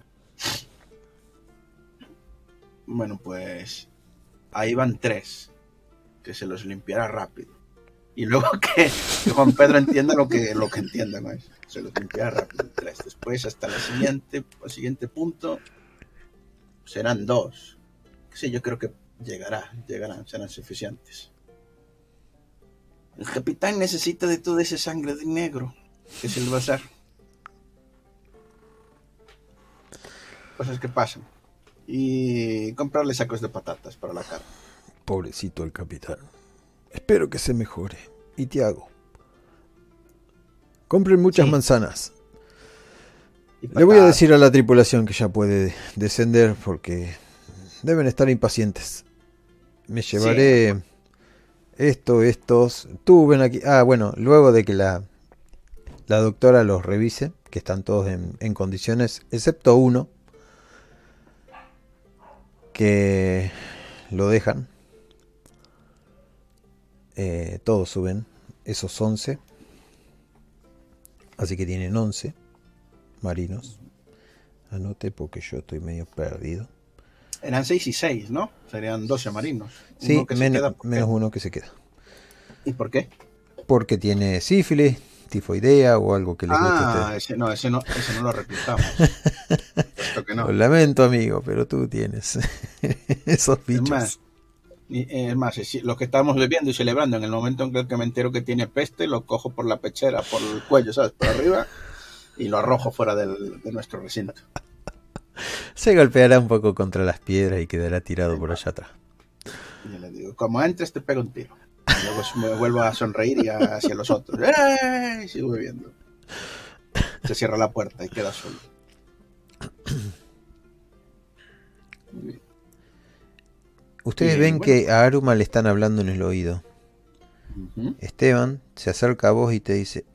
Bueno, pues ahí van tres. Que se los limpiará rápido. Y luego que, Juan Pedro entienda lo que, lo que entienda, ¿no? Se los limpiará rápido. Después, hasta la siguiente, el siguiente punto, serán dos. Sí, yo creo que llegará, llegarán, serán suficientes. El capitán necesita de toda esa sangre de negro. que va a hacer? Cosas que pasan. Y comprarle sacos de patatas para la carne. Pobrecito el capitán. Espero que se mejore. Y te hago. Compren muchas Sí. manzanas. Le voy a decir a la tripulación que ya puede descender porque deben estar impacientes. Me llevaré esto, estos. Tú ven aquí. Ah, bueno, luego de que la, la doctora los revise, que están todos en, en condiciones, excepto uno, que lo dejan. Eh, todos suben esos 11. Así que tienen 11 marinos. Anote porque yo estoy medio perdido. Eran 6 y 6, ¿no? Serían 12 marinos. Sí, Uno menos, queda, menos uno que se queda. ¿Y por qué? Porque tiene sífilis, tifoidea o algo que guste a Ah, ustedes. ese no, ese no, ese no lo reclutamos. Esto que no. Lo lamento, amigo, pero tú tienes esos Es bichos. Y- es más, si- lo que estamos bebiendo y celebrando, en el momento en que me entero que tiene peste, lo cojo por la pechera, por el cuello, ¿sabes? Por arriba, y lo arrojo fuera del- de nuestro recinto. Se golpeará un poco contra las piedras y quedará tirado por allá atrás. Y yo le digo, como entres te pego un tiro. Y luego me vuelvo a sonreír y a- hacia los otros. ¡Eh! Y sigo bebiendo. Se cierra la puerta y queda solo. Muy bien. Ustedes Bien, ven bueno. que a Aruma le están hablando en el oído. Esteban se acerca a vos y te dice,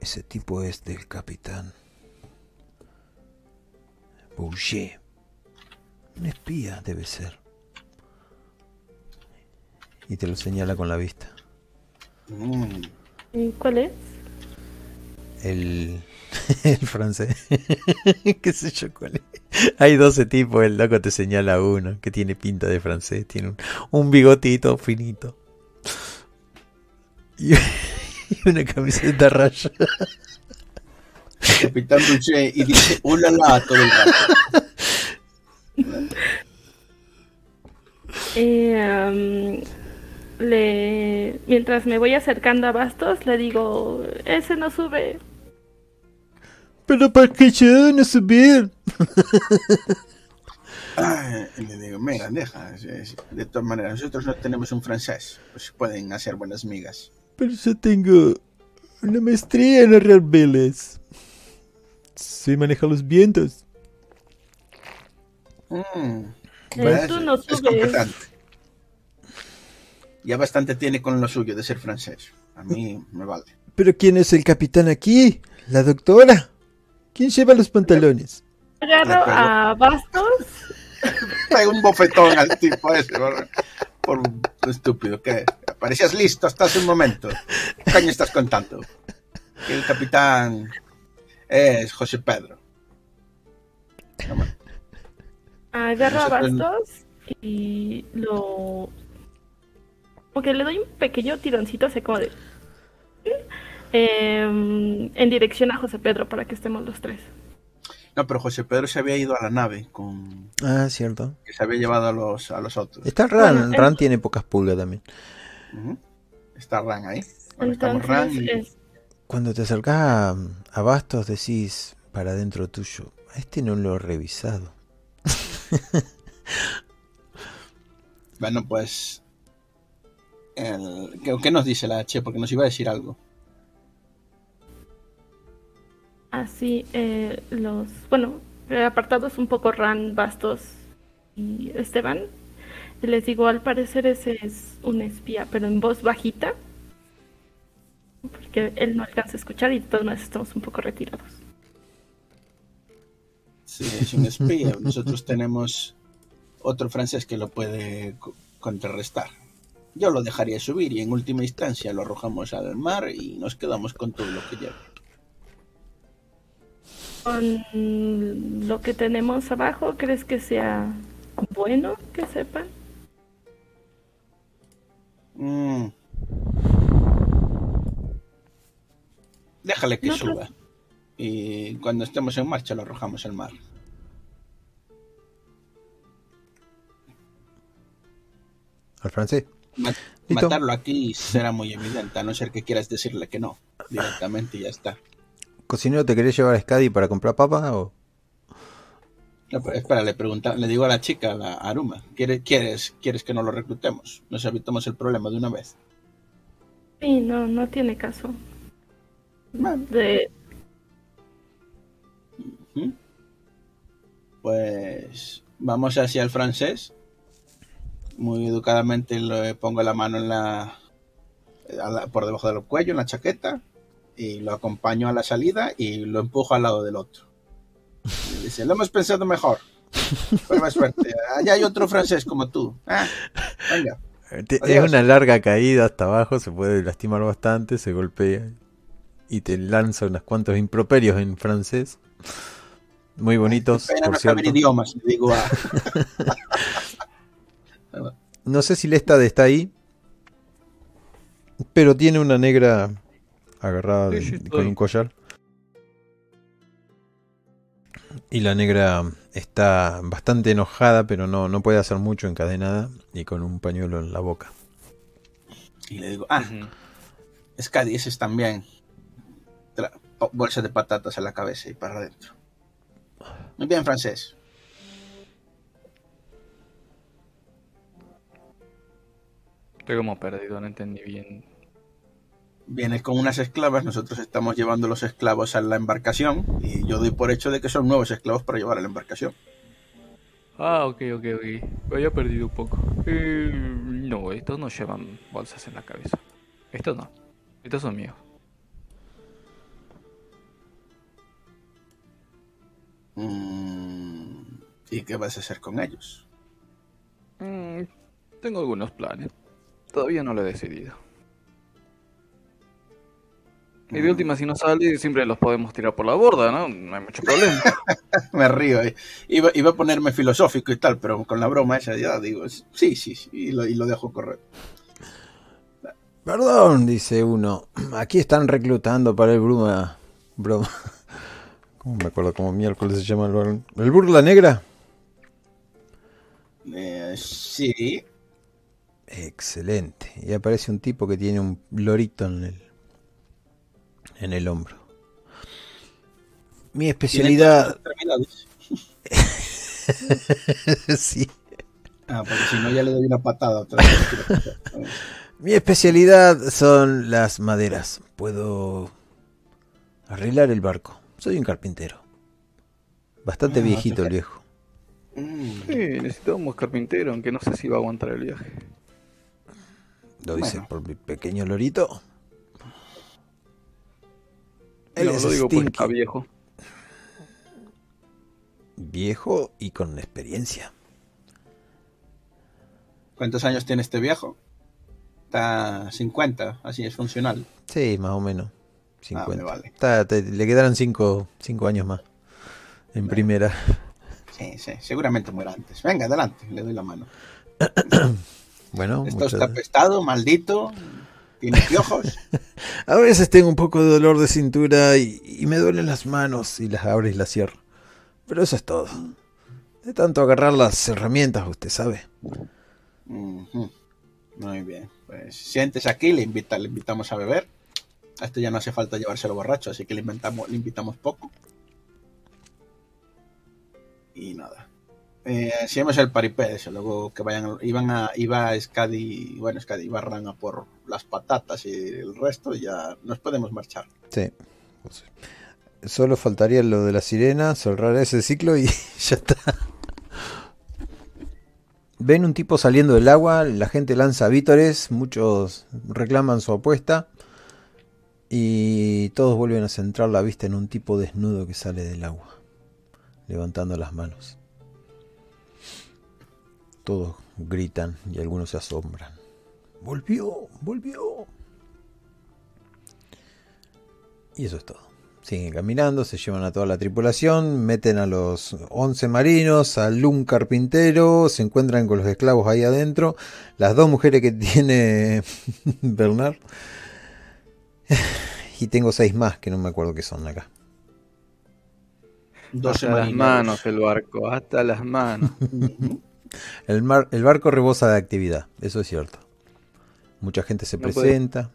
ese tipo es del capitán Bourget. Un espía debe ser. Y te lo señala con la vista. Mm. ¿Y ¿Cuál es? El, el francés. ¿Qué sé yo cuál es? Hay 12 tipos, el loco te señala uno que tiene pinta de francés, tiene un, un bigotito finito. Y, y una camiseta raya. Capitán Dulce y dice ulala todo el rato. Eh, le, mientras me voy acercando a Bastos, le digo, ese no sube. Pero para que yo no subir. Y le digo, mira, deja. es- es- De todas maneras, nosotros no tenemos un francés. Pues pueden hacer buenas migas. Pero yo tengo una maestría en arrear velas. Sé manejar los vientos. Mm, Eh, ¿ves? tú no es subes. competente. Ya bastante tiene con lo suyo de ser francés. A mí me vale. ¿Pero quién es el capitán aquí? ¿La doctora? ¿Quién lleva los pantalones? Agarro a Bastos, Pega un bofetón al tipo ese por, por un estúpido que parecías listo hasta hace un momento. ¿Qué coño estás contando? Que el capitán es José Pedro. No, agarro a Bastos y lo... Porque le doy un pequeño tironcito así como de... em, en dirección a José Pedro para que estemos los tres. No, pero José Pedro se había ido a la nave con Ah, cierto. que se había llevado a los a los otros. Está Ran. Bueno, Ran tiene pocas pulgas también. Está Ran ahí. Bueno, Entonces, Ran y es- Cuando te acercás a, a Bastos decís para dentro tuyo, a este no lo he revisado. bueno, pues el- ¿qué, qué nos dice la H? Porque nos iba a decir algo. Así eh, los... Bueno, apartados un poco Ran, Bastos y Esteban. Les digo, al parecer ese es un espía, pero en voz bajita. Porque él no alcanza a escuchar y todas maneras estamos un poco retirados. Sí, es un espía. Nosotros tenemos otro francés que lo puede co- contrarrestar. Yo lo dejaría subir y en última instancia lo arrojamos al mar y nos quedamos con todo lo que lleva. Con lo que tenemos abajo, ¿crees que sea bueno que sepan? Mm. Déjale que suba. Y cuando estemos en marcha lo arrojamos al mar. Al francés. Ma- Listo. matarlo aquí será muy evidente, a no ser que quieras decirle que no. Directamente y ya está. Cocinero, ¿te querés llevar a Scadi para comprar papa o...? No, espera, le pregunta, le digo a la chica, a la Aruma, ¿quiere- ¿quieres, ¿quieres que no lo reclutemos? Nos evitamos el problema de una vez. Sí, no, no tiene caso. Bueno. De. Pues vamos hacia el francés. Muy educadamente le pongo la mano en la- por debajo del cuello, en la chaqueta, y lo acompaño a la salida y lo empujo al lado del otro. Y dice, lo hemos pensado mejor. Prueba suerte. Allá hay otro francés como tú. Ah, venga. Es una larga caída hasta abajo, se puede lastimar bastante, se golpea y te lanza unos cuantos improperios en francés. Muy bonitos, pena por no cierto. idiomas, digo a... No sé si Lestad está ahí, pero tiene una negra agarrada Sí, de- sí, con un collar. Y la negra está bastante enojada, pero no, no puede hacer mucho encadenada y con un pañuelo en la boca. Y le digo, ah, Scadi, ese es también. Tra- po- bolsa de patatas en la cabeza y para adentro. Muy bien, francés. Estoy como perdido, no entendí bien. Vienes con unas esclavas, nosotros estamos llevando los esclavos a la embarcación y yo doy por hecho de que son nuevos esclavos para llevar a la embarcación. Ah, ok, ok, ok. Había perdido un poco. Eh, no, estos no llevan bolsas en la cabeza. Estos no. Estos son míos. Mm, ¿Y qué vas a hacer con ellos? Mm, tengo algunos planes. Todavía no lo he decidido. Y de última, si no sale, siempre los podemos tirar por la borda, ¿no? No hay mucho problema. Me río. eh. Iba, iba a ponerme filosófico y tal, pero con la broma esa ya digo, sí, sí, sí, y lo, y lo dejo correr. Perdón, dice uno. Aquí están reclutando para el Bruma. Broma. ¿Cómo me acuerdo cómo miércoles se llama el bar- ¿El Burla Negra? Eh, sí, Excelente. Y aparece un tipo que tiene un lorito en el, en el hombro. Mi especialidad. sí. Ah, porque si no ya le doy una patada otra vez. Mi especialidad son las maderas. Puedo arreglar el barco. Soy un carpintero. Bastante Ah, viejito el viejo. Mm, Sí, necesitamos carpintero, aunque no sé si va a aguantar el viaje. Lo dice Bueno. por mi pequeño lorito. Él No, es lo digo porque Stinky. está viejo. Viejo y con experiencia. ¿Cuántos años tiene este viejo? Está 50, así es funcional. Sí, más o menos. Ah, 50. me vale. Está- te- le quedarán 5 años más. En primera. Sí, sí, seguramente muera antes. Venga, adelante, le doy la mano. Bueno, Esto muchas- está apestado, maldito, piojos. a veces tengo un poco de dolor de cintura y, y me duelen las manos y las abro y las cierro. Pero eso es todo. De tanto agarrar las herramientas, usted sabe. Muy bien, pues sientes aquí, le, invita, le invitamos a beber. A este ya no hace falta llevárselo borracho, así que le, inventamos, le invitamos poco. Y nada. Eh, hacíamos el paripé, luego que vayan, iban a, iba Scadi, bueno, Scadi, iba Rana por las patatas y el resto, y ya nos podemos marchar. Sí. Solo faltaría lo de la sirena, cerrar ese ciclo y ya está. Ven un tipo saliendo del agua, la gente lanza vítores, muchos reclaman su apuesta y todos vuelven a centrar la vista en un tipo desnudo que sale del agua, levantando las manos. Todos gritan y algunos se asombran. Volvió, volvió. Y eso es todo. Siguen caminando, se llevan a toda la tripulación, meten a los 11 marinos, al un carpintero, se encuentran con los esclavos ahí adentro, las dos mujeres que tiene Bernard. Y tengo seis más que no me acuerdo qué son acá. 12 hasta las manos el barco, hasta las manos. El, mar, el barco rebosa de actividad, eso es cierto. Mucha gente se No puede- presenta.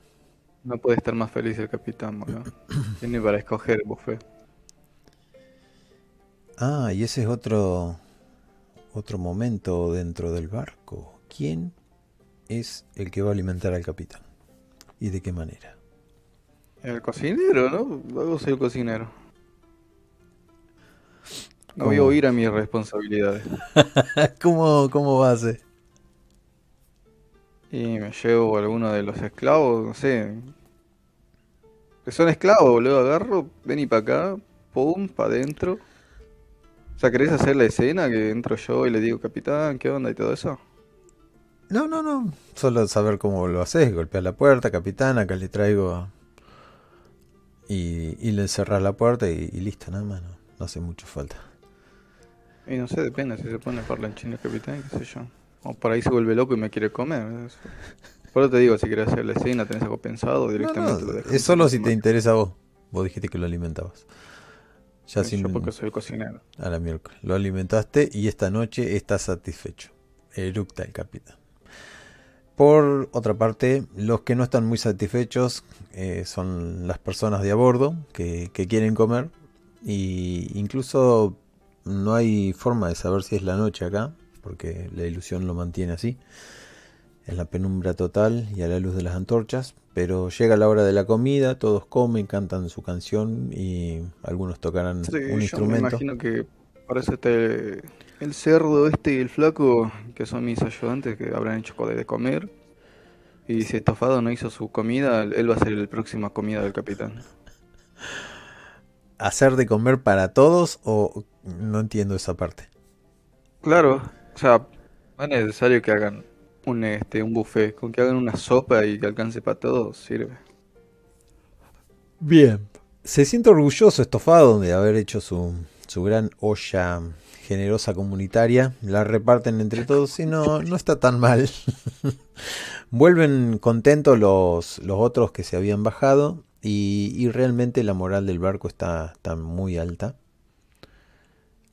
No puede estar más feliz el capitán, boludo. Tiene para escoger el buffet. Ah, y ese es otro otro momento dentro del barco. ¿Quién es el que va a alimentar al capitán? ¿Y de qué manera? El cocinero, ¿no? Luego soy el cocinero. No voy a oír a mis responsabilidades. ¿Cómo, cómo va a ser? Y me llevo a alguno de los esclavos, no sé. Que son esclavos, boludo. Agarro, vení para acá, pum, para adentro. O sea, ¿querés hacer la escena que entro yo y le digo, capitán, qué onda y todo eso? No, no, no. Solo saber cómo lo haces. Golpear la puerta, capitán, acá le traigo... Y, y le cerrar la puerta y, y listo, nada más. No, no hace mucho falta. Y no sé, depende, si se pone parlanchín el capitán, qué sé yo. O por ahí se vuelve loco y me quiere comer. Por eso te digo, si querés hacer la escena, tenés algo pensado, No, directamente no, dejas es solo si te interesa a vos. Vos dijiste que lo alimentabas. Ya Sí, sin Yo porque soy el cocinero. a la miércoles. Lo alimentaste y esta noche está satisfecho. Eructa el capitán. Por otra parte, los que no están muy satisfechos eh, son las personas de a bordo que, que quieren comer. Y incluso no hay forma de saber si es la noche acá, porque la ilusión lo mantiene así. En la penumbra total y a la luz de las antorchas. Pero llega la hora de la comida, todos comen, cantan su canción y algunos tocarán Sí, un yo me instrumento. imagino que parece este el cerdo este y el flaco, que son mis ayudantes, que habrán hecho de de comer. Y si Estofado no hizo su comida, él va a ser la próxima comida del capitán. hacer de comer para todos o no entiendo esa parte. Claro, o sea, no es necesario que hagan un este un buffet, con que hagan una sopa y que alcance para todos, sirve. Bien. Se siente orgulloso estofado de haber hecho su, su gran olla generosa comunitaria. La reparten entre todos y no, no está tan mal. Vuelven contentos los, los otros que se habían bajado y, y realmente la moral del barco está, está muy alta.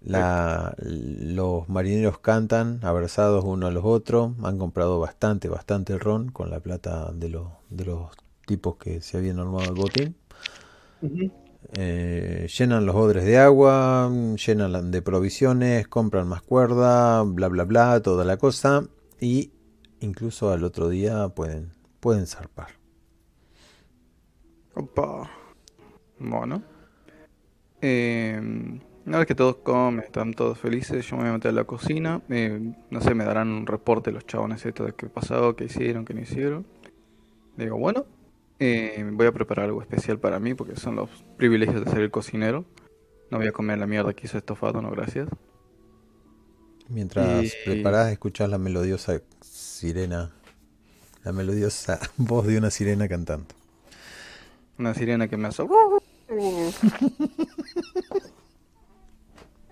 La, los marineros cantan abrazados uno a los otros. Han comprado bastante, bastante ron con la plata de, los de los tipos que se habían armado el botín. Eh, llenan los odres de agua, llenan de provisiones, compran más cuerda, bla bla bla, toda la cosa. Y incluso al otro día pueden, pueden zarpar. Opa. Bueno. Eh, una vez que todos comen, están todos felices, yo me voy a meter a la cocina. eh, no sé, me darán un reporte los chabones estos de qué pasó, qué hicieron, qué no hicieron. Digo, bueno, eh, voy a preparar algo especial para mí porque son los privilegios de ser el cocinero. No voy a comer la mierda que hizo estofado, no gracias. Mientras Y- preparás, escuchás la melodiosa sirena, la melodiosa voz de una sirena cantando. Una sirena que me hace...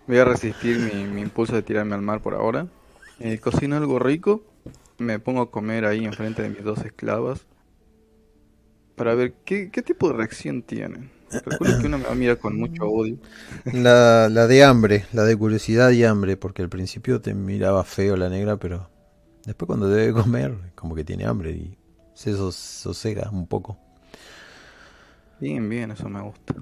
Voy a resistir mi, mi impulso de tirarme al mar por ahora. Eh, cocino algo rico. Me pongo a comer ahí enfrente de mis dos esclavas. Para ver qué, qué tipo de reacción tienen. Calculo que una me va a mirar con mucho odio. La, la de hambre, la de curiosidad y hambre, porque al principio te miraba feo la negra, pero después cuando debe comer, como que tiene hambre y se sos- sosega un poco. Bien, bien, eso me gusta.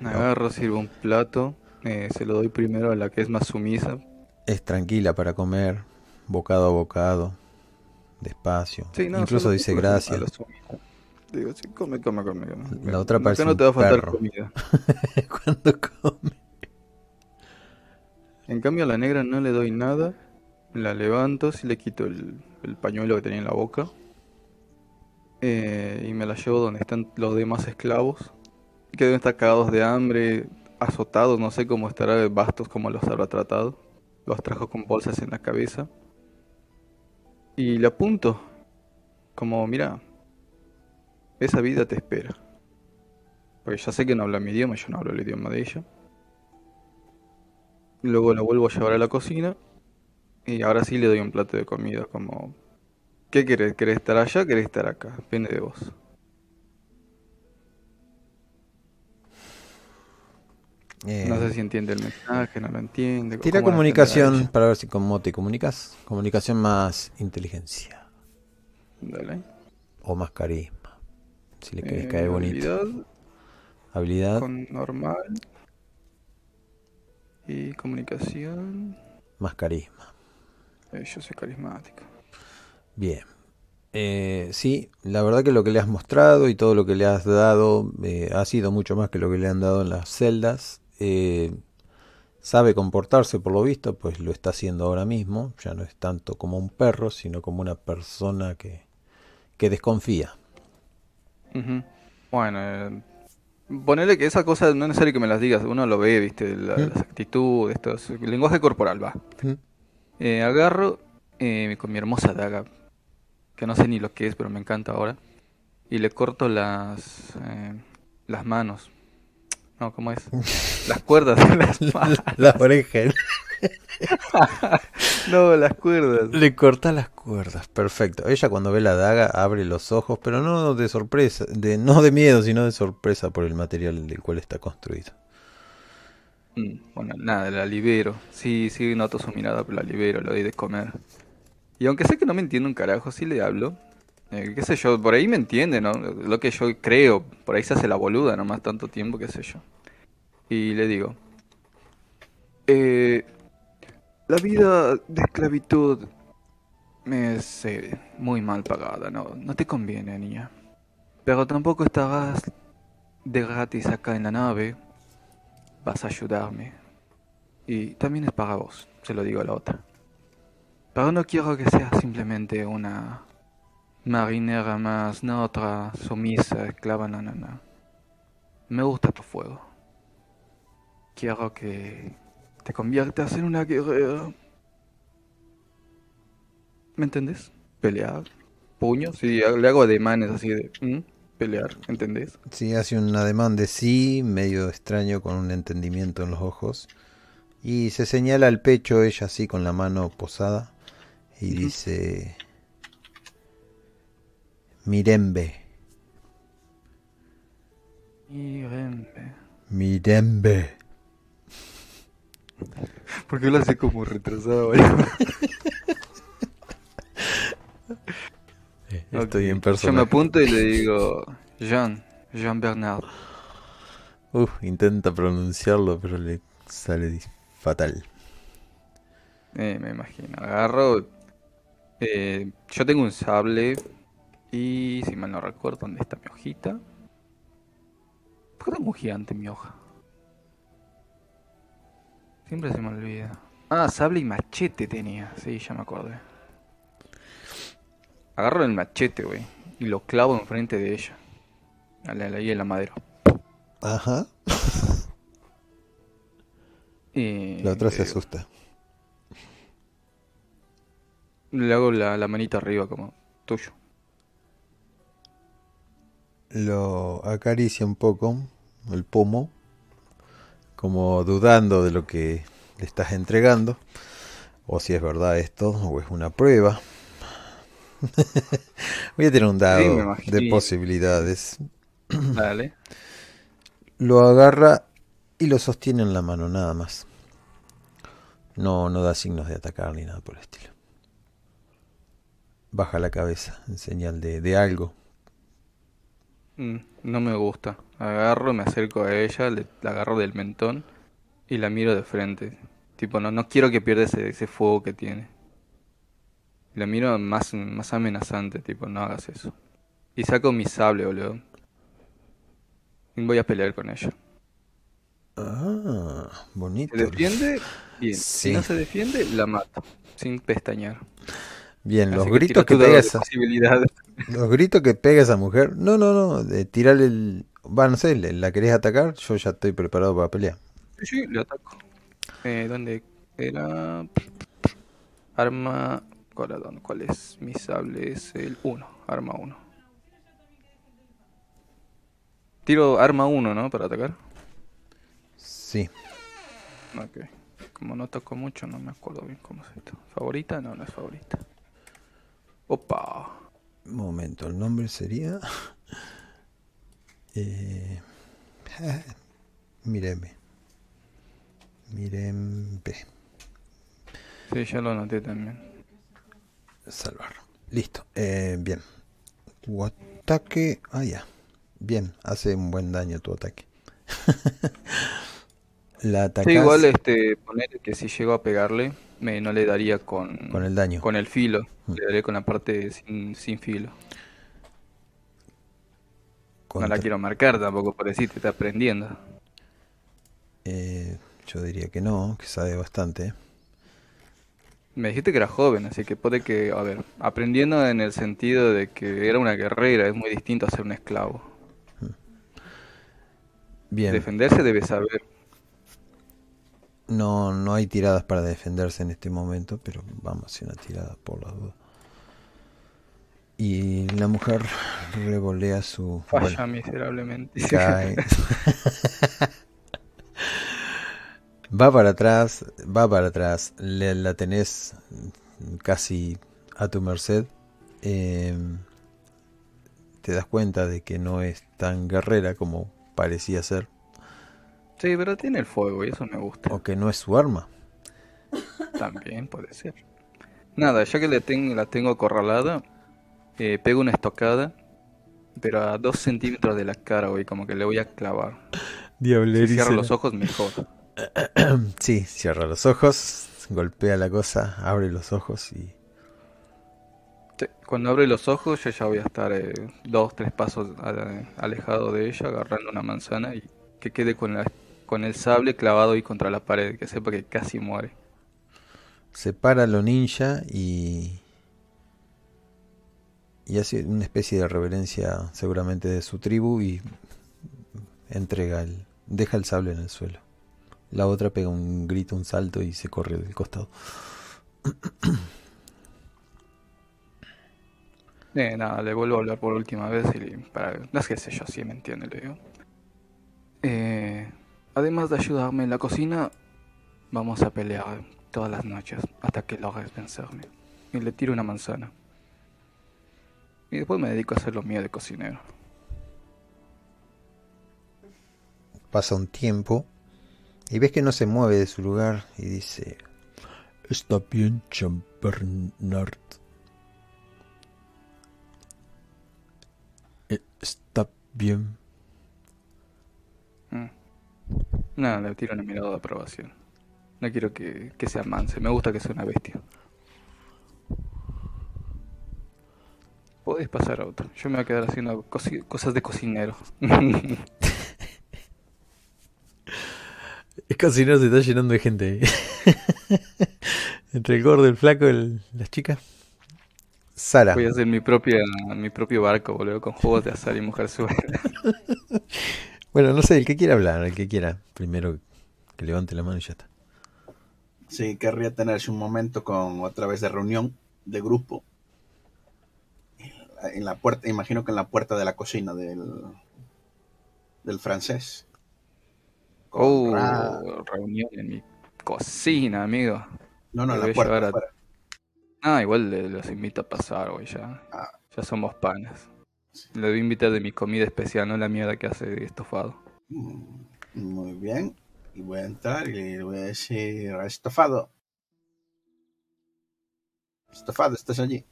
Agarro, sirvo un plato. Eh, se lo doy primero a la que es más sumisa. Es tranquila para comer, bocado a bocado, despacio. Sí, no, Incluso dice gracias. Digo, sí, come, come, come. come. La otra parece no te va a faltar perro. comida. Cuando come. En cambio a la negra no le doy nada, la levanto, sí le quito el, el pañuelo que tenía en la boca eh, y me la llevo donde están los demás esclavos, que deben estar cagados de hambre, azotados, no sé cómo estará, bastos como los habrá tratado, los trajo con bolsas en la cabeza y le apunto, como mira, esa vida te espera, porque ya sé que no habla mi idioma, yo no hablo el idioma de ella. Luego la vuelvo a llevar a la cocina. Y ahora sí le doy un plato de comida como... ¿Qué querés? ¿Querés estar allá? ¿Querés estar acá? Depende de vos. Eh, No sé si entiende el mensaje, no lo entiende. Tira ¿cómo la entenderá comunicación para ver si cómo te comunicas. Comunicación más inteligencia Dale. o más carisma. Si le querés Eh, caer bonito. habilidad Habilidad con normal. Y comunicación. más carisma. Eh, yo soy carismático. Bien. Eh, sí, la verdad que lo que le has mostrado y todo lo que le has dado eh, ha sido mucho más que lo que le han dado en las celdas. Eh, sabe comportarse por lo visto, pues lo está haciendo ahora mismo. Ya no es tanto como un perro, sino como una persona que, que desconfía. Bueno, eh, Ponerle que esa cosa no es necesario que me las digas, uno lo ve, viste, la- Mm. las actitudes, eso, el lenguaje corporal, va. Mm. Eh, agarro eh, con mi hermosa daga, que no sé ni lo que es, pero me encanta ahora, y le corto las, las manos. No, ¿cómo es? Las cuerdas de las manos. Las orejas. No, las cuerdas. Le corta las cuerdas. Perfecto. Ella cuando ve la daga abre los ojos, pero no de sorpresa, de no de miedo, sino de sorpresa por el material del cual está construido. Mm, Bueno, nada, la libero. Sí, sí, noto su mirada, pero la libero, le doy de comer. Y aunque sé que no me entiende un carajo, sí le hablo. Eh, qué sé yo, por ahí me entiende, ¿no? Lo que yo creo, por ahí se hace la boluda nomás tanto tiempo, qué sé yo. Y le digo, eh, la vida de esclavitud me es eh, muy mal pagada, ¿no? No te conviene, niña. Pero tampoco estarás de gratis acá en la nave. Vas a ayudarme. Y también es para vos, se lo digo a la otra. Pero no quiero que seas simplemente una marinera más, no otra sumisa, esclava, no, no, no. Me gusta tu fuego. Quiero que te conviertas en una guerrera. ¿Me entendés? Pelear. Puños, sí, le hago ademanes así de ¿mm? pelear, ¿entendés? Sí, hace un ademán de sí, medio extraño con un entendimiento en los ojos. Y se señala al pecho ella así con la mano posada y dice Mirembe. Mirembe. ¿Por qué lo hace como retrasado, boludo? Estoy en Yo me persona. apunto y le digo, Jean, Jean Bernard. Uf, intenta pronunciarlo, pero le sale fatal. Eh, me imagino. Agarro. eh, yo tengo un sable. Y si mal no recuerdo, ¿dónde está mi hojita? ¿Por qué tengo un gigante mi hoja? Siempre se me olvida. Ah, sable y machete tenía. Sí, ya me acordé. Agarro el machete, güey. Y lo clavo enfrente de ella. Ahí en la madera. Ajá. Y La otra se eh, asusta. Le hago la, la manita arriba como tuyo. Lo acaricia un poco el pomo, como dudando de lo que le estás entregando, o si es verdad esto, o es una prueba. Voy a tener un dado de posibilidades. Dale. Lo agarra y lo sostiene en la mano, nada más. No, no da signos de atacar ni nada por el estilo. Baja la cabeza en señal de, de algo. Mm, No me gusta. Agarro, me acerco a ella, le, la agarro del mentón y la miro de frente. Tipo, no, no quiero que pierda ese, ese fuego que tiene. La miro más, más amenazante, tipo, no hagas eso. Y saco mi sable, boludo. Y voy a pelear con ella. Ah, bonito. ¿Se defiende? Bien. Sí. Si no se defiende, la mato. Sin pestañear. Bien, los Así gritos que pega esa, los gritos que pega esa mujer. No, no, no, de tirarle el, va, no sé, la querés atacar, yo ya estoy preparado para pelear. Sí, sí, le ataco. Eh, ¿dónde era? Arma. ¿Cuál, dónde- cuál es? Mi sable es el 1. Arma 1. Tiro arma 1, ¿no? Para atacar. Sí, Ok. Como no toco mucho, no me acuerdo bien cómo es esto. ¿Favorita? No, no es favorita. Opa. un momento, el nombre sería eh, Mireme. Mirembe. Sí, ya lo anoté también. Salvar. Listo. Eh, bien. Tu ataque. Ah, ya. Bien. Hace un buen daño tu ataque. La Sí, atacás igual este, poner que si llego a pegarle, me, no le daría con, con el daño. con el filo. Mm. Le daría con la parte sin, sin filo. No la quiero marcar tampoco, por decir, te está aprendiendo. eh, yo diría que no, que sabe bastante. Me dijiste que era joven, así que puede que, a ver, aprendiendo en el sentido de que era una guerrera, es muy distinto a ser un esclavo. Bien. Defenderse debe saber. No, no hay tiradas para defenderse en este momento, pero vamos a hacer una tirada por la duda. Y la mujer revolea su... Falla bueno, miserablemente. cae. va para atrás, va para atrás. Le- la tenés casi a tu merced. Eh, te das cuenta de que no es tan guerrera como parecía ser. Sí, pero tiene el fuego y eso me gusta. O que no es su arma. También puede ser. Nada, ya que le tengo, la tengo acorralada, eh, pego una estocada, pero a dos centímetros de la cara, güey, como que le voy a clavar. Si cierro los ojos, mejor. Sí, cierra los ojos, golpea la cosa, abre los ojos y Cuando abre los ojos, yo ya voy a estar eh, dos, tres pasos alejado de ella, agarrando una manzana y que quede con, la, con el sable clavado ahí contra la pared, que sepa que casi muere. se para lo ninja y y hace una especie de reverencia seguramente de su tribu y entrega el deja el sable en el suelo. La otra pega un grito, un salto y se corre del costado. Eh, nada, le vuelvo a hablar por última vez y para, no es que sé yo, sí me entiende, le digo. Eh, además de ayudarme en la cocina, vamos a pelear todas las noches hasta que logres vencerme. Y le tiro una manzana. Y después me dedico a hacer lo mío de cocinero. Pasa un tiempo y ves que no se mueve de su lugar y dice, Está bien, Champernard. Eh, Está bien. Nada, le tiro una mirada de aprobación. No quiero que, que sea manse, me gusta que sea una bestia. Podés pasar a otro. Yo me voy a quedar haciendo cosas de cocinero. Es casi no se está llenando de gente. Entre el gordo, el flaco, el, las chicas. Sara. Voy a hacer mi propia, mi propio barco, boludo, con juegos de azar y mujer suela. Bueno, no sé, el que quiera hablar, el que quiera. Primero que levante la mano y ya está. Sí, querría tenerse un momento con otra vez de reunión de grupo. En la puerta, imagino que en la puerta de la cocina del, del francés. Con Oh, Ra- reunión en mi cocina, amigo. no, no, en la puerta. a-. Ah, igual los invito a pasar, güey, ya. Ah. Ya somos panas. Le voy a invitar de mi comida especial, no la mierda que hace de estofado. Muy bien. Y voy a entrar y le voy a decir estofado. Estofado, ¿estás allí?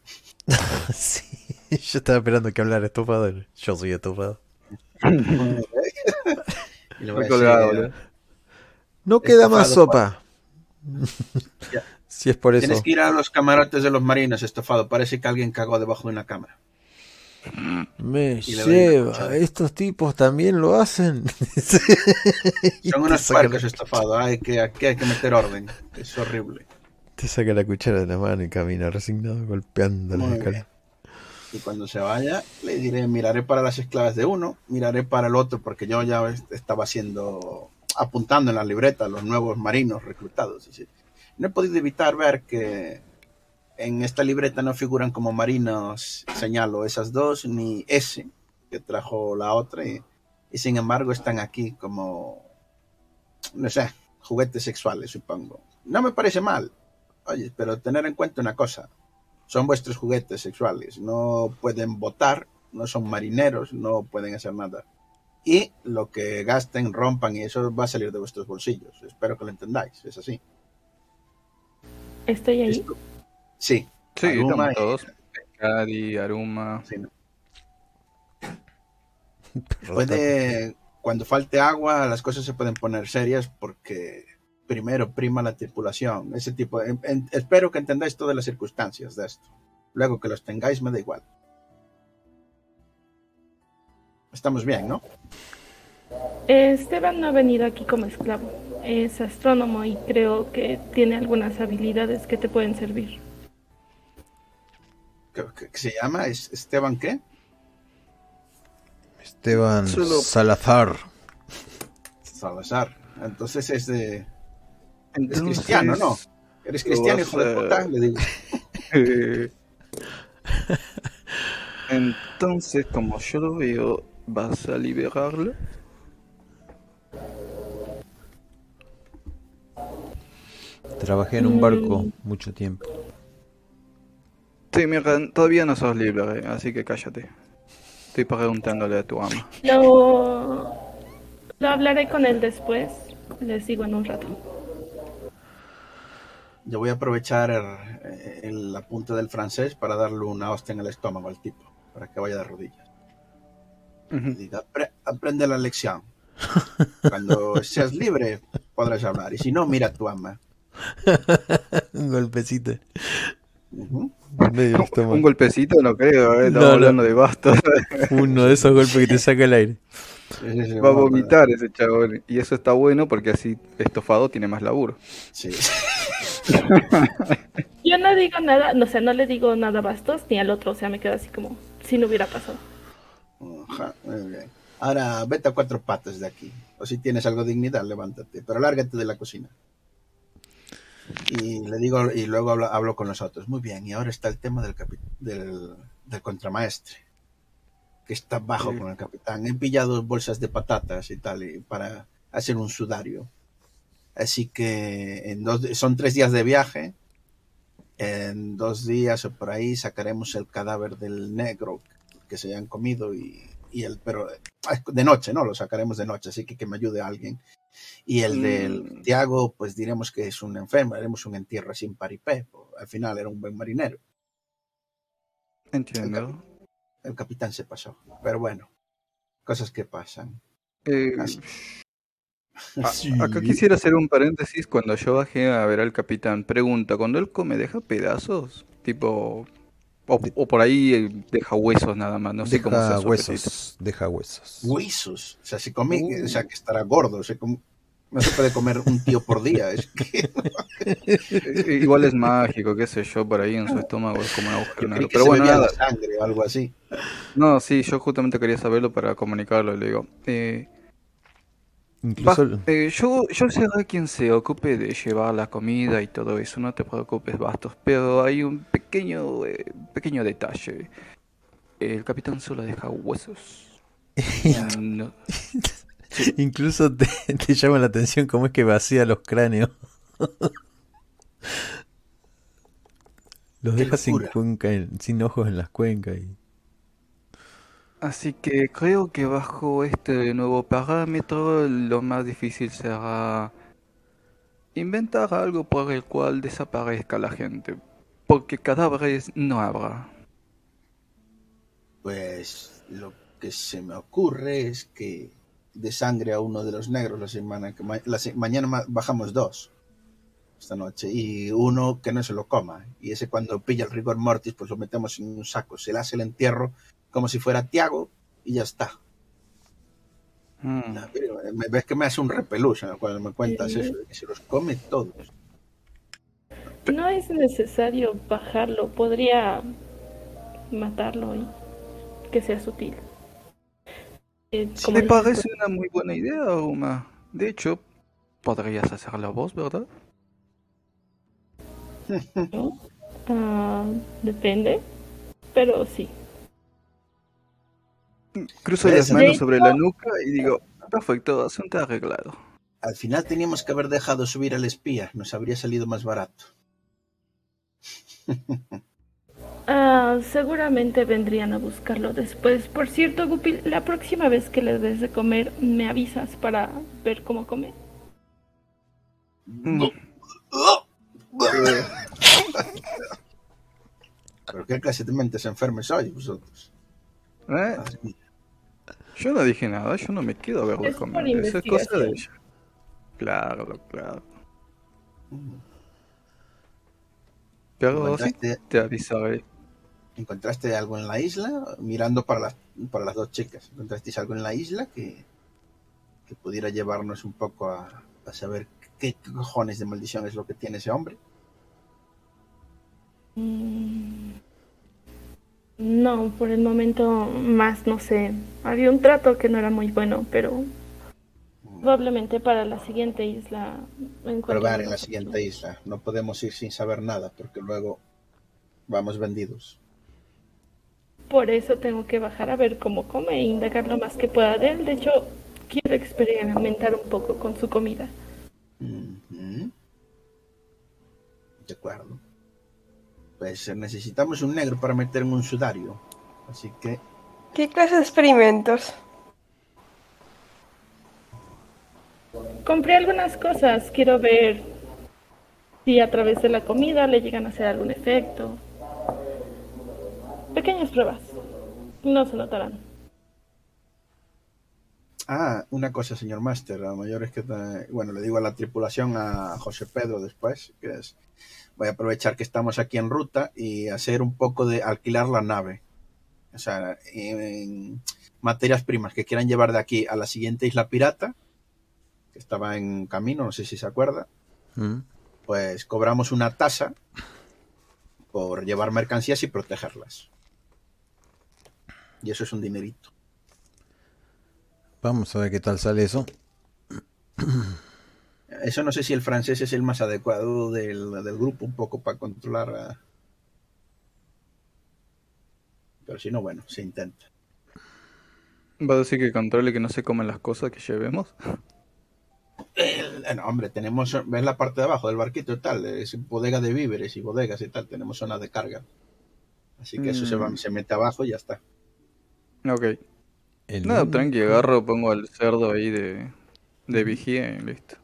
sí, yo estaba esperando que hablara estofado. Yo soy estofado. Y le voy a Estoy colgado, decir. No queda más sopa. Si es por eso. Tienes que ir a los camarotes de los marinos, estofado. Parece que alguien cagó debajo de una cámara. Me lleva. Estos tipos también lo hacen. Son unos la- estofado. Hay que, aquí hay que meter orden. Es horrible. Te saca la cuchara de la mano y camina resignado golpeando Muy bien. escaleras. Y cuando se vaya, le diré, miraré para las esclavas de uno, miraré para el otro, porque yo ya estaba haciendo, apuntando en la libreta los nuevos marinos reclutados. No he podido evitar ver que en esta libreta no figuran como marinos, señalo esas dos, ni ese que trajo la otra, y, y sin embargo están aquí como, no sé, juguetes sexuales, supongo. No me parece mal, oye, pero tener en cuenta una cosa, son vuestros juguetes sexuales. No pueden votar, no son marineros, no pueden hacer nada. Y lo que gasten, rompan y eso va a salir de vuestros bolsillos. Espero que lo entendáis, es así. Estoy ahí. Esto- Sí, Sí, Aruma todos. Cadi, Aruma. sí, no. Puede, cuando falte agua, las cosas se pueden poner serias porque primero prima la tripulación. Ese tipo, en- en- espero que entendáis todas las circunstancias de esto. Luego que los tengáis, me da igual. Estamos bien, ¿no? Esteban no ha venido aquí como esclavo. Es astrónomo y creo que tiene algunas habilidades que te pueden servir. ¿Qué, qué- qué se llama? ¿Es Esteban qué? Esteban Solo- Salazar. Salazar. Entonces es de. Es Entonces, cristiano, ¿no? ¿Eres cristiano, hijo de puta? Le digo. Entonces, como yo lo veo, vas a liberarlo. Trabajé en un barco mucho tiempo. Sí, mira, todavía no sos libre, así que cállate. Estoy preguntándole a tu ama. Lo, lo hablaré con él después. Les digo en un rato. Yo voy a aprovechar el, el apunte del francés para darle una hostia en el estómago al tipo, para que vaya de rodillas. Y Ujú. diga, "Apre- aprende la lección. Cuando seas libre podrás hablar, y si no, mira a tu ama. Un golpecito. Medio Un golpecito no creo, eh, estamos No, no. hablando de bastos. Uno de esos golpes que te saca el aire. Va a vomitar ese chabón. Y eso está bueno porque así estofado tiene más laburo. Sí. Yo no digo nada, no sé, no le digo nada a Bastos ni al otro, o sea, me quedo así como si no hubiera pasado. Ajá, muy bien. Ahora vete a cuatro patas de aquí. O si tienes algo de dignidad, levántate. Pero lárgate de la cocina. Y le digo, y luego hablo, hablo con los otros. Muy bien, y ahora está el tema del, del, del contramaestre. Que está bajo Sí. con el capitán. He pillado bolsas de patatas y tal, y para hacer un sudario. Así que en dos, son tres días de viaje. En dos días o por ahí sacaremos el cadáver del negro que se hayan comido y, y el pero eh, de noche, ¿no? Lo sacaremos de noche, así que que me ayude alguien. Y el del Mm. Tiago, pues diremos que es un enfermo, haremos un entierro sin paripé. Al final era un buen marinero. Entiendo. El capitán se pasó. Pero bueno, cosas que pasan. Eh, Sí. Acá quisiera hacer un paréntesis. Cuando yo bajé a ver al capitán, pregunta, ¿cuando él come deja pedazos? Tipo... O, o por ahí eh, deja huesos nada más, no sé cómo apetito. huesos. Deja huesos. Huesos. O sea, si come, Uh. o sea, que estará gordo. o sea, como- no se puede comer un tío por día. Es que Igual es mágico, qué sé yo, por ahí en su estómago es como un agujero negro. Pero se bueno, nada. sangre o algo así. No, sí, yo justamente quería saberlo para comunicarlo. Le digo, eh, Incluso eh, yo, yo seré quien se ocupe de llevar la comida y todo eso, no te preocupes, Bastos, pero hay un pequeño, eh, pequeño detalle. El capitán solo deja huesos. No- Incluso te, te llama la atención cómo es que vacía los cráneos. Los deja sin, cuenca en- sin ojos en las cuencas. Y... Así que creo que bajo este nuevo parámetro lo más difícil será inventar algo por el cual desaparezca la gente, porque cadáveres no habrá. Pues lo que se me ocurre es que de sangre a uno de los negros la semana que ma- mañana ma- bajamos dos esta noche y uno que no se lo coma y ese cuando pilla el rigor mortis pues lo metemos en un saco se le hace el entierro como si fuera Tiago y ya está Mm. Pero, eh, me ves que me hace un el cual me cuentas eso de que se los come todos No es necesario bajarlo, podría matarlo y que sea sutil. Eh, Me parece una muy buena idea, Uma. De hecho, podrías hacerla vos, ¿verdad? ¿no? Ah, depende, pero sí. Cruzo las manos sobre la nuca y digo, perfecto, asunto arreglado. al final teníamos que haber dejado subir al espía nos habría salido más barato Ah, seguramente vendrían a buscarlo después. Por cierto, Guppy, la próxima vez que le des de comer, me avisas para ver cómo come. Mm. pero qué clase de mentes enfermes sois vosotros ¿Eh? Yo no dije nada, yo no me quedo a verlo Es por comer. Eso es cosa de ella. Claro, claro. Pero sí, ¿Encontraste, te avisaré. encontraste algo en la isla? Mirando para las, para las dos chicas. ¿Encontrasteis algo en la isla que, que pudiera llevarnos un poco a, a saber qué cojones de maldición es lo que tiene ese hombre? Mm, No, por el momento más no sé. Había un trato que no era muy bueno, pero Probablemente para la siguiente isla. Probar en la siguiente isla. No podemos ir sin saber nada porque luego vamos vendidos. Por eso tengo que bajar a ver cómo come e indagar lo más que pueda de él. De hecho, quiero experimentar un poco con su comida. De acuerdo. Pues eh, necesitamos un negro para meter en un sudario. Así que ¿Qué clase de experimentos? Compré algunas cosas. Quiero ver si a través de la comida le llegan a hacer algún efecto. Pequeñas pruebas. No se notarán. Ah, una cosa, señor Master, a lo mayor es que, te- bueno, le digo a la tripulación, a José Pedro después, que es, voy a aprovechar que estamos aquí en ruta y hacer un poco de alquilar la nave. O sea, en materias primas que quieran llevar de aquí a la siguiente isla pirata, que estaba en camino, no sé si se acuerda, ¿Mm? pues cobramos una tasa por llevar mercancías y protegerlas. Y eso es un dinerito. Vamos a ver qué tal sale eso. Eso no sé si el francés es el más adecuado del, del grupo, un poco para controlar. a- Pero si no, bueno, se intenta. ¿Va a decir que controle que no se comen las cosas que llevemos? Eh, no, hombre, tenemos, ves la parte de abajo del barquito y tal, es bodega de víveres y bodegas y tal, tenemos zona de carga. Así que eso se, va, Mm. se mete abajo y ya está. Ok. El Nada, tranqui, agarro, pongo al cerdo ahí de, de vigía y listo.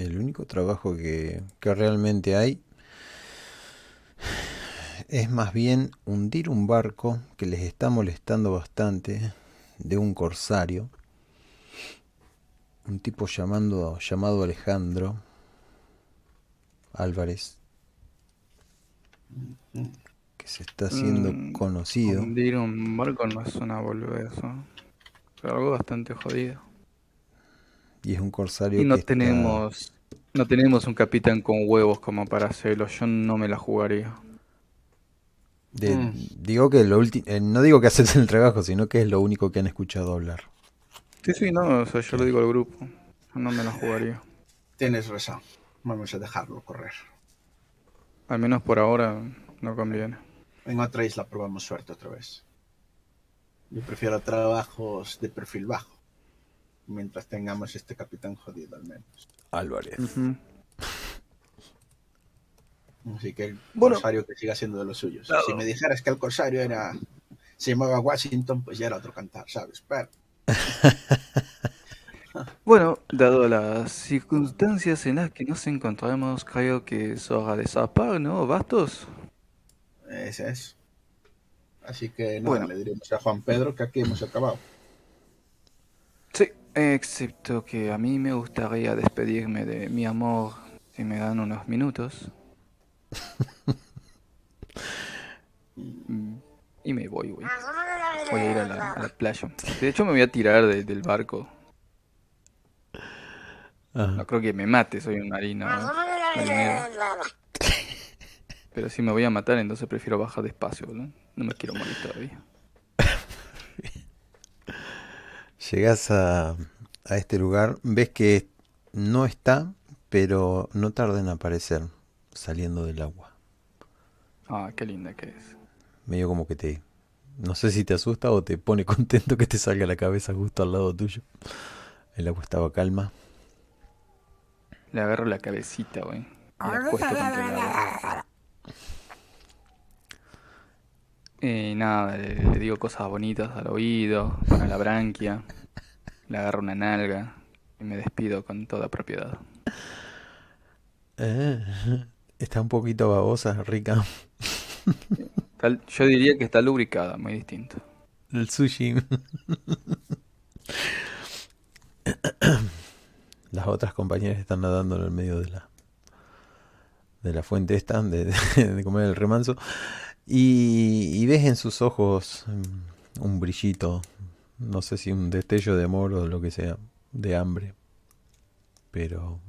El único trabajo que, que realmente hay es más bien hundir un barco que les está molestando bastante de un corsario. Un tipo llamando, llamado Alejandro Álvarez. Que se está haciendo Mm, conocido. Hundir un barco no es una boludez, ¿no? Pero algo bastante jodido. Y es un corsario Y no que está- tenemos, no tenemos un capitán con huevos como para hacerlo. Yo no me la jugaría. de- Mm. digo que lo ulti- eh, no digo que haces el trabajo, sino que es lo único que han escuchado hablar. Sí, sí, no, o sea, yo lo digo al grupo. Yo no me la jugaría. Tienes razón, vamos a dejarlo correr. Al menos por ahora no conviene. En otra isla probamos suerte otra vez. Yo prefiero trabajos de perfil bajo, mientras tengamos este capitán jodido al menos. Álvarez. Así que el Bueno. corsario que siga siendo de los suyos. Si me dijeras que el corsario era se llamaba Washington, pues ya era otro cantar, ¿sabes? Pero Bueno, dado las circunstancias en las que nos encontramos, creo que es hora de zapar, ¿no, Bastos? ese es. Así que nada, Bueno. le diremos a Juan Pedro que aquí hemos acabado. Excepto que a mí me gustaría despedirme de mi amor si me dan unos minutos. Y me voy, güey. Voy a ir a la, a la playa. De hecho, me voy a tirar de- del barco. Ajá. No creo que me mate, soy un marino. marinero. Pero si me voy a matar, entonces prefiero bajar despacio, ¿no? No me quiero morir todavía. Llegas a, a este lugar, ves que no está, pero no tarda en aparecer saliendo del agua. Ah, qué linda que es. Medio como que te... No sé si te asusta o te pone contento que te salga la cabeza justo al lado tuyo. El agua estaba calma. Le agarro la cabecita, güey. Y la acuesto contra el agua. Y nada, le, le digo cosas bonitas al oído, con la branquia. Le agarro una nalga y me despido con toda propiedad. Eh, está un poquito babosa, rica. Yo diría que está lubricada, muy distinto. El sushi. Las otras compañeras están nadando en el medio de la de la fuente esta de, de comer el remanso y, ves en sus ojos mm, un brillito, no sé si un destello de amor o lo que sea, de hambre, pero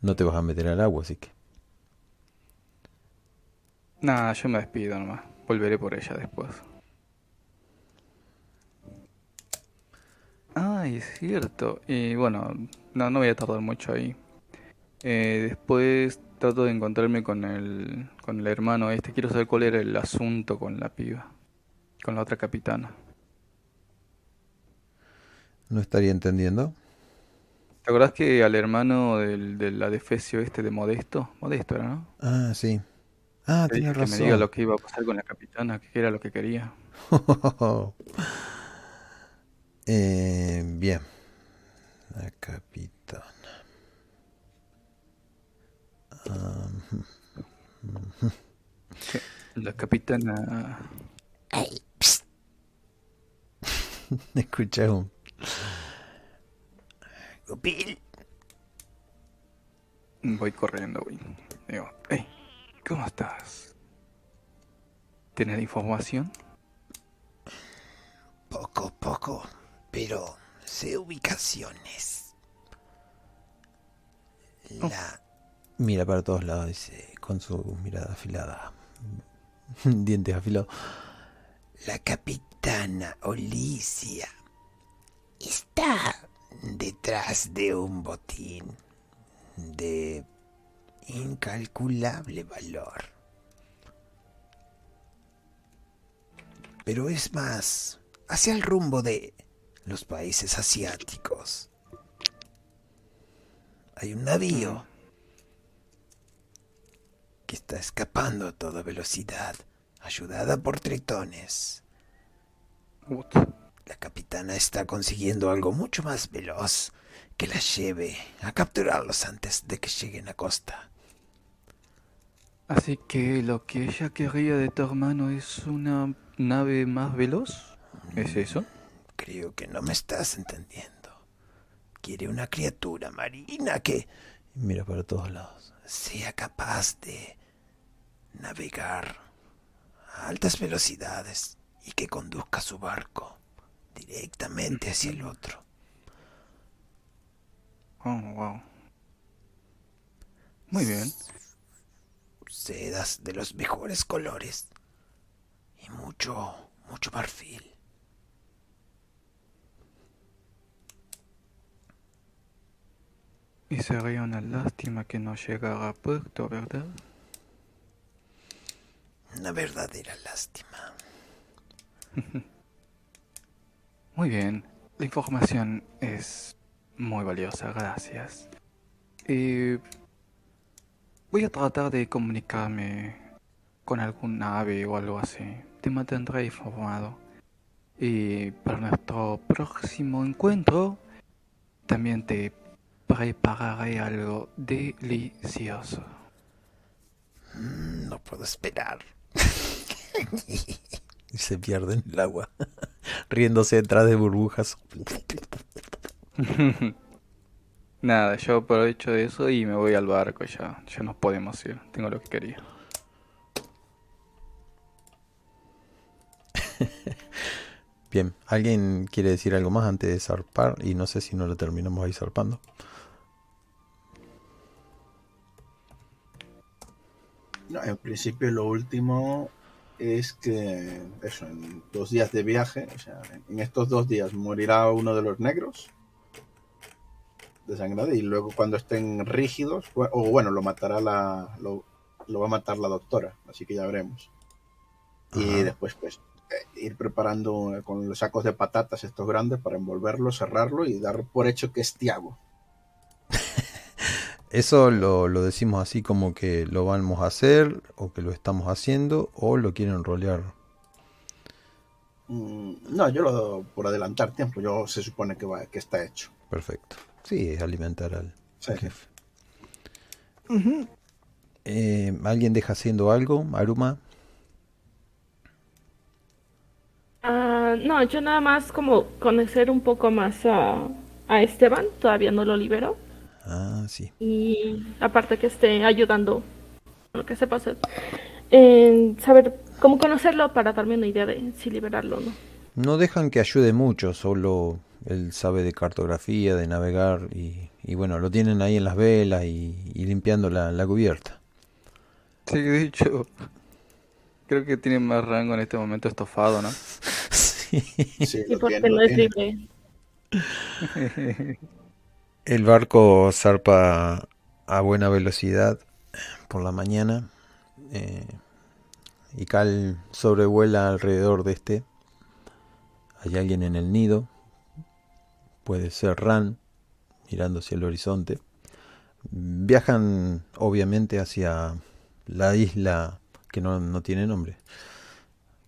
no te vas a meter al agua, así que Nada, yo me despido nomás. Volveré por ella después. Ay, es cierto. Y bueno, no, no voy a tardar mucho ahí. Eh, después trato de encontrarme con el, con el hermano este. Quiero saber cuál era el asunto con la piba, con la otra capitana. No estaría entendiendo. ¿Te acordás que al hermano del, del adefesio este de Modesto? Modesto era, ¿no? Ah, sí. Ah, Le tienes dije que me diga razón. lo que iba a pasar con la capitana, que era lo que quería. Eh, bien. La capitana. La capitana... Ey, psst, escuché un. Gupil, Voy corriendo, güey. Digo, hey, ¿cómo estás? ¿Tienes información? poco, poco, pero sé ubicaciones. La Mira para todos lados, dice, con su mirada afilada. Dientes afilados. La capitana Olicia está detrás de un botín de incalculable valor. Pero es más hacia el rumbo de los países asiáticos. Hay un navío que está escapando a toda velocidad, ayudada por tritones. La capitana está consiguiendo algo mucho más veloz que la lleve a capturarlos antes de que lleguen a costa. Así que lo que ella querría de tu hermano es una nave más veloz. ¿Es eso? Creo que no me estás entendiendo. Quiere una criatura marina que Mira para todos lados. sea capaz de navegar a altas velocidades y que conduzca su barco directamente hacia el otro. Oh, wow. Muy bien. Sedas de los mejores colores y mucho, mucho marfil. Y sería una lástima que no llegara a puerto, ¿verdad? Una verdadera lástima. Muy bien. La información es muy valiosa, gracias. Eh, voy a tratar de comunicarme con algún ave o algo así. Te mantendré informado. Y para nuestro próximo encuentro, también te prepararé algo delicioso. Mm, No puedo esperar. Y se pierde en el agua. Riéndose detrás de burbujas. Nada, yo aprovecho de eso y me voy al barco ya. Ya nos podemos ir. Tengo lo que quería. Bien, ¿alguien quiere decir algo más antes de zarpar? Y no sé si no lo terminamos ahí zarpando. No, en principio lo último es que eso, en dos días de viaje, o sea, en estos dos días morirá uno de los negros desangrado y luego cuando estén rígidos, o bueno, lo matará la, lo, lo va a matar la doctora, así que ya veremos. Y después pues eh, ir preparando con los sacos de patatas estos grandes para envolverlo, cerrarlo y dar por hecho que es Tiago. Eso lo, lo decimos así como que lo vamos a hacer o que lo estamos haciendo o lo quieren rolear. Mm, No, yo lo por adelantar tiempo, yo se supone que va, que está hecho. Perfecto. Sí, es alimentar al, Sí. al jefe. Eh, ¿Alguien deja haciendo algo? Aruma. Ah, no, yo nada más como conocer un poco más a, a Esteban, todavía no lo libero. Ah, sí. Y aparte que esté ayudando lo que sepa hacer, en saber cómo conocerlo para darme una idea de si liberarlo o no. No dejan que ayude mucho, solo él sabe de cartografía, de navegar y, y bueno, lo tienen ahí en las velas y, y limpiando la, la cubierta. Sí, de hecho, creo que tiene más rango en este momento estofado, ¿no? Sí. Sí, Y lo porque tiene, no es libre. El barco zarpa a buena velocidad por la mañana eh, y Cal sobrevuela alrededor de este. Hay alguien en el nido, puede ser Ran, mirando hacia el horizonte. Viajan obviamente hacia la isla que no, no tiene nombre.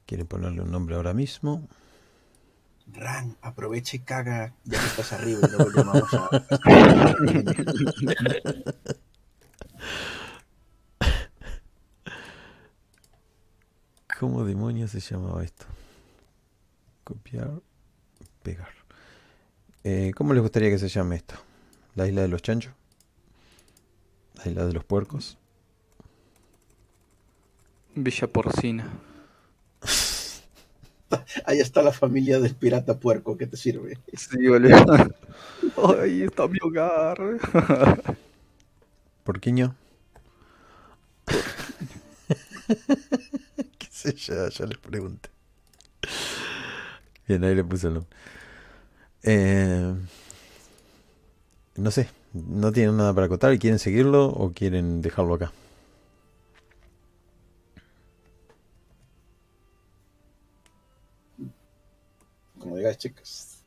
Quieren ponerle un nombre ahora mismo. Ran, aprovecha y caga ya que estás arriba y luego llamamos a... ¿Cómo demonios se llamaba esto? Copiar, pegar. Eh, ¿Cómo les gustaría que se llame esto? ¿La isla de los chanchos? ¿La isla de los puercos? Villa Porcina. Ahí está la familia del pirata puerco, ¿qué te sirve? Sí, boludo. Ay, está mi hogar. ¿Porquiño? ¿Qué sé yo? Ya les pregunté. Bien, ahí le puse el nombre. Eh, no sé, no tienen nada para acotar. ¿Quieren seguirlo o quieren dejarlo acá? Como digáis, chicas.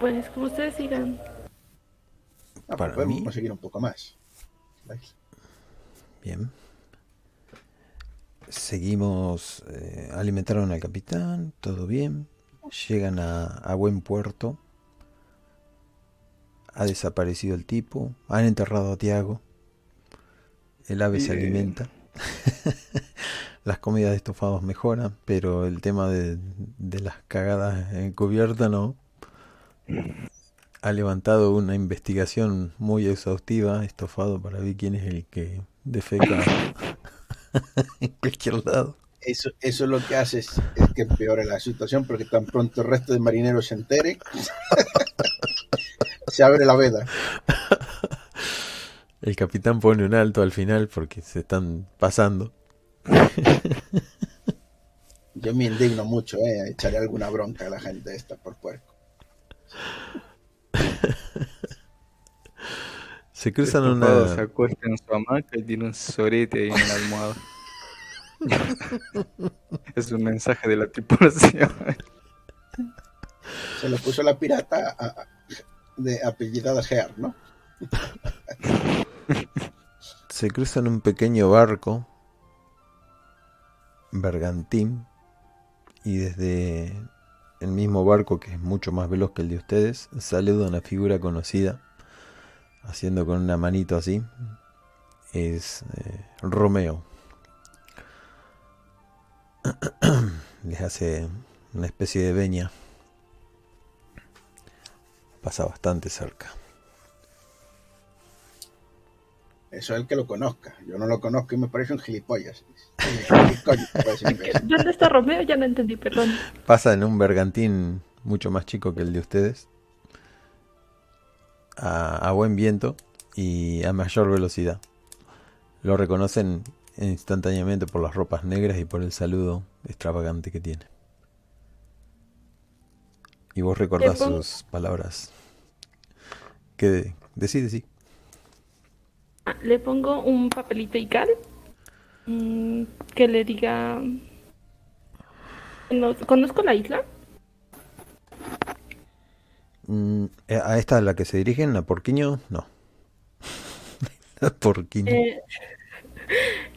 Pues como ustedes sigan. Ah, Para pues mí- podemos seguir un poco más. ¿Veis? Bien. Seguimos, eh, alimentaron al capitán, todo bien. Llegan a, a buen puerto. Ha desaparecido el tipo. Han enterrado a Tiago. El ave se alimenta. Las comidas de estofados mejoran, pero el tema de, de las cagadas en cubierta no. Ha levantado una investigación muy exhaustiva, estofado, para ver quién es el que defeca en cualquier lado. Eso, eso lo que hace es, es que empeore la situación porque tan pronto el resto de marineros se entere, se abre la veda. El capitán pone un alto al final porque se están pasando. Yo me indigno mucho, eh, echaré alguna bronca a la gente esta por puerco. Se cruzan Estofado se una... acuesta en su hamaca y tiene un sorete ahí en la almohada. es un mensaje de la tripulación. Se lo puso la pirata a- a- de apellidada Gear, ¿no? Se cruzan un pequeño barco, bergantín, y desde el mismo barco, que es mucho más veloz que el de ustedes, saluda una figura conocida, haciendo con una manito así. Es eh, Romeo. Les hace una especie de veña. Pasa bastante cerca. Eso es el que lo conozca. Yo no lo conozco y me parece un gilipollas. ¿Dónde está Romeo? Ya no entendí, perdón. Pasa en un bergantín mucho más chico que el de ustedes. A, a buen viento y a mayor velocidad. Lo reconocen instantáneamente por las ropas negras y por el saludo extravagante que tiene. Y vos recordás sus palabras. Que decide, sí. Ah, Le pongo un papelito y cal mm, que le diga... No- ¿Conozco la isla? Mm, eh, ¿A esta a la que se dirigen? ¿A Porquiño? No. a Porquiño. Eh,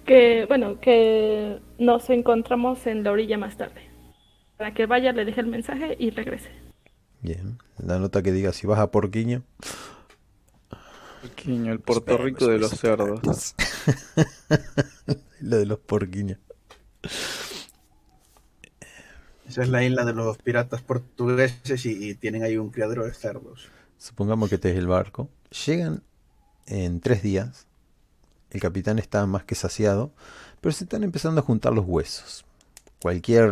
que, bueno, que nos encontramos en la orilla más tarde. Para que vaya, le deje el mensaje y regrese. Bien. La nota que diga si vas a Porquiño. El Puerto Rico de los cerdos. La de los porquiños. Esa es la isla de los piratas portugueses y, y tienen ahí un criadero de cerdos. Supongamos que este es el barco. Llegan en tres días. El capitán está más que saciado, pero se están empezando a juntar los huesos. Cualquier,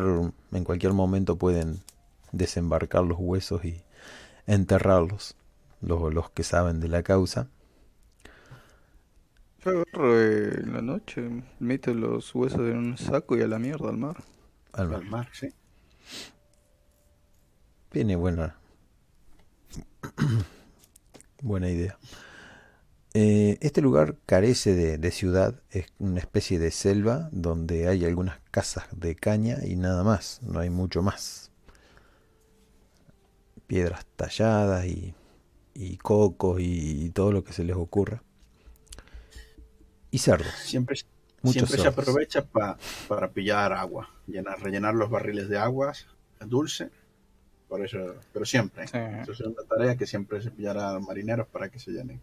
en cualquier momento pueden desembarcar los huesos y enterrarlos. Los, los que saben de la causa. Yo agarro eh, en la noche, meto los huesos en un saco y a la mierda al mar. Al Al mar. sí. Tiene buena, buena idea. Eh, este lugar carece de, de ciudad, es una especie de selva donde hay algunas casas de caña y nada más, no hay mucho más. Piedras talladas y, y cocos y, todo lo que se les ocurra. Y cerdos. Siempre, Muchos siempre se aprovecha pa- para pillar agua, llenar, rellenar los barriles de aguas dulce. Por eso, pero siempre. Sí. Eso es una tarea que siempre se pillará a los marineros para que se llenen.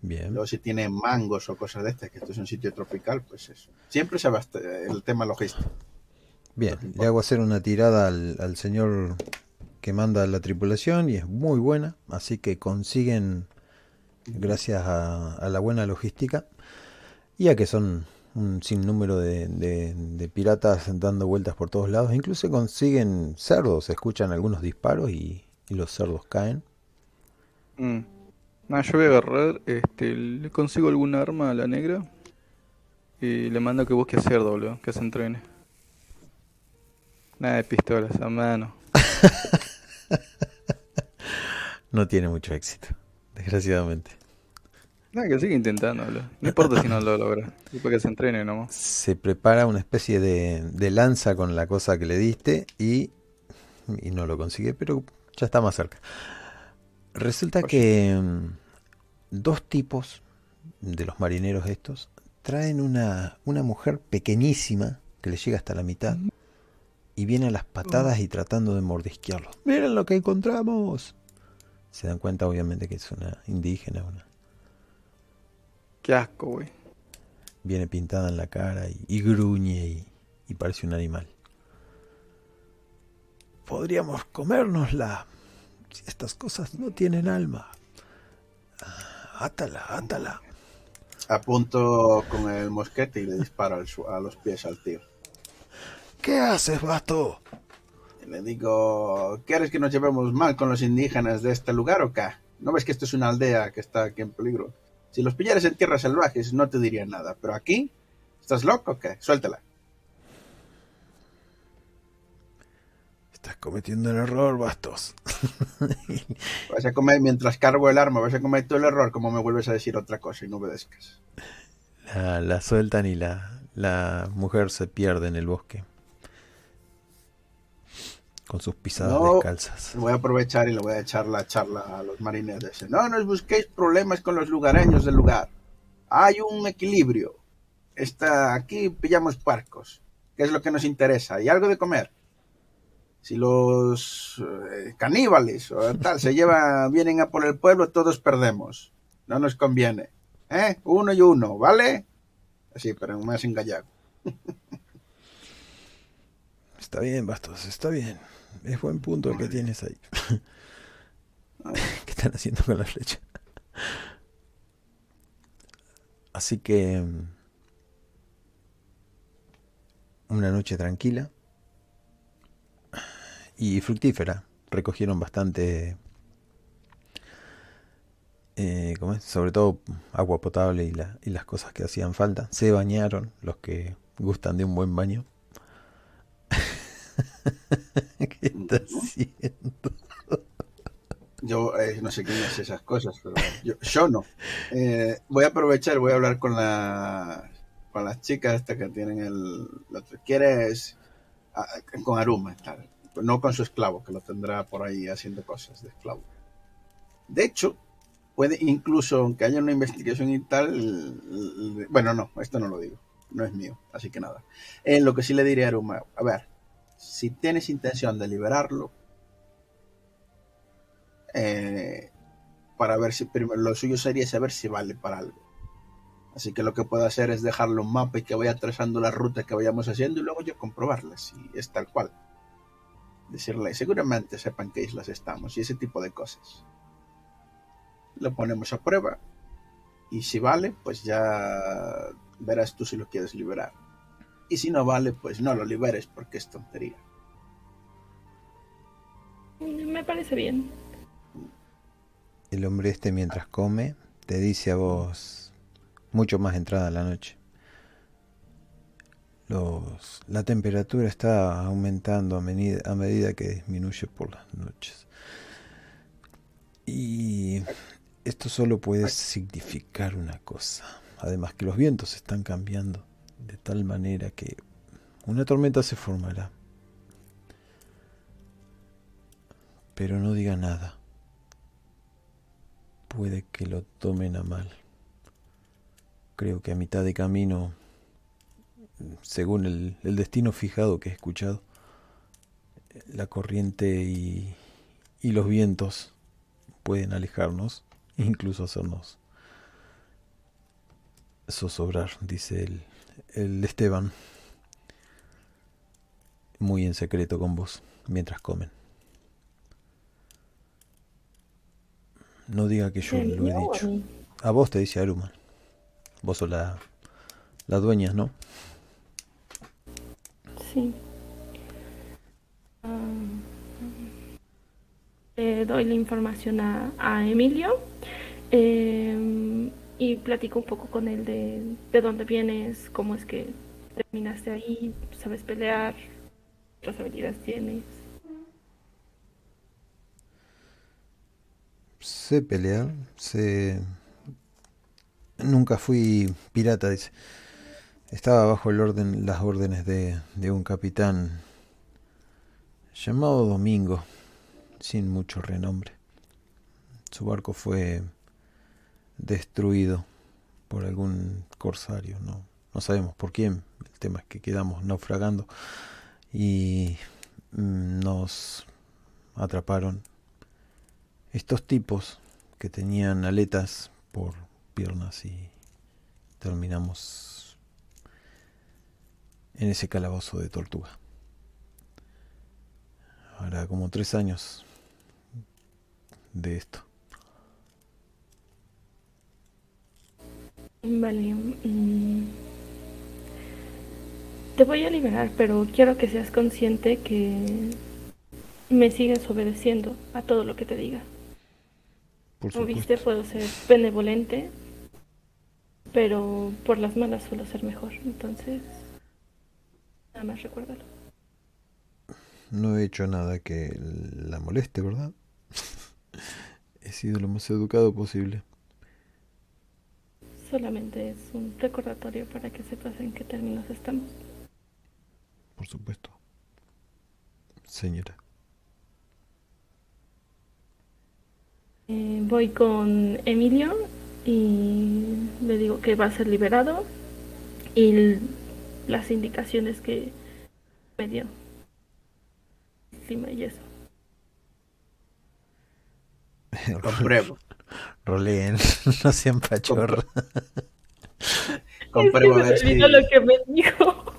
Bien. Luego si tiene mangos o cosas de estas, que esto es un sitio tropical, pues eso. Siempre se abaste el tema logístico. Bien, le hago hacer una tirada al, al señor que manda la tripulación y es muy buena, así que consiguen, gracias a, a la buena logística, y a que son un sinnúmero de, de- de piratas dando vueltas por todos lados, incluso consiguen cerdos, escuchan algunos disparos y, y los cerdos caen. Mm. Nah, yo voy a agarrar, este, le consigo algún arma a la negra y le mando que busque a cerdo, boludo, que se entrene. Nada de pistolas, a mano. No tiene mucho éxito, desgraciadamente. Nada, que sigue intentando, boludo. No importa si no lo logra, después que se entrene nomás. se prepara una especie de, de lanza con la cosa que le diste y, y no lo consigue, pero ya está más cerca. Resulta que mm, dos tipos de los marineros estos traen una, una mujer pequeñísima que le llega hasta la mitad y viene a las patadas y tratando de mordisquearlo. ¡Miren lo que encontramos! Se dan cuenta obviamente que es una indígena, una, Qué asco, güey. viene pintada en la cara y, y gruñe y, y parece un animal. Podríamos comérnosla. Si estas cosas no tienen alma. Ah, Átala, átala. Apunto con el mosquete y le disparo al a los pies al tío. ¿Qué haces, vato? Le digo, ¿quieres que nos llevemos mal con los indígenas de este lugar o qué? ¿No ves que esto es una aldea que está aquí en peligro? Si los pillaras en tierras salvajes no te diría nada, pero aquí, ¿estás loco o qué? Suéltala. Estás cometiendo un error, bastos. Vas a comer, mientras cargo el arma, vas a cometer el error como me vuelves a decir otra cosa y no obedezcas. La, la sueltan y la, la mujer se pierde en el bosque. Con sus pisadas No. descalzas. Voy a aprovechar y le voy a echar la charla a los marineros. No nos busquéis problemas con los lugareños del lugar. Hay un equilibrio. Está aquí pillamos parcos, que es lo que nos interesa, y algo de comer. Si los eh, caníbales o tal se llevan, vienen a por el pueblo, todos perdemos. No nos conviene. ¿Eh? Uno y uno, ¿vale? Así, pero más en gallego. Está bien, Bastos, está bien. Es buen punto el que tienes ahí. ¿Qué están haciendo con la flecha? Así que... mm, Una noche tranquila y fructífera. Recogieron bastante... eh, ¿cómo es? Sobre todo agua potable y, la- y las cosas que hacían falta. Se bañaron los que gustan de un buen baño. ¿Qué está haciendo? Yo eh, no sé quién hace esas cosas, pero yo, yo no. Eh, voy a aprovechar, voy a hablar con la con las chicas estas que tienen el... lo- ¿Quieres? ah, con Aruma, tal. No con su esclavo, que lo tendrá por ahí haciendo cosas de esclavo. De hecho, puede incluso, aunque haya una investigación y tal, bueno, no, esto no lo digo, no es mío, así que nada. Eh, lo que sí le diré a Aruma, a ver, si tienes intención de liberarlo, eh, para ver si primero lo suyo sería saber si vale para algo. Así que lo que puedo hacer es dejarle un mapa y que vaya trazando la ruta que vayamos haciendo y luego yo comprobarla si es tal cual. Decirle, seguramente sepan qué islas estamos y ese tipo de cosas. Lo ponemos a prueba y si vale, pues ya verás tú si lo quieres liberar. Y si no vale, pues no lo liberes porque es tontería. Me parece bien. El hombre este mientras come te dice a vos mucho más entrada la noche. Los, la temperatura está aumentando a medida, a medida que disminuye por las noches. Y esto solo puede significar una cosa. Además que los vientos están cambiando de tal manera que una tormenta se formará. Pero no diga nada. Puede que lo tomen a mal. Creo que a mitad de camino, según el, destino fijado que he escuchado, la corriente y, y los vientos pueden alejarnos, incluso hacernos zozobrar, dice el, el Esteban, muy en secreto con vos, mientras comen. No diga que yo lo he dicho. A vos te dice Aruman. Vos sos la, la dueña, ¿no? Sí. Ah, le doy la información a, a Emilio eh, y platico un poco con él de, de dónde vienes, cómo es que terminaste ahí, sabes pelear, otras habilidades tienes. Sé pelear, sé... Nunca fui pirata, dice. Estaba bajo el orden, las órdenes de, de un capitán llamado Domingo, sin mucho renombre. Su barco fue destruido por algún corsario, no, no sabemos por quién. El tema es que quedamos naufragando y mm, nos atraparon estos tipos que tenían aletas por piernas y terminamos en ese calabozo de tortuga. Ahora como tres años de esto. Vale. mm, Te voy a liberar, pero quiero que seas consciente que me sigues obedeciendo a todo lo que te diga. Por Como viste, puedo ser benevolente, pero por las malas suelo ser mejor. Entonces, nada más recuérdalo. No he hecho nada que la moleste, ¿verdad? he sido lo más educado posible. Solamente es un recordatorio para que sepas en qué términos estamos. Por supuesto. Señora. Eh, voy con Emilio y le digo que va a ser liberado y las indicaciones que me dio. Encima y eso. Compruebo. Roleen, no sean pachorros. Compruebo a es que me lo que me dijo.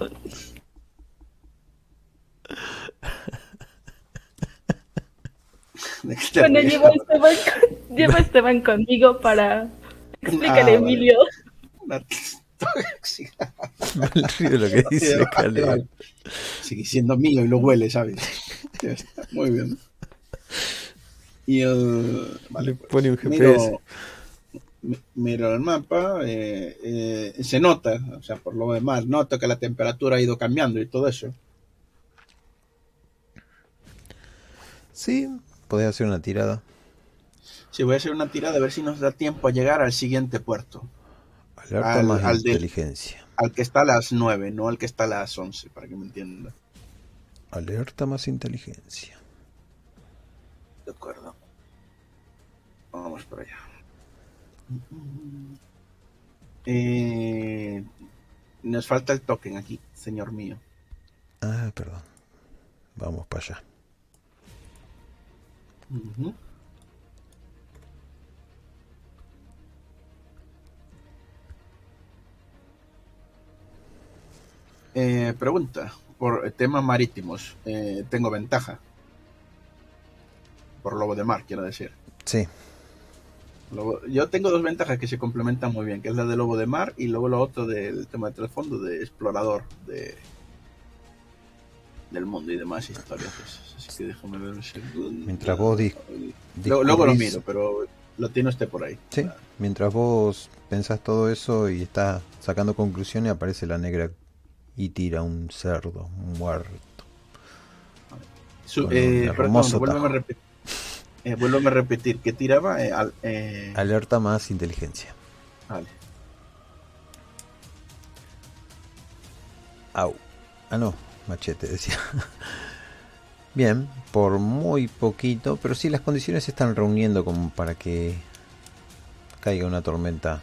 de qué te Bueno, llevo a. Esteban, llevo a Esteban conmigo para explicarle Ah, a vale. Emilio. Tóxica. Me río de lo que dice Vale, vale. Sigue siendo mío y lo huele, ¿sabes? Muy bien. Y el... Vale, pues, pone un GPS. miro, mi- miro el mapa, eh, eh, se nota, o sea, por lo demás, noto que la temperatura ha ido cambiando y todo eso. Sí, podés hacer una tirada. Sí, voy a hacer una tirada a ver si nos da tiempo a llegar al siguiente puerto, Alerta Al- más al inteligencia. al que está a las 9, no al que está a las 11, para que me entiendan. Alerta más inteligencia. De acuerdo. Vamos por allá. Eh, nos falta el token aquí, señor mío. Ah, perdón. Vamos para allá. Eh, pregunta, por temas marítimos, eh, tengo ventaja. Por lobo de mar, quiero decir. Sí, Lobo- yo tengo dos ventajas que se complementan muy bien, que es la de lobo de mar y luego lo otro del tema de trasfondo de explorador de del mundo y demás historias. Así que déjame ver un segundo. Mientras vos Luego, luego lo miro, pero lo tiene usted por ahí. Sí, mientras vos pensás todo eso y estás sacando conclusiones, aparece la negra y tira un cerdo muerto. Su, eh, perdón, a repetir. Eh, vuélveme a repetir, ¿qué tiraba? Eh, al- eh, Alerta más inteligencia. vale. Au. Ah, no, machete, decía. Bien, por muy poquito, pero sí las condiciones se están reuniendo como para que caiga una tormenta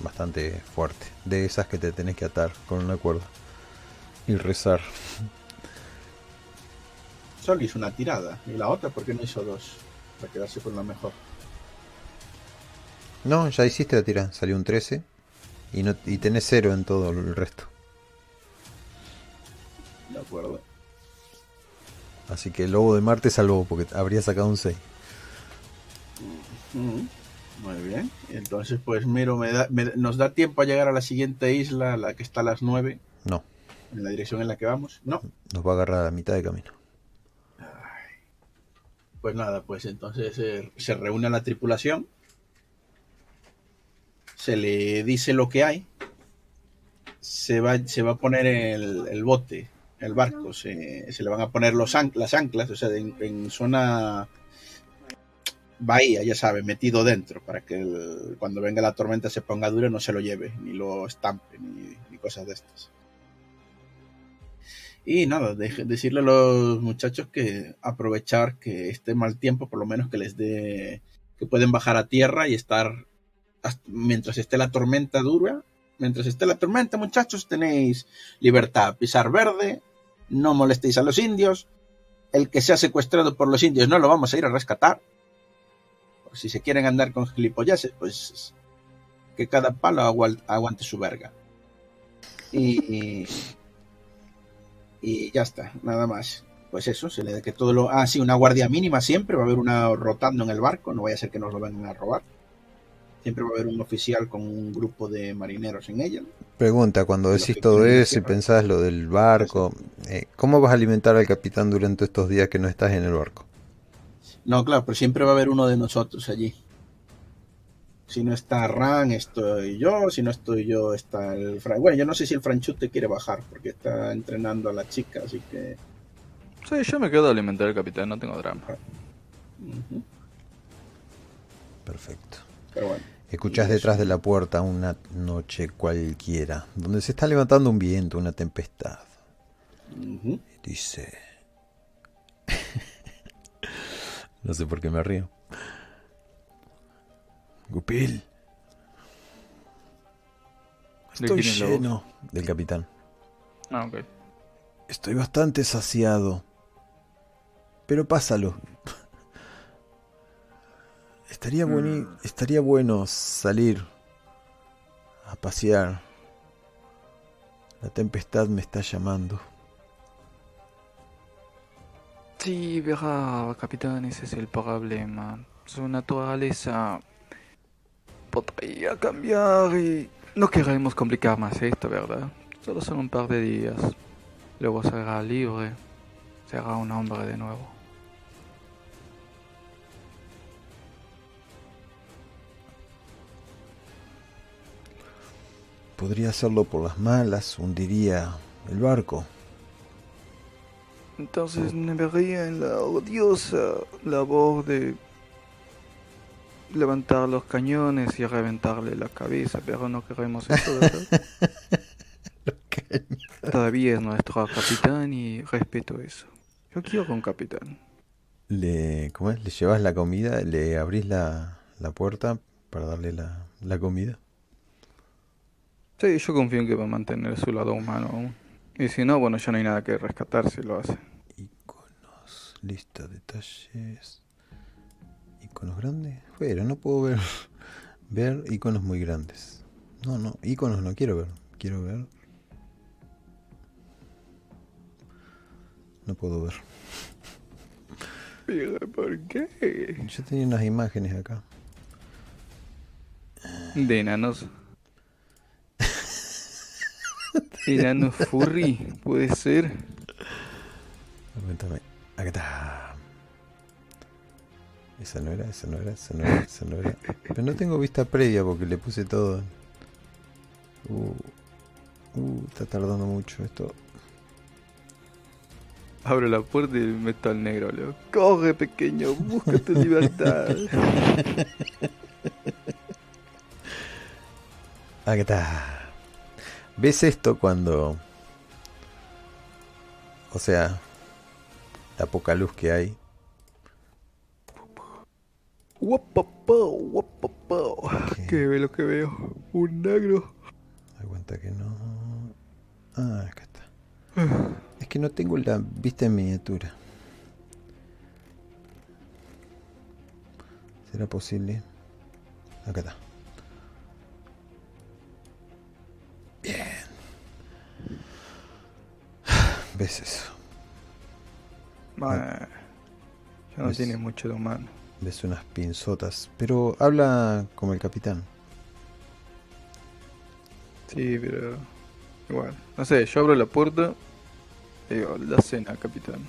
bastante fuerte. De esas que te tenés que atar con una cuerda y rezar. Solo hizo una tirada. ¿Y la otra por qué no hizo dos? Para quedarse con la mejor. No, ya hiciste la tira, salió un 13 y, no, y tenés cero en todo el resto. De acuerdo. Así que el lobo de Marte salvó porque habría sacado un 6. Mm, Muy bien. Entonces, pues Miro, me da- me- nos da tiempo a llegar a la siguiente isla, la que está a las 9, No, en la dirección en la que vamos. No. nos va a agarrar a la mitad de camino. Pues nada, pues entonces eh, se reúne la tripulación. Se le dice lo que hay. Se va, se va a poner el, el bote, el barco. Se, se le van a poner los an- las anclas, o sea, en, en zona bahía, ya sabe, metido dentro, para que el- cuando venga la tormenta se ponga duro y no se lo lleve, ni lo estampe, ni, ni cosas de estas. Y nada, decirle a los muchachos que aprovechar que esté mal tiempo, por lo menos que les dé, que pueden bajar a tierra y estar mientras esté la tormenta dura. Mientras esté la tormenta, muchachos, tenéis libertad. Pisar verde, no molestéis a los indios. El que sea secuestrado por los indios no lo vamos a ir a rescatar. Si se quieren andar con gilipolleces, pues que cada palo aguante su verga. Y, y ya está, nada más. Pues eso, se le da que todo lo. Ah, sí, una guardia mínima siempre, va a haber una rotando en el barco, no vaya a ser que nos lo vengan a robar. Siempre va a haber un oficial con un grupo de marineros en ella. Pregunta, cuando decís todo eso y pensás lo del barco, eh, ¿cómo vas a alimentar al capitán durante estos días que no estás en el barco? No, claro, pero siempre va a haber uno de nosotros allí. Si no está Ran, estoy yo. Si no estoy yo, está el Fran. Bueno, yo no sé si el Franchute quiere bajar porque está entrenando a la chica, así que. Sí, yo me quedo a alimentar al capitán, no tengo drama. ujú, Perfecto. Pero bueno. Escuchás detrás de la puerta una noche cualquiera, donde se está levantando un viento, una tempestad. ujú. Dice... no sé por qué me río. Gupil, ¿De estoy lleno del capitán. Ah, ok. Estoy bastante saciado. Pero pásalo. Estaría, bueni- estaría bueno salir a pasear. La tempestad me está llamando. Sí, verá, capitán, ese es el problema. Su naturaleza podría cambiar y no queremos complicar más esto, ¿verdad? Solo son un par de días. Luego será libre. Será un hombre de nuevo. Podría hacerlo por las malas, hundiría el barco. Entonces me vería en la odiosa labor de levantar los cañones y reventarle la cabeza, pero no queremos eso, ¿verdad? Todavía es nuestro capitán y respeto eso. Yo quiero un capitán. Le, ¿cómo es? Le llevas la comida, le abrís la, la puerta para darle la, la comida. Sí, yo confío en que va a mantener su lado humano aún. Y si no, bueno, ya no hay nada que rescatar si lo hace. Iconos, lista, detalles. Iconos grandes. Fuera, no puedo ver ver iconos muy grandes. No, no, iconos no quiero ver. Quiero ver. No puedo ver. Pero, ¿por qué? Yo tenía unas imágenes acá. De enanos. Enanos furry, puede ser. Acá está. Esa no era, esa no era, esa no era, esa no era. Pero no tengo vista previa porque le puse todo. Uh, Uh, está tardando mucho esto. Abro la puerta y meto al negro, Leo. Corre, pequeño, busca tu libertad. Acá está. ¿Ves esto cuando... O sea, la poca luz que hay. Guapapao, guapapao. ¿Qué ve lo que veo? Un negro. Aguanta que no. Ah, acá está. Es que no tengo la vista en miniatura. ¿Será posible? Acá está. Bien. ¿Ves eso? Bueno, ya no tiene mucho de humano. Ves unas pinzotas. Pero habla como el capitán. Sí, pero igual. No sé, yo abro la puerta y digo, la cena, capitán.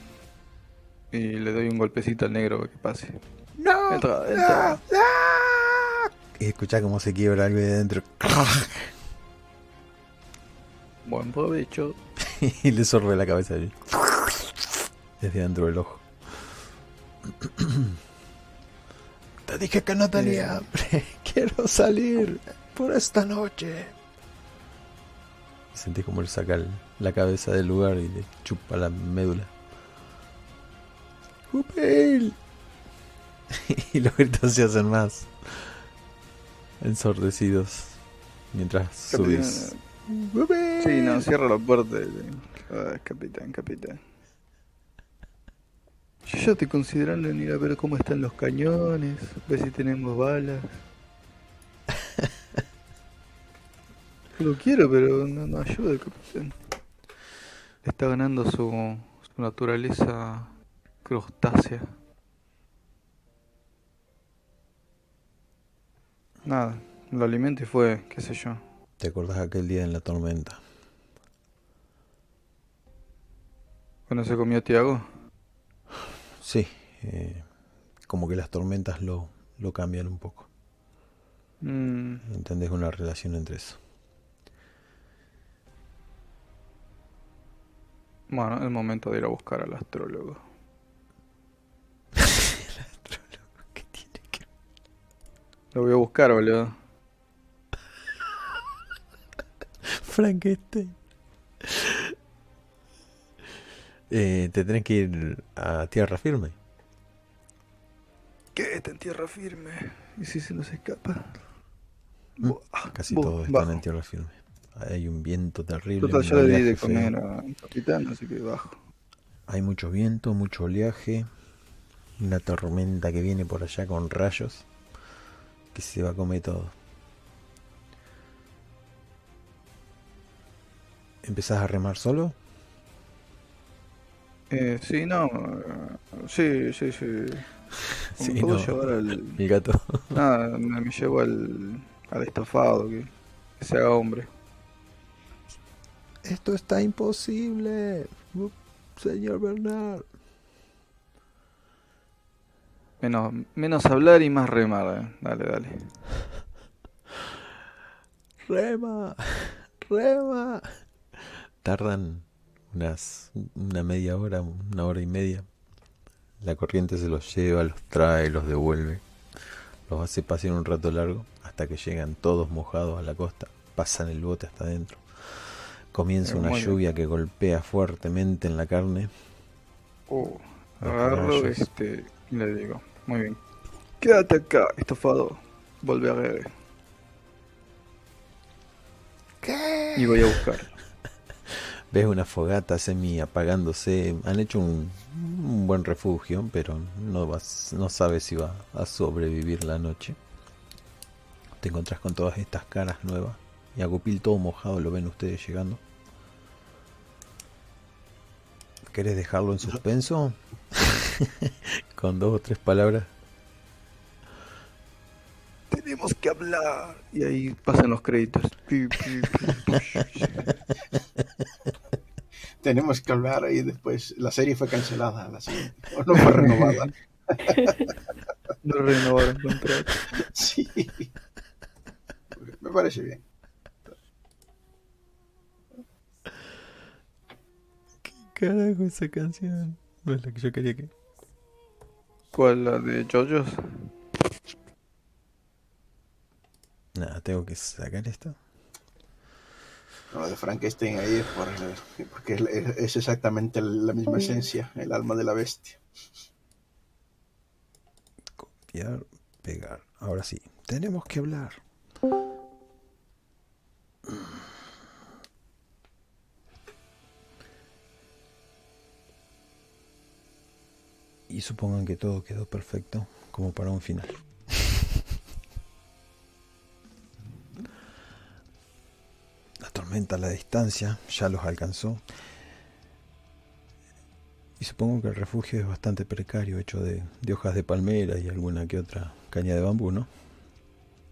Y le doy un golpecito al negro para que pase. ¡No! Entra, entra. Y escuchá cómo se quiebra algo de dentro. Buen provecho. y le sorbe la cabeza ahí. Desde dentro del ojo. Te dije que no tenía hambre. Quiero salir por esta noche. Sentís como él saca la cabeza del lugar y le chupa la médula. ¡Upel! y los gritos se hacen más ensordecidos mientras subís. Capitán. Sí, no, cierra la puerta. y Ah, capitán, capitán. Yo ya estoy considerando en ir a ver cómo están los cañones, ver si tenemos balas. Lo quiero, pero no, no ayuda el capitán. Está ganando su, su naturaleza crustácea. Nada, lo alimento y fue, qué sé yo. ¿Te acordás aquel día en la tormenta? Cuando se comió Tiago. Sí, eh, como que las tormentas lo, lo cambian un poco. Mm, ¿Entendés una relación entre eso? bueno, es momento de ir a buscar al astrólogo. ¿Qué tiene que Lo voy a buscar, boludo. Frankenstein. Eh, te tenés que ir a tierra firme. ¿Qué? Está en tierra firme. ¿Y si se nos escapa? Mm, Buah, Casi buah, todos están bajo. en tierra firme. Hay un viento terrible. Total, ya le di de comer al capitán, así que bajo. Hay mucho viento, mucho oleaje. Una tormenta que viene por allá con rayos. Que se va a comer todo. ¿Empezás a remar solo? Eh, sí, no. eh, Sí, sí, sí. Sí, ¿Puedo no. llevar al. El gato. Nada, me, llevo al. al estofado, que, que se haga hombre. Esto está imposible. Señor Bernard. Menos, menos hablar y más remar, eh. Dale, dale. Rema. Rema. Tardan unas una media hora, una hora y media. La corriente se los lleva, los trae, los devuelve. Los hace pasear un rato largo hasta que llegan todos mojados a la costa. Pasan el bote hasta adentro. Comienza Pero una lluvia que golpea fuertemente en la carne. Oh, agarro este y le digo, muy bien. Quédate acá, estofado. Volve a ver. ¿Qué? Y voy a buscar. Ves una fogata semi apagándose. Han hecho un, un buen refugio, pero no, vas, no sabes si va a sobrevivir la noche. Te encontrás con todas estas caras nuevas. Y a Gupil todo mojado, lo ven ustedes llegando. ¿Querés dejarlo en suspenso? con dos o tres palabras. Tenemos que hablar. Y ahí pasan los créditos. Tenemos que hablar y después la serie fue cancelada, la siguiente. O no fue renovada. No renovaron contrato. Sí. Me parece bien. Carajo, esa canción. No es la que yo quería que. ¿Cuál? ¿La de JoJo's? Nada, tengo que sacar esto. Lo de Frankenstein ahí es por, porque es, es exactamente la misma esencia, el alma de la bestia. Copiar, pegar. Ahora sí, tenemos que hablar. Y supongan que todo quedó perfecto como para un final. Tormenta a la distancia ya los alcanzó. Y supongo que el refugio es bastante precario, hecho de, de hojas de palmera y alguna que otra caña de bambú, ¿no?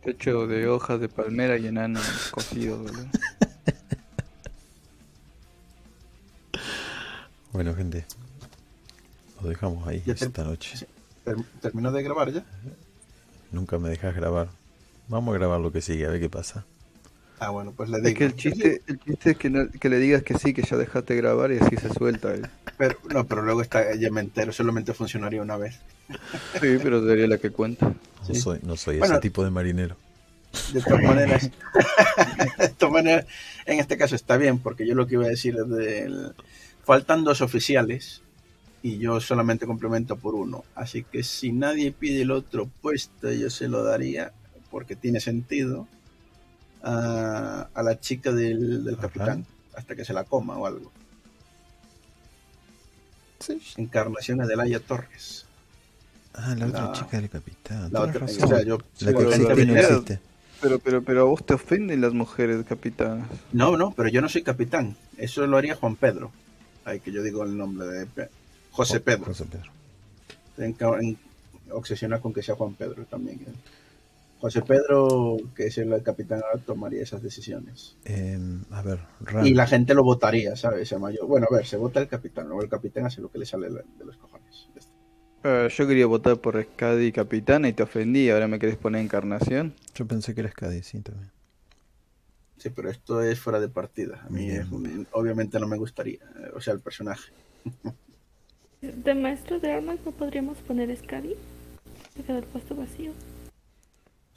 Hecho de hojas de palmera y enano cocido, boludo. Bueno, gente, lo dejamos ahí esta noche. Ter- ¿Terminó de grabar ya? Nunca me dejas grabar. Vamos a grabar lo que sigue, a ver qué pasa. Ah, bueno, pues le digo. Es que el chiste, el chiste es que, no- que le digas que sí, que ya dejaste grabar y así se suelta él. Pero, no, pero luego está ya me entero, solamente funcionaría una vez. Sí, pero sería la que cuenta. No Sí. soy, no soy Bueno. ese tipo de marinero. De todas maneras, de todas maneras, en este caso está bien, porque yo lo que iba a decir es del... Faltan dos oficiales y yo solamente complemento por uno. Así que si nadie pide el otro puesto, yo se lo daría, porque tiene sentido, a, a la chica del, del capitán, hasta que se la coma o algo. Sí. Encarnación Adelaya Torres. Ah, la otra La- chica del capitán. La otra, razón. o sea, yo la que existe y no existe. Pero, pero, pero a vos te ofenden las mujeres, capitán. No, no, pero yo no soy capitán. Eso lo haría Juan Pedro. Ay, que yo digo el nombre de Pe- José Pedro. José Pedro. En, en- obsesiona con que sea Juan Pedro también. ¿eh? José Pedro, que es el capitán, ahora tomaría esas decisiones. Eh, a ver. Y la gente lo votaría, ¿sabes? Se mayor. Bueno, a ver, se vota el capitán. Luego el capitán hace lo que le sale de los cojones. Ah, yo quería votar por Scadi capitana y te ofendí, ahora me querés poner encarnación. Yo pensé que eras Cádiz, sí, también. Sí, pero esto es fuera de partida. A mí es obviamente no me gustaría. eh, O sea, el personaje. De maestro de armas no podríamos poner Scadi. Se queda el puesto vacío.